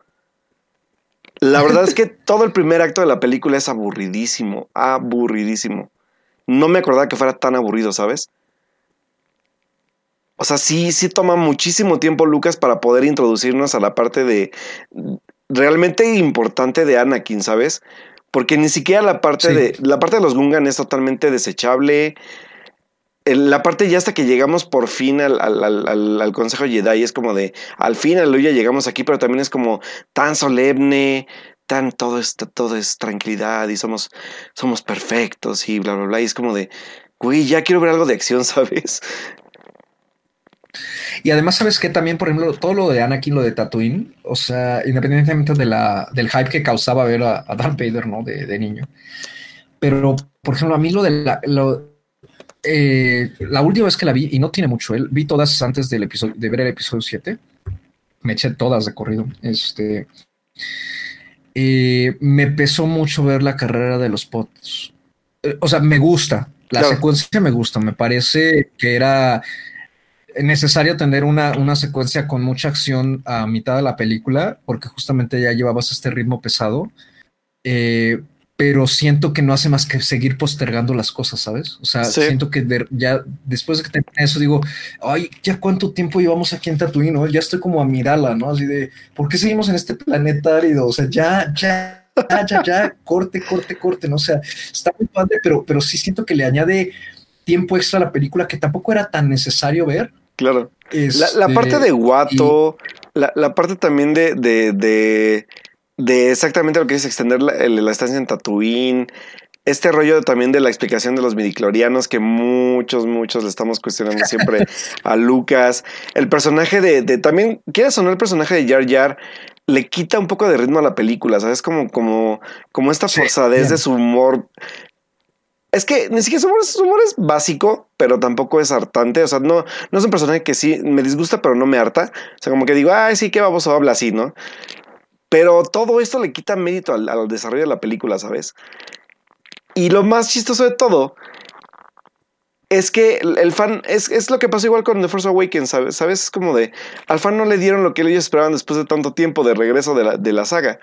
La verdad es que todo el primer acto de la película es aburridísimo, aburridísimo. No me acordaba que fuera tan aburrido, ¿sabes? O sea, sí, sí toma muchísimo tiempo Lucas para poder introducirnos a la parte de realmente importante de Anakin, ¿sabes? Porque ni siquiera la parte Sí. de la parte de los Gungan es totalmente desechable. La parte ya hasta que llegamos por fin al, Consejo Jedi es como de al fin, aleluya, llegamos aquí, pero también es como tan solemne, tan todo es, todo es tranquilidad y somos, somos perfectos y bla, bla, bla. Y es como de, güey, ya quiero ver algo de acción, ¿sabes? Y además, ¿sabes qué? También, por ejemplo, todo lo de Anakin, lo de Tatooine, o sea, independientemente de la, del hype que causaba ver a, Darth Vader, ¿no? De, de niño. Pero, por ejemplo, a mí lo de la, lo, eh, la última vez que la vi, y no tiene mucho, él, vi todas antes del episodio, de ver el episodio 7. Me eché todas de corrido. Este. eh, me pesó mucho ver la carrera de los pots. Eh, o sea, me gusta. La Claro. secuencia me gusta. Me parece que era necesario tener una, una secuencia con mucha acción a mitad de la película, porque justamente ya llevabas este ritmo pesado. Eh, pero siento que no hace más que seguir postergando las cosas, ¿sabes? O sea, Sí. siento que de- ya después de que termine eso digo, ay, ya cuánto tiempo llevamos aquí en Tatooine, ¿no? Ya estoy como a mirarla, ¿no? Así de, ¿por qué seguimos en este planeta árido? O sea, ya, ya, ya, ya, ya, corte, corte, corte, ¿no? O sea, está muy padre, pero, pero sí siento que le añade tiempo extra a la película que tampoco era tan necesario ver. Claro. La, la Este, parte de Guato, la, la parte también de, de, de, de exactamente lo que es extender la, la estancia en Tatooine. Este rollo también de la explicación de los midiclorianos que muchos, muchos le estamos cuestionando siempre a Lucas. El personaje de, de también, quieras o no, el personaje de Jar Jar le quita un poco de ritmo a la película, ¿sabes? Como, como, como esta forzadez de su humor. Es que ni siquiera su humor, su humor es básico, pero tampoco es hartante. O sea, no, no es un personaje que sí me disgusta, pero no me harta. O sea, como que digo, ay, sí, qué baboso habla así, ¿no? Pero todo esto le quita mérito al, desarrollo de la película, ¿sabes? Y lo más chistoso de todo es que el, fan, es, es lo que pasó igual con The Force Awakens, ¿sabes? ¿sabes? Es como de, al fan no le dieron lo que ellos esperaban después de tanto tiempo de regreso de la, de la saga.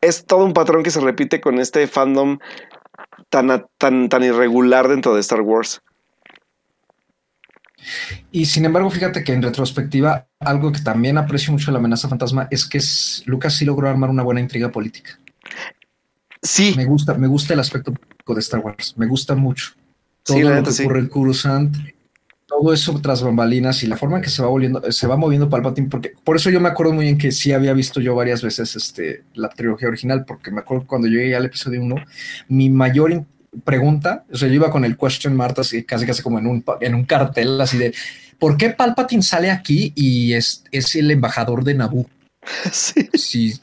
Es todo un patrón que se repite con este fandom tan, tan, tan irregular dentro de Star Wars. Y sin embargo, fíjate que en retrospectiva, algo que también aprecio mucho de la amenaza fantasma es que es- Lucas sí logró armar una buena intriga política. Sí, Me gusta, me gusta el aspecto político de Star Wars, me gusta mucho. Todo Sí, lo que sí. ocurre en Coruscant, todo eso tras bambalinas y la forma en que se va volviendo, se va moviendo Palpatine, porque por eso yo me acuerdo muy bien que sí había visto yo varias veces este, la trilogía original, porque me acuerdo cuando yo llegué al episodio 1, mi mayor pregunta, o sea, yo iba con el question mark así, casi casi como en un, en un cartel, así de, ¿por qué Palpatine sale aquí y es, es el embajador de Naboo? sí. Sí,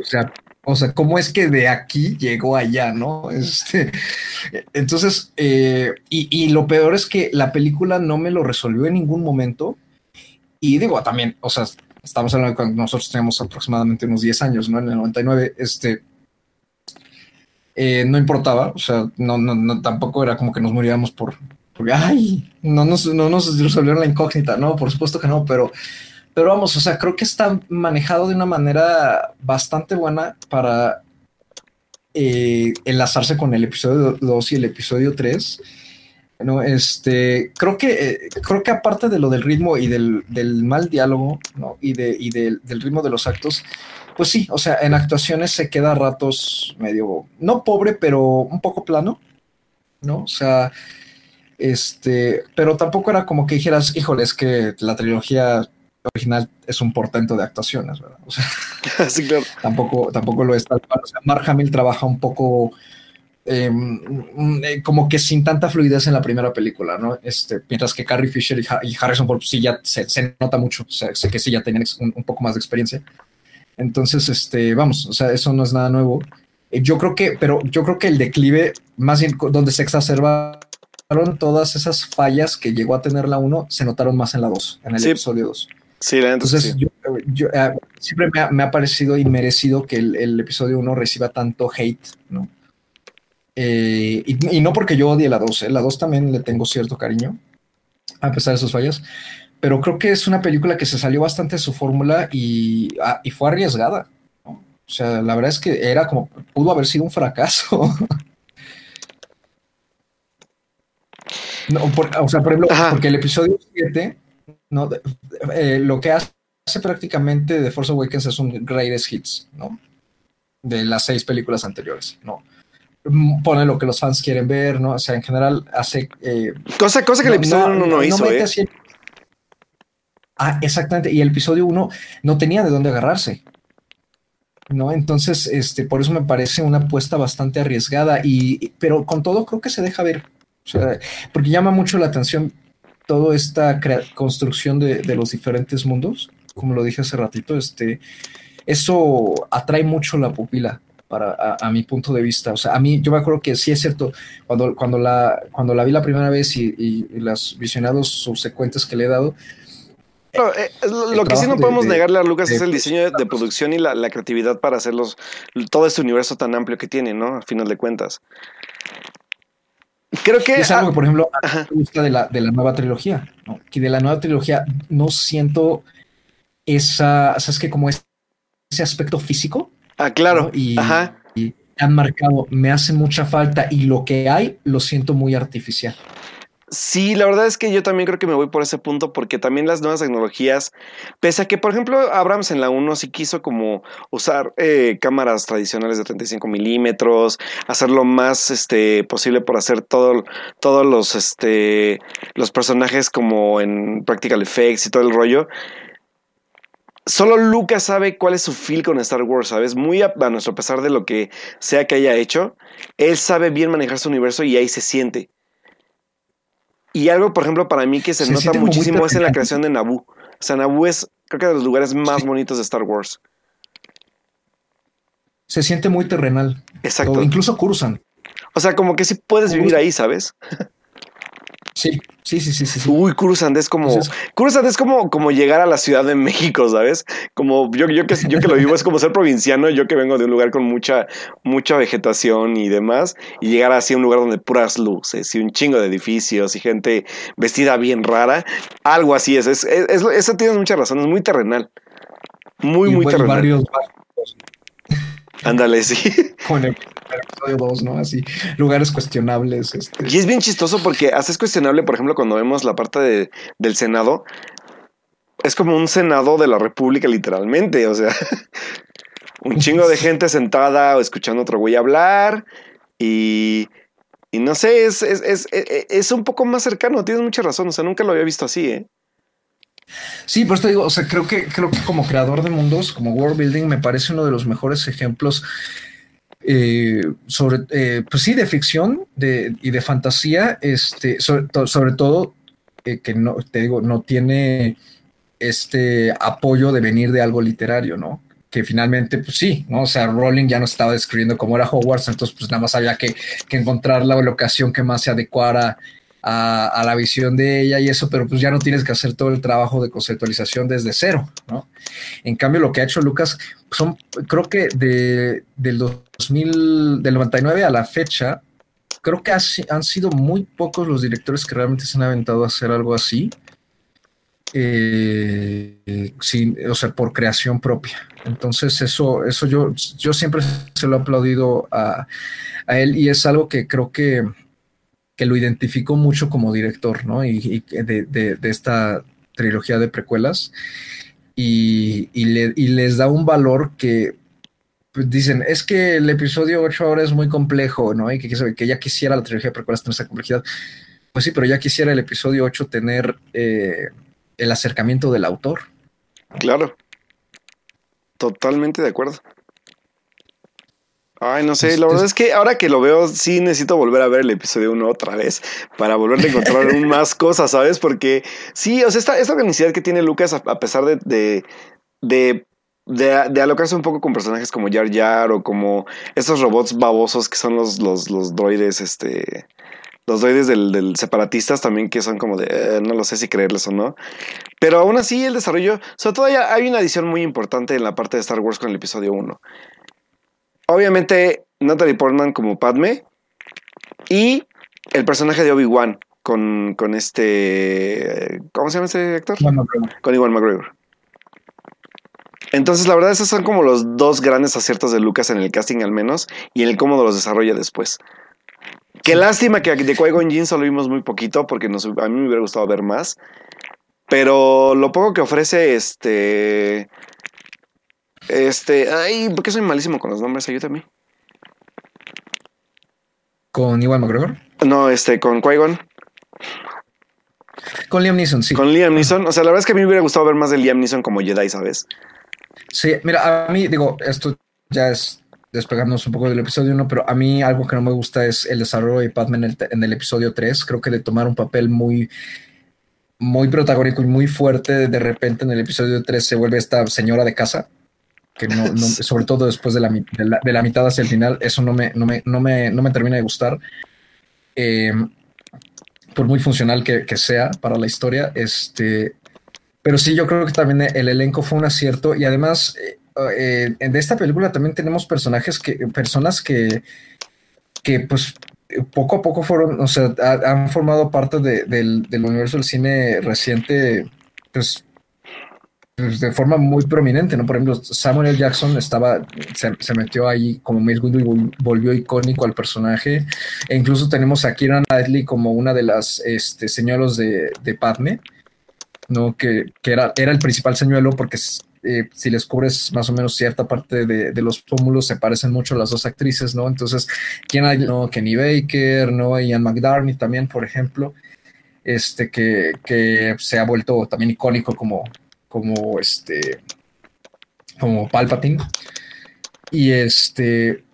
o sea, o sea, ¿cómo es que de aquí llegó allá, no? Este, entonces, eh, y, y lo peor es que la película no me lo resolvió en ningún momento. Y digo, también, o sea, estamos hablando de cuando nosotros teníamos aproximadamente unos 10 años, ¿no? En el 99, este, eh, no importaba, o sea, no, no, no, tampoco era como que nos muriéramos por, porque, ay, no nos, no nos resolvieron la incógnita, no, por supuesto que no, pero pero vamos, o sea, creo que está manejado de una manera bastante buena para eh, enlazarse con el episodio 2 y el episodio 3. ¿no? Este, creo que, eh, creo que aparte de lo del ritmo y del, del mal diálogo, ¿no? Y, de, y del, del ritmo de los actos, pues sí, o sea, en actuaciones se queda a ratos medio, no pobre, pero un poco plano, ¿no? O sea, este, pero tampoco era como que dijeras, híjole, es que la trilogía original es un portento de actuaciones, ¿verdad? O sea, sí, claro. tampoco, tampoco lo es tal cual. O sea, Mark Hamill trabaja un poco eh, mm, eh, como que sin tanta fluidez en la primera película, ¿no? Este, mientras que Carrie Fisher y, Ha- y Harrison Ford sí ya se, se nota mucho, o sea, sé que sí ya tenían un poco más de experiencia. Entonces, este, vamos, o sea, eso no es nada nuevo. Eh, Yo creo que, pero yo creo que el declive, más bien donde se exacerbaron todas esas fallas que llegó a tener la 1, se notaron más en la 2, en el Sí. episodio 2. Sí, la Entonces, sí. yo, yo, eh, siempre me ha, me ha parecido inmerecido que el, el episodio 1 reciba tanto hate, ¿no? Eh, y, y no porque yo odie la 2, ¿eh? la 2 también le tengo cierto cariño, a pesar de sus fallas, pero creo que es una película que se salió bastante de su fórmula y, ah, y fue arriesgada. ¿no? O sea, la verdad es que era como, pudo haber sido un fracaso. No, por- o sea, por ejemplo, Ajá. porque el episodio 7, ¿no? Eh, lo que hace prácticamente de Force Awakens es un greatest hits, ¿no? De las seis películas anteriores, ¿no? Mm, Pone lo que los fans quieren ver, ¿no? O sea, en general hace... eh, Cosa, cosa que el episodio 1 no, hizo, mete ¿eh? Ah, exactamente. Y el episodio 1 no tenía de dónde agarrarse. ¿No? Entonces, este, por eso me parece una apuesta bastante arriesgada. Y, pero con todo creo que se deja ver. O sea, porque llama mucho la atención toda esta construcción de, de los diferentes mundos. Como lo dije hace ratito, este, eso atrae mucho la pupila para, a, mi punto de vista. O sea, a mí, yo me acuerdo que sí es cierto, cuando, cuando, la, cuando la vi la primera vez y, y, y visionados subsecuentes que le he dado, Eh, lo, que sí no de- podemos de- negarle a Lucas de- es el diseño de, de producción y la, la creatividad para hacer los, todo este universo tan amplio que tiene, ¿no? Al final de cuentas. Creo que... es algo que, por ejemplo, a Ajá. me gusta de la, de la nueva trilogía, ¿no? Que de la nueva trilogía no siento esa, ¿sabes qué? Como es- ese aspecto físico. Ah, claro. ¿no? Y, Ajá. y han marcado, me hace mucha falta y lo que hay lo siento muy artificial. Sí, la verdad es que yo también creo que me voy por ese punto porque también las nuevas tecnologías, pese a que por ejemplo Abrams en la 1 sí quiso como usar eh, cámaras tradicionales de 35 milímetros, hacer lo más este, posible por hacer todo, todos los, este, los personajes como en practical effects y todo el rollo. Solo Lucas sabe cuál es su feel con Star Wars, ¿sabes? Muy a, a nuestro pesar de lo que sea que haya hecho, él sabe bien manejar su universo y ahí se siente. Y algo, por ejemplo, para mí que se, nota muchísimo es en la creación de Naboo. O sea, Naboo es, creo que de los lugares más Sí. bonitos de Star Wars. Se siente muy terrenal. Exacto. Todo, incluso Cursan. O sea, como que sí puedes vivir ahí, ¿sabes? Sí, sí, sí, sí, sí. Uy, Coruscant es como. Entonces- Coruscant es como, como llegar a la Ciudad de México, ¿sabes? Como yo, yo, que, yo que lo vivo es como ser provinciano, yo que vengo de un lugar con mucha, mucha vegetación y demás, y llegar así a un lugar donde puras luces y un chingo de edificios y gente vestida bien rara. Algo así es. es, es, es- eso tienes mucha razón, es muy terrenal. Muy, y, muy terrenal. barrios Ándale, sí. con el episodio 2, ¿no? Así, lugares cuestionables. Este. Y es bien chistoso porque hasta es cuestionable, por ejemplo, cuando vemos la parte de- del Senado. Es como un Senado de la República, literalmente. O sea, un chingo de gente sentada o escuchando a otro güey hablar. Y, y no sé, es, es, es, es- es un poco más cercano. Tienes mucha razón. O sea, nunca lo había visto así, ¿eh? Sí, por esto digo, o sea, creo que, creo que como creador de mundos, como world building, me parece uno de los mejores ejemplos eh, sobre, eh, pues sí, de ficción y de fantasía, este, sobre todo eh, que no, te digo, no tiene este apoyo de venir de algo literario, ¿no? Que finalmente, pues sí, ¿no? O sea, Rowling ya no estaba describiendo cómo era Hogwarts, entonces pues nada más había que, que encontrar la locación que más se adecuara a, la visión de ella y eso, pero pues ya no tienes que hacer todo el trabajo de conceptualización desde cero, ¿no? En cambio, lo que ha hecho Lucas, son, creo que de, del 2000, del 99 a la fecha, creo que ha han sido muy pocos los directores que realmente se han aventado a hacer algo así, eh, sin, o sea, por creación propia. Entonces, eso, eso yo, yo siempre se lo he aplaudido a, a él y es algo que creo que que lo identificó mucho como director, ¿no? Y, y de, de- de esta trilogía de precuelas. Y, le- y les da un valor que pues, dicen, es que el episodio 8 ahora es muy complejo, ¿no? Y que- que ya quisiera la trilogía de precuelas tener esa complejidad. Pues sí, pero ya quisiera el episodio 8 tener eh, el acercamiento del autor. Claro. Totalmente de acuerdo. Ay, no sé, la verdad es- es que ahora que lo veo, sí necesito volver a ver el episodio 1 otra vez para volver a encontrar aún más cosas, ¿sabes? Porque sí, o sea, esta, esta organicidad que tiene Lucas, a, a pesar de, de, de, de, de alocarse un poco con personajes como Jar Jar o como estos robots babosos que son los, los, los droides, este. Los droides del, del separatistas también que son como de eh, no lo sé si creerles o no. Pero aún así el desarrollo, sobre todo hay, hay una adición muy importante en la parte de Star Wars con el episodio 1. Obviamente Natalie Portman como Padme y el personaje de Obi-Wan con, con este... ¿Cómo se llama este actor? Bueno, Con Iwan McGregor. Entonces, la verdad, esos son como los dos grandes aciertos de Lucas en el casting, al menos, y en el cómo los desarrolla después. Qué lástima que de Qui-Gon Jinn solo vimos muy poquito, porque nos- a mí me hubiera gustado ver más. Pero lo poco que ofrece este. Este. Ay, ¿por qué soy malísimo con los nombres? Ayúdame. con Iwan McGregor. No, este, con Qui-Gon. Con Liam Neeson, sí. Con Liam Neeson. O sea, la verdad es que a mí me hubiera gustado ver más de Liam Neeson como Jedi, ¿sabes? Sí, mira, a mí, digo, esto ya es despegándonos un poco del episodio 1, pero a mí algo que no me gusta es el desarrollo de Padme en el, en el episodio 3. Creo que de tomar un papel muy, muy protagónico y muy fuerte, de repente en el episodio 3 se vuelve esta señora de casa, que no, no- sobre todo después de la, de la, de la mitad hacia el final, eso no me, no me, no me, no me termina de gustar. Eh, por muy funcional que, que sea para la historia, este, pero sí, yo creo que también el elenco fue un acierto y además eh, eh, de esta película también tenemos personajes que, personas que, que pues poco a poco fueron, o sea, ha- han formado parte de- del, del universo del cine reciente, pues, pues, de forma muy prominente, ¿no? Por ejemplo, Samuel L. Jackson estaba, se, metió ahí como Mace Windu y vol- volvió icónico al personaje. E incluso tenemos a Keira Knightley como una de las este, señuelos de, de Padme, ¿no? Que, que era, era el principal señuelo porque eh, si les cubres más o menos cierta parte de, de los pómulos se parecen mucho las dos actrices, ¿no? Entonces, ¿quién hay? No, Kenny Baker, ¿no? Ian McDarney también, por ejemplo, este que, que se ha vuelto también icónico como, como este, como Palpatine. Y este,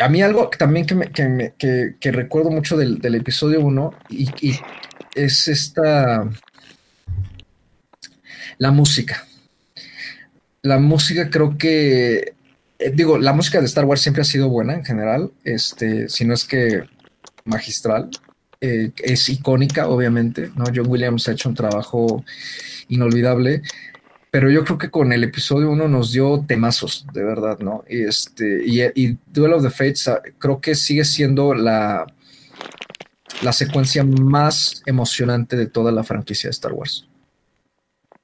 a mí algo también que, me- que, me- que- recuerdo mucho del, del episodio 1 y, y es esta, la música. La música creo que, eh, digo, la música de Star Wars siempre ha sido buena en general, este, si no es que magistral. Eh, es icónica, obviamente, ¿no? John Williams ha hecho un trabajo inolvidable, pero yo creo que con el episodio 1 nos dio temazos, de verdad, ¿no? Y, este, y, y Duel of the Fates ah, creo que sigue siendo la, la secuencia más emocionante de toda la franquicia de Star Wars.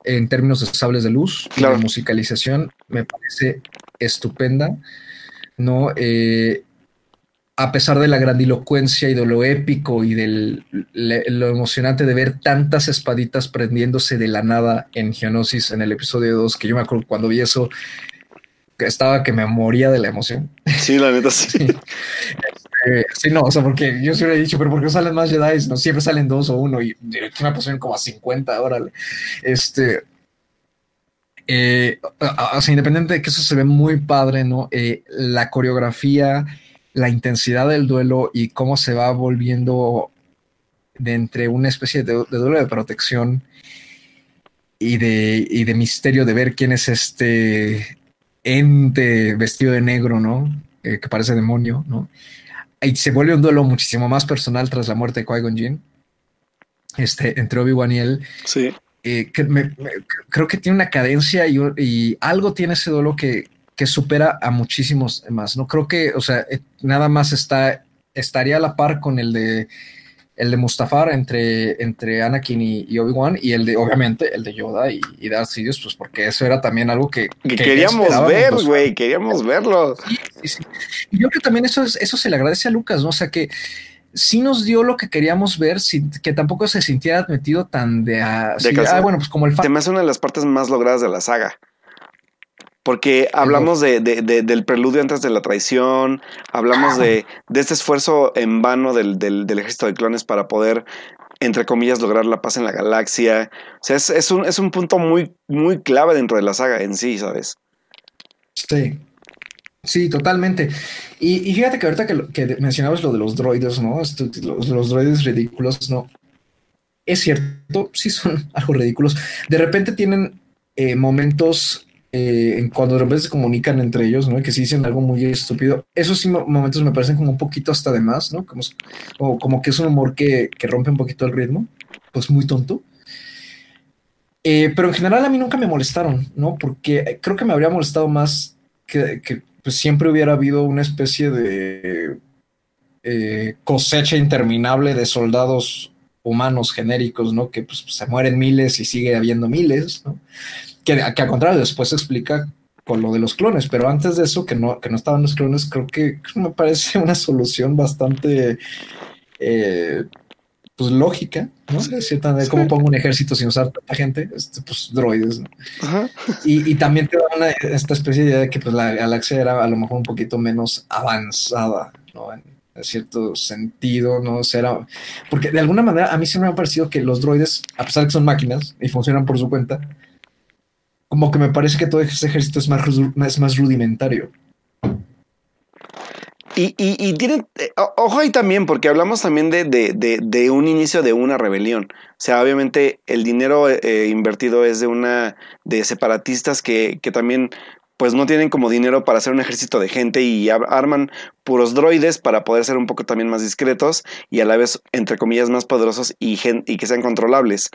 En términos de sables de luz y Claro. de musicalización, me parece estupenda, ¿no? Eh, a pesar de la grandilocuencia y de lo épico y de lo emocionante de ver tantas espaditas prendiéndose de la nada en Geonosis en el episodio 2, que yo me acuerdo cuando vi eso, que estaba que me moría de la emoción. Sí, la neta sí. Sí. Sí, no, o sea, porque yo siempre he dicho, pero ¿por qué salen más Jedi? No, siempre salen dos o uno y hecho me pusieron como a 50, órale. Este, eh, o sea, independiente de que eso se ve muy padre, ¿no? Eh, la coreografía, la intensidad del duelo y cómo se va volviendo de entre una especie de, de duelo de protección y de, y de misterio de ver quién es este ente vestido de negro, ¿no? Eh, que parece demonio, ¿no? Y se vuelve un duelo muchísimo más personal tras la muerte de Qui-Gon Jinn, este, entre Obi-Wan y él. Sí. Eh, que me- me- creo que tiene una cadencia y, y algo tiene ese duelo que, que supera a muchísimos más. No creo que, o sea, eh, nada más está, estaría a la par con el de el de Mustafar entre, entre Anakin y, y Obi-Wan y el de, obviamente, el de Yoda y, y Darth Sidious, pues porque eso era también algo que, Que que queríamos ver, güey, queríamos verlo. Sí, sí. Y yo creo que también eso, es, eso se le agradece a Lucas, ¿no? O sea, que sí nos dio lo que queríamos ver, sin, que tampoco se sintiera metido tan de... ah, sí, casual. ah, bueno, pues como el fan. me hace una de las partes más logradas de la saga. Porque hablamos de, de- de- del preludio antes de la traición, hablamos de, de este esfuerzo en vano del, del- del ejército de clones para poder, entre comillas, lograr la paz en la galaxia. O sea, es, es un, es un punto muy, muy clave dentro de la saga en sí, ¿sabes? Sí. Sí, totalmente. Y, y fíjate que ahorita que, que mencionabas lo de los droides, ¿no? Los droides ridículos, ¿no? Es cierto, sí son algo ridículos. De repente tienen eh, momentos eh, cuando de repente se comunican entre ellos, ¿no? Que sí dicen algo muy estúpido. Esos sí mo- momentos me parecen como un poquito hasta de más, ¿no? O como que es un humor que, que rompe un poquito el ritmo, pues muy tonto. Eh, pero en general a mí nunca me molestaron, ¿no? Porque creo que me habría molestado más que, que, pues, siempre hubiera habido una especie de eh, cosecha interminable de soldados humanos genéricos, ¿no? Que pues, se mueren miles y sigue habiendo miles, ¿no? Que, que al contrario, después se explica con lo de los clones, pero antes de eso, que no, que no estaban los clones, creo que me parece una solución bastante eh, pues lógica, ¿no? De cierta manera, ¿cómo pongo un ejército sin usar tanta gente? Este, pues droides, ¿no? Ajá. Y, y también te da una, esta especie de idea de que pues, la galaxia era a lo mejor un poquito menos avanzada, ¿no? En, en cierto sentido, ¿no? O sea, era- porque de alguna manera a mí siempre me ha parecido que los droides, a pesar de que son máquinas y funcionan por su cuenta, como que me parece que todo ese ejército es más, rudimentario. Y, y, y eh, ojo ahí también, porque hablamos también de, de, de, de un inicio de una rebelión. O sea, obviamente el dinero eh, invertido es de una, de separatistas que, también pues no tienen como dinero para hacer un ejército de gente y ar- arman puros droides para poder ser un poco también más discretos y a la vez, entre comillas, más poderosos y, y que sean controlables.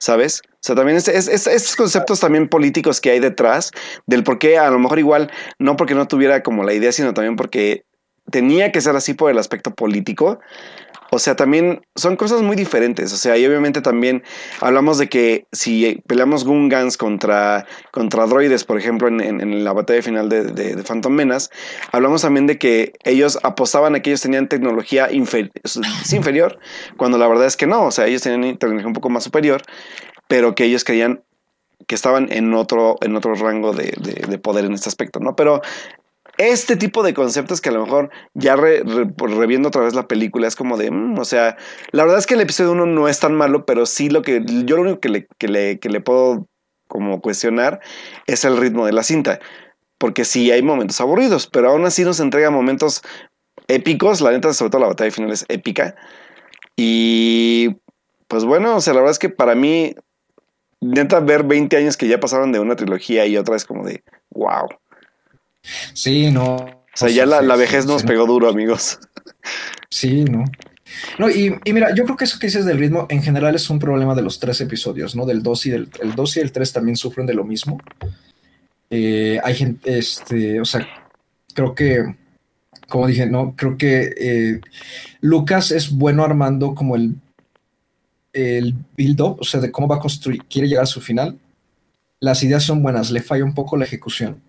¿Sabes? O sea, también es, es- es- estos conceptos también políticos que hay detrás del por qué a lo mejor igual, no porque no tuviera como la idea, sino también porque tenía que ser así por el aspecto político. O sea, también son cosas muy diferentes. O sea, y obviamente también hablamos de que si peleamos Gungans contra, contra droides, por ejemplo, en, en- la batalla final de, de, Phantom Menace, hablamos también de que ellos apostaban a que ellos tenían tecnología inferior, cuando la verdad es que no. O sea, ellos tenían tecnología un poco más superior, pero que ellos creían que estaban en otro, en otro rango de- de poder en este aspecto, ¿no? Pero este tipo de conceptos que a lo mejor ya re- re- reviendo otra vez la película es como de, mm, o sea, la verdad es que el episodio 1 no es tan malo, pero sí lo que yo lo único que le, que le, que le puedo como cuestionar es el ritmo de la cinta, porque sí hay momentos aburridos, pero aún así nos entrega momentos épicos, la neta, sobre todo la batalla final es épica, y pues bueno, o sea, la verdad es que para mí, neta, ver 20 años que ya pasaron de una trilogía y otra es como de, wow. Sí, no. O sea, ya la, la vejez nos pegó duro, amigos. Sí, no. No, y, y mira, yo creo que eso que dices del ritmo en general es un problema de los tres episodios, ¿no? Del 2 y del el 2 y el 3 también sufren de lo mismo. Eh, hay gente, este, o sea, creo que, como dije, no, creo que eh, Lucas es bueno armando como el, el build-up, o sea, de cómo va a construir, quiere llegar a su final. Las ideas son buenas, le falla un poco la ejecución.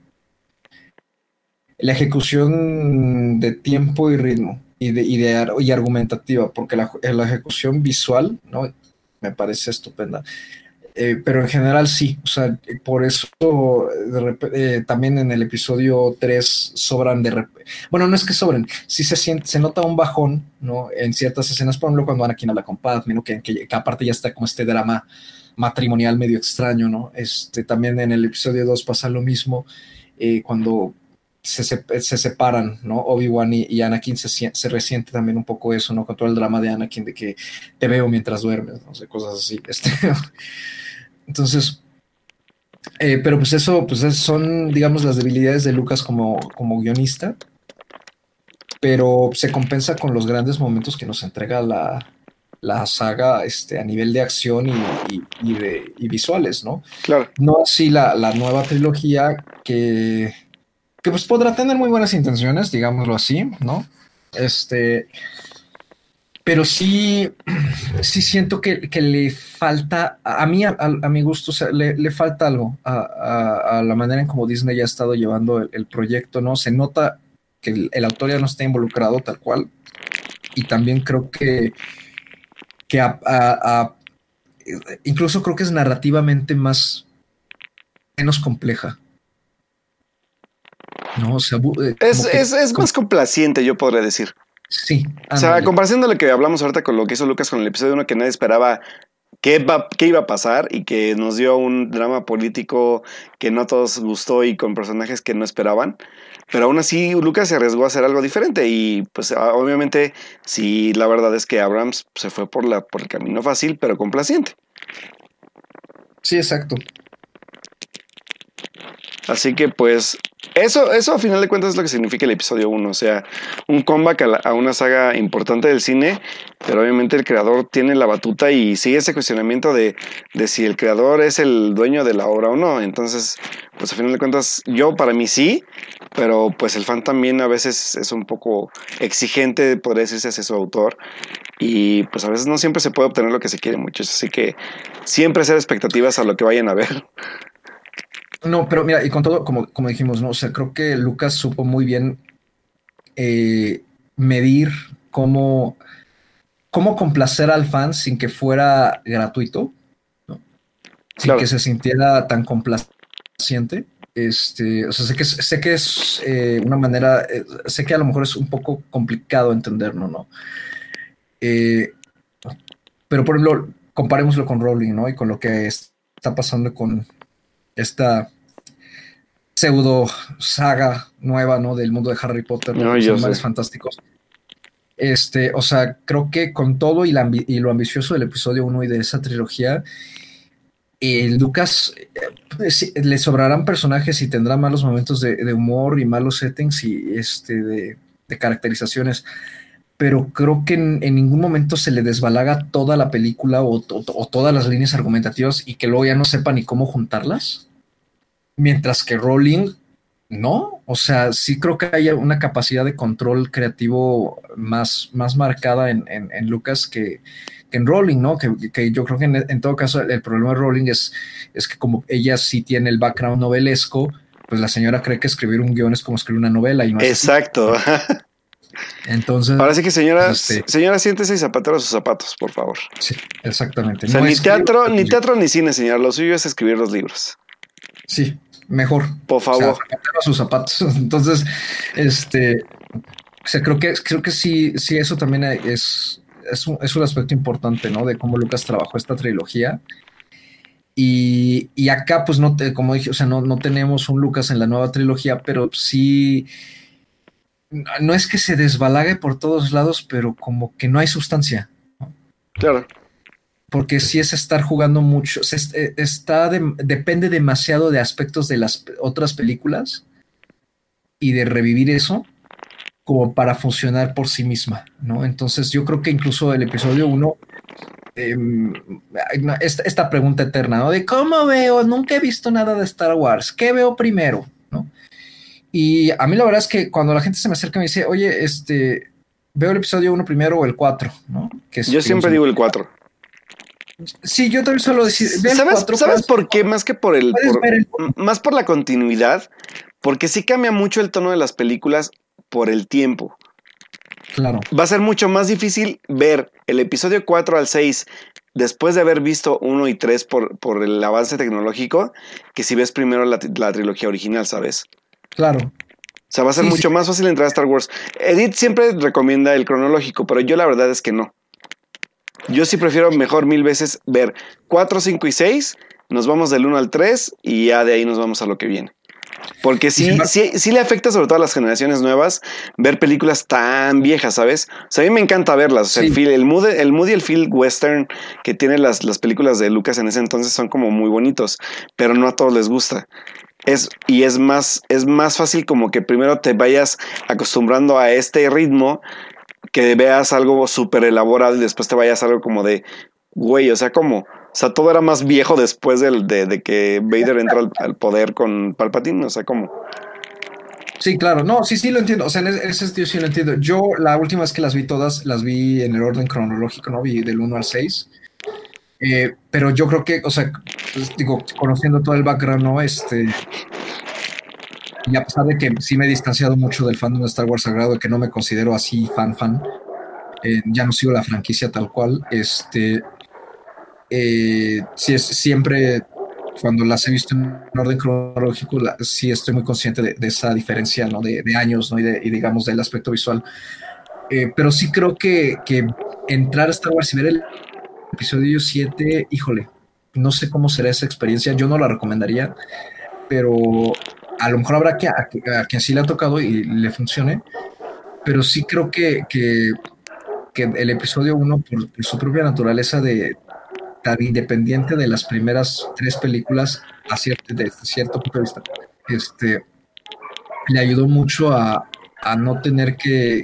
La ejecución de tiempo y ritmo y, de, y, de, y argumentativa, porque la, la ejecución visual, ¿no? Me parece estupenda. Eh, pero en general sí, o sea, por eso rep- eh, también en el episodio 3 sobran de bueno, no es que sobren, sí se siente, se nota un bajón, ¿no? En ciertas escenas, por ejemplo, cuando Anakin habla con Padme. Que, que, que aparte ya está como este drama matrimonial medio extraño, ¿no? Este, también en el episodio 2 pasa lo mismo, eh, cuando se, se, se, separan, ¿no? Obi-Wan y, y, Anakin se, se, resiente también un poco eso, ¿no? Con todo el drama de Anakin de que te veo mientras duermes, no sé, cosas así. Este, entonces, eh, pero pues eso, pues son, digamos, las debilidades de Lucas como, como guionista, pero se compensa con los grandes momentos que nos entrega la, la saga este, a nivel de acción y, y, y, de, y visuales, ¿no? Claro. No así la, la nueva trilogía que pues podrá tener muy buenas intenciones, digámoslo así, ¿no? Este, pero sí, sí siento que, le falta, a mí, a, mi gusto, o sea, le, le, falta algo a, la manera en como Disney ya ha estado llevando el, el proyecto, ¿no? Se nota que el, el, autor ya no está involucrado tal cual, y también creo que, que incluso creo que es narrativamente más, menos compleja. No, o sea, eh, es, que, es, es, más complaciente, yo podría decir. Sí. O sea, a comparación de lo que hablamos ahorita con lo que hizo Lucas con el episodio 1, que nadie esperaba qué, va, qué iba a pasar y que nos dio un drama político que no a todos gustó y con personajes que no esperaban. Pero aún así, Lucas se arriesgó a hacer algo diferente. Y pues, obviamente, sí, la verdad es que Abrams se fue por, la, por el camino fácil, pero complaciente. Sí, exacto. Así que pues eso, eso a final de cuentas es lo que significa el episodio 1, o sea, un comeback a, la, una saga importante del cine, pero obviamente el creador tiene la batuta y sigue ese cuestionamiento de, de si el creador es el dueño de la obra o no. Entonces, pues a final de cuentas, yo para mí sí, pero pues el fan también a veces es un poco exigente, podría decirse, hacia su autor, y pues a veces no siempre se puede obtener lo que se quiere muchos, así que siempre hacer expectativas a lo que vayan a ver. No, pero mira, y con todo, como, como dijimos, ¿no? O sea, creo que Lucas supo muy bien eh, medir cómo, cómo complacer al fan sin que fuera gratuito, ¿no? Sin claro. que se sintiera tan complaciente. Este, o sea, sé que, sé que es eh, una manera, eh, sé que a lo mejor es un poco complicado entenderlo, ¿no? Eh, pero por ejemplo, comparémoslo con Rowling, ¿no? Y con lo que está pasando con esta pseudo saga nueva, ¿no? Del mundo de Harry Potter, no, los animales fantásticos. Este, o sea, creo que con todo y, la, y, lo ambicioso del episodio 1 y de esa trilogía, eh, Lucas eh, le sobrarán personajes y tendrá malos momentos de, de humor y malos settings y este de, de caracterizaciones. Pero creo que en, en, ningún momento se le desbalaga toda la película o, o, o todas las líneas argumentativas y que luego ya no sepa ni cómo juntarlas mientras que Rowling no, o sea, sí creo que hay una capacidad de control creativo más, más marcada en, en, en Lucas que, que, en Rowling, ¿no? Que, que yo creo que en, en, todo caso el, problema de Rowling es, es que como ella sí tiene el background novelesco, pues la señora cree que escribir un guion es como escribir una novela y no Exacto. Entonces. Ahora sí que señora, este, señora, siéntese y zapatero sus zapatos, por favor. Sí, exactamente. O sea, no ni teatro, ni teatro ni cine, señora. Lo suyo es escribir los libros. Sí, mejor. Por favor. O sea, sus zapatos. Entonces, este, o sea, creo que, creo que sí, sí, eso también es, es un, es un aspecto importante, ¿no? De cómo Lucas trabajó esta trilogía. Y, y acá, pues, no, te, como dije, o sea, no, no tenemos un Lucas en la nueva trilogía, pero sí, no es que se desbalague por todos lados, pero como que no hay sustancia. ¿no? Claro porque si es estar jugando mucho, se, está de, depende demasiado de aspectos de las otras películas y de revivir eso como para funcionar por sí misma, ¿no? Entonces yo creo que incluso el episodio 1, eh, esta, esta, pregunta eterna, ¿no? De cómo veo, nunca he visto nada de Star Wars, ¿qué veo primero? ¿no? Y a mí la verdad es que cuando la gente se me acerca y me dice, oye, este, veo el episodio 1 primero o el 4, ¿no? Que es, yo siempre digo el 4. Sí, yo también suelo decir. ¿Sabes, ¿sabes por qué? Más que por el, por, el, Más por la continuidad. Porque sí cambia mucho el tono de las películas por el tiempo. Claro. Va a ser mucho más difícil ver el episodio 4 al 6 después de haber visto 1 y 3 por, por el avance tecnológico que si ves primero la, la trilogía original, ¿sabes? Claro. O sea, va a ser sí, mucho sí. más fácil entrar a Star Wars. Edith siempre recomienda el cronológico, pero yo la verdad es que no. Yo sí prefiero mejor mil veces ver 4, 5 y 6, nos vamos del 1 al 3 y ya de ahí nos vamos a lo que viene. Porque sí, sí, sí, le afecta sobre todo a las generaciones nuevas ver películas tan viejas, ¿sabes? O sea, a mí me encanta verlas. O sea, sí. el, feel, el, mood, el mood y el feel western que tienen las, las películas de Lucas en ese entonces son como muy bonitos, pero no a todos les gusta. Es, y es más, es más fácil como que primero te vayas acostumbrando a este ritmo que veas algo súper elaborado y después te vayas a algo como de, güey, o sea, como, o sea, todo era más viejo después del, de, de, que Vader entra al, al, poder con Palpatine, o sea, como... Sí, claro, no, sí, sí lo entiendo, o sea, en ese sentido sí lo entiendo. Yo la última vez que las vi todas, las vi en el orden cronológico, ¿no? Vi del 1 al 6. Eh, pero yo creo que, o sea, pues, digo, conociendo todo el background, ¿no? Este, y a pesar de que sí me he distanciado mucho del fandom de Star Wars Sagrado, que no me considero así fan fan, eh, ya no sigo la franquicia tal cual, este, eh, sí es, siempre cuando las he visto en orden cronológico, la, sí estoy muy consciente de, de esa diferencia ¿no? de, de años ¿no? y, de, y, digamos del aspecto visual. Eh, pero sí creo que, que, entrar a Star Wars y ver el episodio 7, híjole, no sé cómo será esa experiencia, yo no la recomendaría, pero a lo mejor habrá que a, a, quien sí le ha tocado y le funcione, pero sí creo que, que, que el episodio 1, por, por, su propia naturaleza de tan independiente de las primeras tres películas, a cierto, desde cierto punto de vista, este, le ayudó mucho a, a no tener que,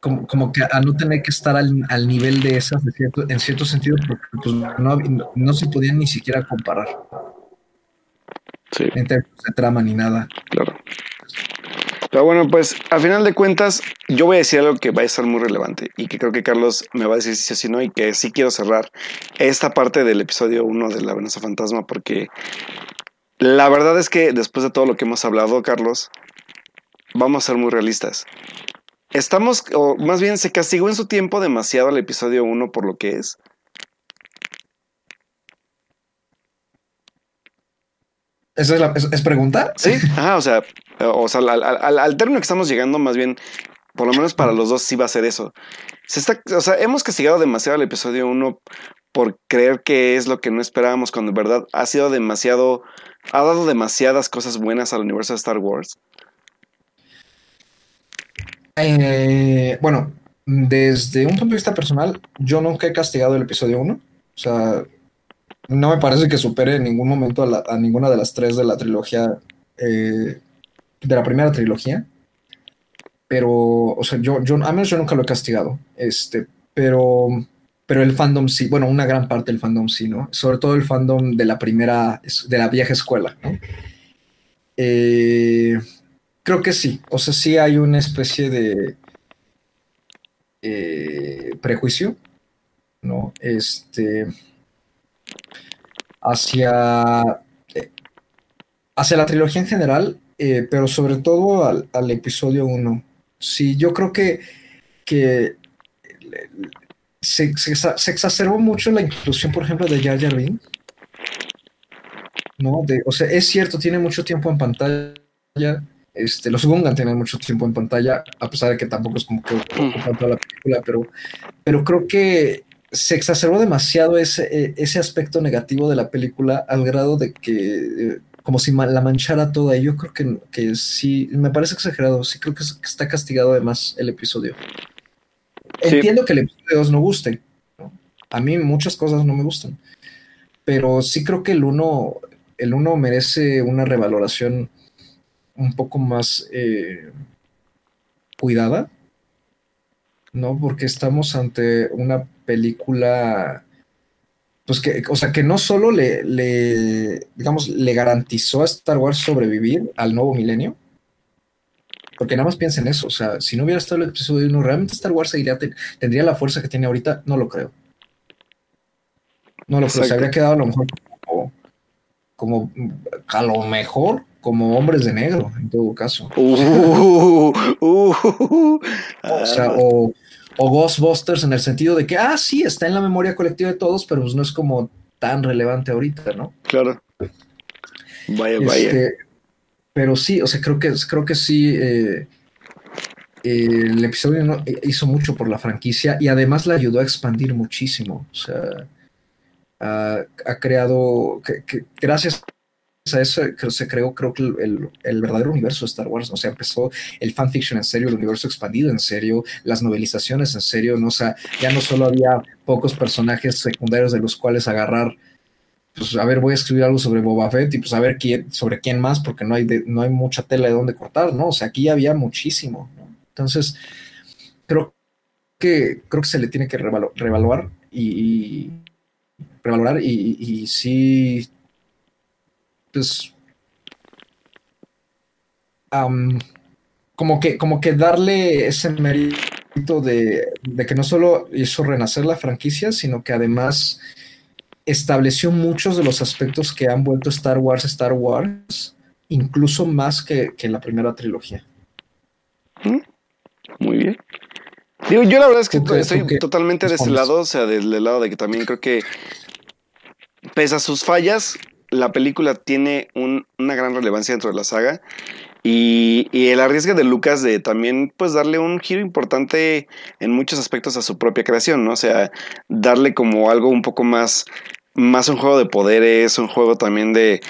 como, como, que a no tener que estar al, al nivel de esas de cierto, en cierto sentido, porque pues, no, no se podían ni siquiera comparar. Sí. En términos de trama ni nada. Claro. Pero bueno, pues a final de cuentas, yo voy a decir algo que va a ser muy relevante y que creo que Carlos me va a decir si sí o si no y que sí quiero cerrar esta parte del episodio 1 de La Veneza Fantasma porque la verdad es que después de todo lo que hemos hablado, Carlos, vamos a ser muy realistas. Estamos, o más bien se castigó en su tiempo demasiado al episodio 1 por lo que es. ¿Esa es, la, es, es pregunta? Sí, ajá, o sea, o sea al, al, al, término que estamos llegando, más bien, por lo menos para los dos sí va a ser eso. Se está, o sea, hemos castigado demasiado el episodio 1 por creer que es lo que no esperábamos, cuando en verdad ha sido demasiado, ha dado demasiadas cosas buenas al universo de Star Wars. Eh, bueno, desde un punto de vista personal, yo nunca he castigado el episodio 1. O sea, no me parece que supere en ningún momento a, ninguna de las tres de la trilogía, eh, de la primera trilogía. Pero, o sea, yo, yo, a menos yo nunca lo he castigado. Este, pero, pero el fandom sí, bueno, una gran parte del fandom sí, ¿no? Sobre todo el fandom de la primera, de la vieja escuela, ¿no? Eh, creo que sí. O sea, sí hay una especie de eh, prejuicio, ¿no? Este. Hacia. hacia la trilogía en general, eh, pero sobre todo al, al episodio 1. Sí, yo creo que, que se, se se exacerbó mucho la inclusión, por ejemplo, de Jar Jar Binks, ¿no? O sea, es cierto, tiene mucho tiempo en pantalla. Este, los Gungan tienen mucho tiempo en pantalla, a pesar de que tampoco es como que toda la película, pero, pero creo que se exacerbó demasiado ese, eh, ese aspecto negativo de la película al grado de que eh, como si la manchara toda. Y yo creo que, que sí, me parece exagerado. Sí creo que, es- que está castigado además el episodio. Sí. Entiendo que el episodio 2 no guste. ¿no? A mí muchas cosas no me gustan. Pero sí creo que el 1 el uno merece una revaloración un poco más eh, cuidada. ¿no? Porque estamos ante una película, pues que, o sea, que no solo le, le, digamos, le garantizó a Star Wars sobrevivir al nuevo milenio, porque nada más piensa en eso, o sea, si no hubiera estado el episodio 1, ¿realmente Star Wars seguiría, tendría la fuerza que tiene ahorita? No lo creo. No lo creo, se habría quedado a lo mejor como, como, a lo mejor como hombres de negro, en todo caso. Uh, uh, uh, O sea, ah, o, o Ghostbusters en el sentido de que, ah, sí, está en la memoria colectiva de todos, pero pues no es como tan relevante ahorita, ¿no? claro. Vaya, vaya. Este, pero sí, o sea, creo que, creo que sí, eh, eh, el episodio no- hizo mucho por la franquicia y además la ayudó a expandir muchísimo. O sea, ha, ha creado, que, que gracias a eso se creó, creo que el, el- verdadero universo de Star Wars, o sea, empezó el fanfiction en serio, el universo expandido en serio, las novelizaciones en serio. O sea, ya no solo había pocos personajes secundarios de los cuales agarrar pues a ver, voy a escribir algo sobre Boba Fett y pues a ver quién, sobre quién más, porque no hay, de- no hay mucha tela de dónde cortar, ¿no? O sea, aquí había muchísimo, ¿no? Entonces, creo que, creo que se le tiene que revaluar y, revalorar y sí, pues, como que, como que darle ese mérito de, de que no solo hizo renacer la franquicia, sino que además estableció muchos de los aspectos que han vuelto Star Wars Star Wars, incluso más que, que la primera trilogía. Muy bien. Digo, yo la verdad es que ¿Tú qué- estoy totalmente de ese lado, o sea, del, del lado de que también creo que, pese a sus fallas, la película tiene un- una gran relevancia dentro de la saga. Y, y el arriesgue de Lucas de también, pues, darle un giro importante en muchos aspectos a su propia creación, ¿no? O sea, darle como algo un poco más, más un juego de poderes, un juego también de,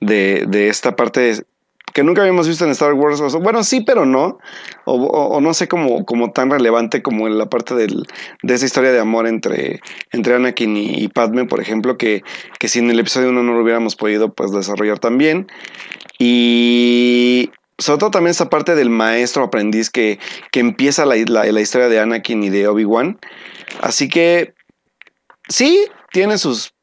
de, de esta parte que nunca habíamos visto en Star Wars. O bueno, sí, pero no. O, no sé como, como tan relevante como en la parte del, de esa historia de amor entre, entre Anakin y, Padme, por ejemplo, que, que si en el episodio 1 no lo hubiéramos podido pues desarrollar tan bien. Y sobre todo también esta parte del maestro aprendiz que, que empieza la, la historia de Anakin y de Obi-Wan. Así que sí, tiene sus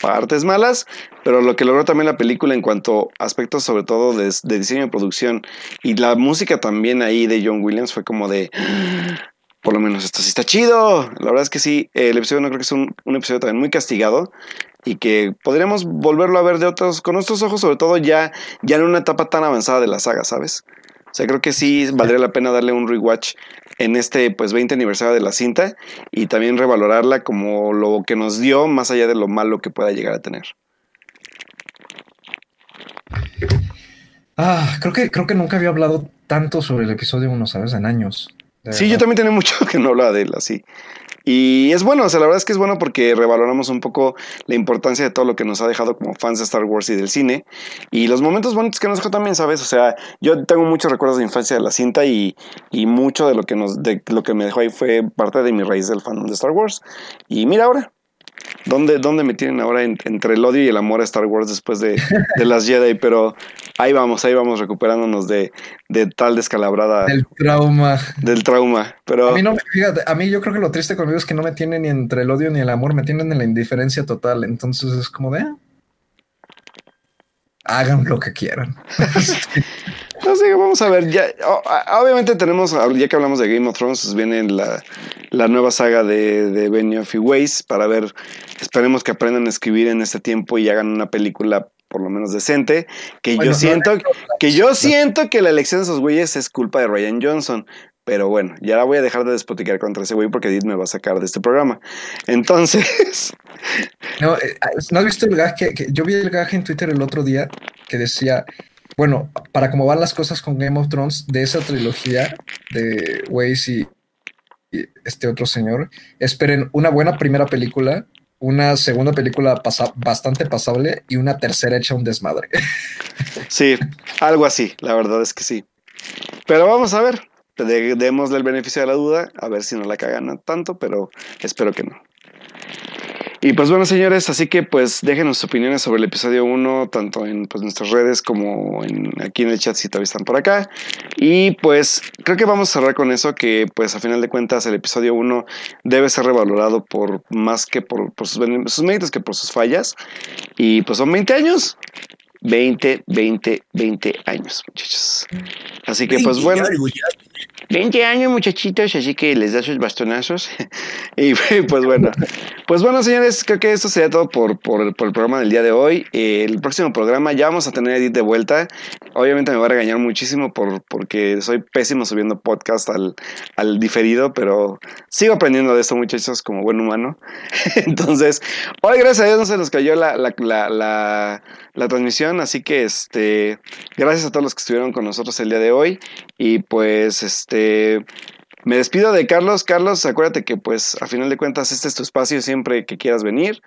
partes malas, pero lo que logró también la película en cuanto a aspectos sobre todo de, diseño de producción y la música también ahí de John Williams fue como de por lo menos esto sí está chido. La verdad es que sí, el episodio no creo que es un, un episodio también muy castigado y que podríamos volverlo a ver de otros, con nuestros ojos, sobre todo ya, ya en una etapa tan avanzada de la saga, ¿sabes? O sea, creo que sí valdría la pena darle un rewatch en este pues 20 aniversario de la cinta y también revalorarla como lo que nos dio más allá de lo malo que pueda llegar a tener. Ah, creo que, creo que nunca había hablado tanto sobre el episodio 1, ¿sabes? En años. Sí, yo también tenía mucho que no hablaba de él así. Y es bueno, o sea, la verdad es que es bueno porque revaloramos un poco la importancia de todo lo que nos ha dejado como fans de Star Wars y del cine. Y los momentos bonitos que nos dejó también, ¿sabes? O sea, yo tengo muchos recuerdos de infancia de la cinta y, y mucho de lo que nos, de lo que me dejó ahí fue parte de mi raíz del fandom de Star Wars. Y mira ahora. ¿Dónde, dónde me tienen ahora en- entre el odio y el amor a Star Wars después de, de las Jedi? Pero ahí vamos, ahí vamos recuperándonos de, de tal descalabrada El trauma. del trauma. Pero A mí no me, fíjate, a mí yo creo que lo triste conmigo es que no me tienen ni entre el odio ni el amor, me tienen en la indiferencia total. Entonces es como de, ah, hagan lo que quieran. No sé, vamos a ver. Ya, obviamente tenemos, ya que hablamos de Game of Thrones, pues viene la, la nueva saga de, de Benioff y Weiss para ver, esperemos que aprendan a escribir en este tiempo y hagan una película por lo menos decente, que Bueno, yo no, siento, que yo siento que la elección de esos güeyes es culpa de Ryan Johnson. Pero bueno, ya la voy a dejar de despoticar contra ese güey porque Edith me va a sacar de este programa. Entonces, No, eh, ¿no has visto el gag que, que- yo vi el gag en Twitter el otro día que decía, bueno, para cómo van las cosas con Game of Thrones, de esa trilogía de Weiss y, este otro señor, esperen una buena primera película, una segunda película pasa- bastante pasable y una tercera hecha un desmadre. Sí, algo así, la verdad es que sí. Pero vamos a ver, démosle el beneficio de la duda, a ver si no la cagan tanto, pero espero que no. Y pues bueno, señores, así que pues déjenos sus opiniones sobre el episodio 1, tanto en pues, nuestras redes como en, aquí en el chat si todavía están por acá. Y pues creo que vamos a cerrar con eso, que pues a final de cuentas el episodio 1 debe ser revalorado por más que por, por sus, bene- sus méritos que por sus fallas. Y pues son 20 años. 20, 20, 20 años, muchachos. Así que pues bueno. 20 años, muchachitos, así que les da sus bastonazos. y pues bueno, pues bueno, señores, creo que esto sería todo por, por, por el programa del día de hoy. Eh, el próximo programa ya vamos a tener a Edith de vuelta. Obviamente me va a regañar muchísimo por, porque soy pésimo subiendo podcast al, al diferido, pero sigo aprendiendo de esto, muchachos, como buen humano. Entonces, hoy gracias a Dios no se nos cayó la, la, la, la, la transmisión, así que este, gracias a todos los que estuvieron con nosotros el día de hoy. Y pues, este, me despido de Carlos. Carlos, acuérdate que pues a final de cuentas este es tu espacio siempre que quieras venir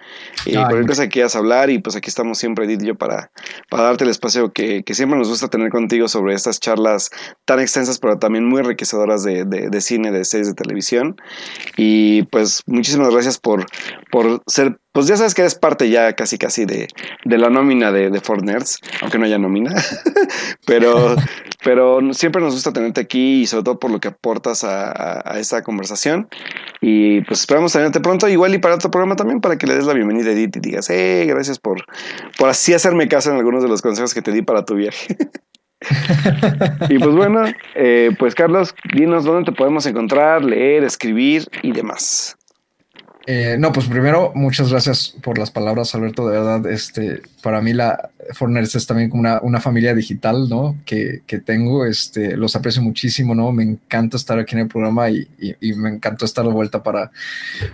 y Ay, cualquier cosa que quieras hablar y pues aquí estamos siempre Edith y yo para, para darte el espacio que, que siempre nos gusta tener contigo sobre estas charlas tan extensas pero también muy enriquecedoras de, de, de cine, de series de televisión y pues muchísimas gracias por, por ser pues ya sabes que eres parte ya casi casi de, de la nómina de, de Fort Nerds, aunque no haya nómina, pero, pero siempre nos gusta tenerte aquí y sobre todo por lo que aportas a, a, a esta conversación y pues esperamos tenerte pronto igual y para otro programa también para que le des la bienvenida a Edith y digas, eh, gracias por, por así hacerme caso en algunos de los consejos que te di para tu viaje. y pues bueno, eh, pues Carlos, dinos dónde te podemos encontrar, leer, escribir y demás. Eh, no, pues primero, muchas gracias por las palabras, Alberto. De verdad, este, para mí la Forners es también como una, una familia digital, ¿no? Que, que, tengo, este, los aprecio muchísimo, ¿no? Me encanta estar aquí en el programa y, y, me encantó estar de vuelta para,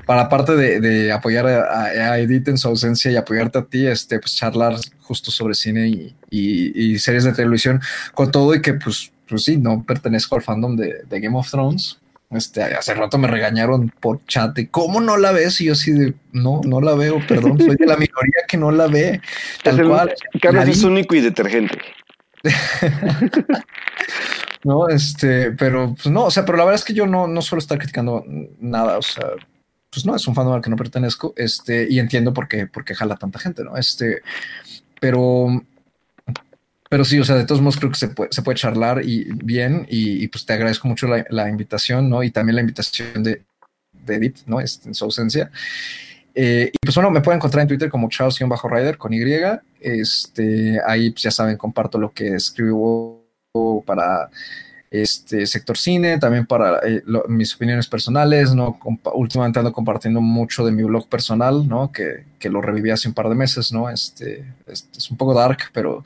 para aparte de, de apoyar a, a, Edith en su ausencia y apoyarte a ti, este, pues charlar justo sobre cine y, y, series de televisión con todo y que, pues, pues sí, no pertenezco al fandom de Game of Thrones. Este, hace rato me regañaron por chat de cómo no la ves y yo así de no, no la veo, perdón, soy de la minoría que no la ve. Tal el, cual. Carlos es único y detergente. no, este, pero pues no, o sea, pero la verdad es que yo no, no suelo estar criticando nada, o sea, pues no, es un fandom al que no pertenezco, este, y entiendo por qué, por qué jala tanta gente, ¿no? Este, pero pero sí, o sea, de todos modos creo que se puede, se puede charlar y bien y, pues te agradezco mucho la, invitación, ¿no? Y también la invitación de, de Edith, ¿no? En su ausencia. Eh, y pues bueno, me pueden encontrar en Twitter como Charles-Rider con Y. Este, ahí pues ya saben, comparto lo que escribo para este sector cine, también para eh, mis opiniones personales, ¿no? Últimamente ando compartiendo mucho de mi blog personal, ¿no? Que, que lo reviví hace un par de meses, ¿no? Este, este, es un poco dark, pero,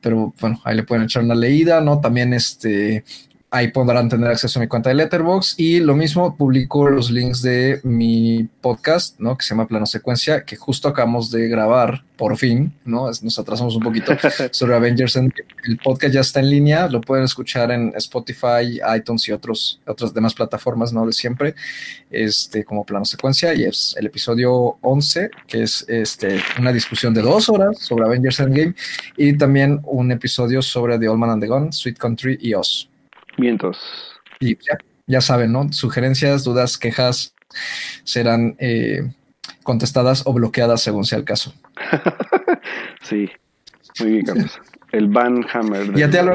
pero bueno, ahí le pueden echar una leída, ¿no? También este, ahí podrán tener acceso a mi cuenta de Letterboxd y lo mismo publico los links de mi podcast, ¿no? Que se llama Plano Secuencia, que justo acabamos de grabar por fin, ¿no? Nos atrasamos un poquito sobre Avengers Endgame. El podcast ya está en línea, lo pueden escuchar en Spotify, iTunes y otros, otras demás plataformas, ¿no? De siempre, este, como Plano Secuencia y es el episodio 11, que es este, una discusión de dos horas sobre Avengers Endgame y también un episodio sobre The Old Man and the Gun, Sweet Country y Oz. Vientos. Y ya, ya, saben, ¿no? Sugerencias, dudas, quejas serán eh, contestadas o bloqueadas según sea el caso. sí, muy bien, Carlos. El Van Hammer. ¿Ya te hablo?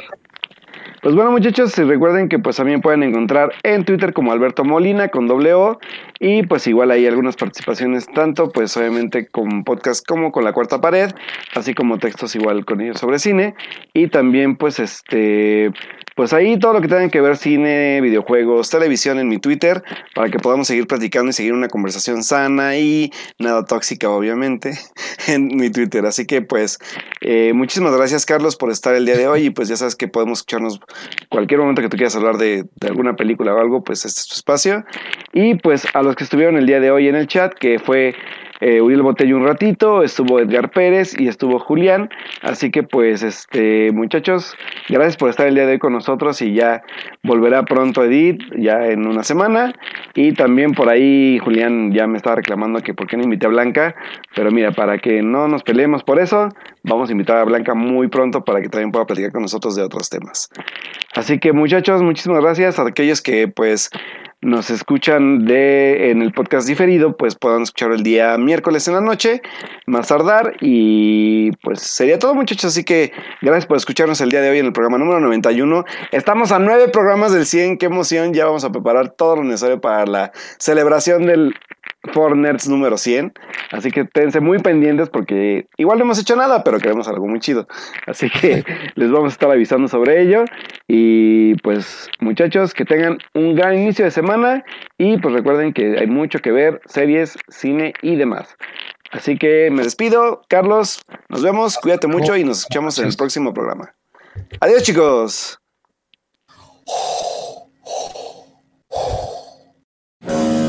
Pues bueno, muchachos, recuerden que pues también pueden encontrar en Twitter como Alberto Molina con doble O Y pues igual hay algunas participaciones, tanto pues obviamente con podcast como con La Cuarta Pared, así como textos igual con ellos sobre cine. Y también pues este, pues ahí todo lo que tenga que ver cine, videojuegos, televisión en mi Twitter, para que podamos seguir platicando y seguir una conversación sana y nada tóxica obviamente en mi Twitter. Así que pues eh, muchísimas gracias Carlos por estar el día de hoy y pues ya sabes que podemos escucharnos cualquier momento que tú quieras hablar de, de alguna película o algo, pues este es tu espacio. Y pues a los que estuvieron el día de hoy en el chat, que fue eh, Uriel Botello un ratito, estuvo Edgar Pérez y estuvo Julián. Así que pues, este, muchachos, gracias por estar el día de hoy con nosotros y ya volverá pronto Edith, ya en una semana. Y también por ahí Julián ya me estaba reclamando que por qué no invité a Blanca. Pero mira, para que no nos peleemos por eso, vamos a invitar a Blanca muy pronto para que también pueda platicar con nosotros de otros temas. Así que muchachos, muchísimas gracias a aquellos que pues nos escuchan de en el podcast diferido, pues puedan escuchar el día miércoles en la noche, más tardar. Y pues sería todo, muchachos. Así que gracias por escucharnos el día de hoy en el programa número 91. Estamos a nueve programas del 100. Qué emoción. Ya vamos a preparar todo lo necesario para la celebración del Forners número 100. Así que tense muy pendientes porque igual no hemos hecho nada, pero queremos algo muy chido. Así que les vamos a estar avisando sobre ello. Y pues muchachos, que tengan un gran inicio de semana. Y pues recuerden que hay mucho que ver, series, cine y demás. Así que me despido, Carlos. Nos vemos, cuídate mucho y nos escuchamos en el próximo programa. Adiós chicos.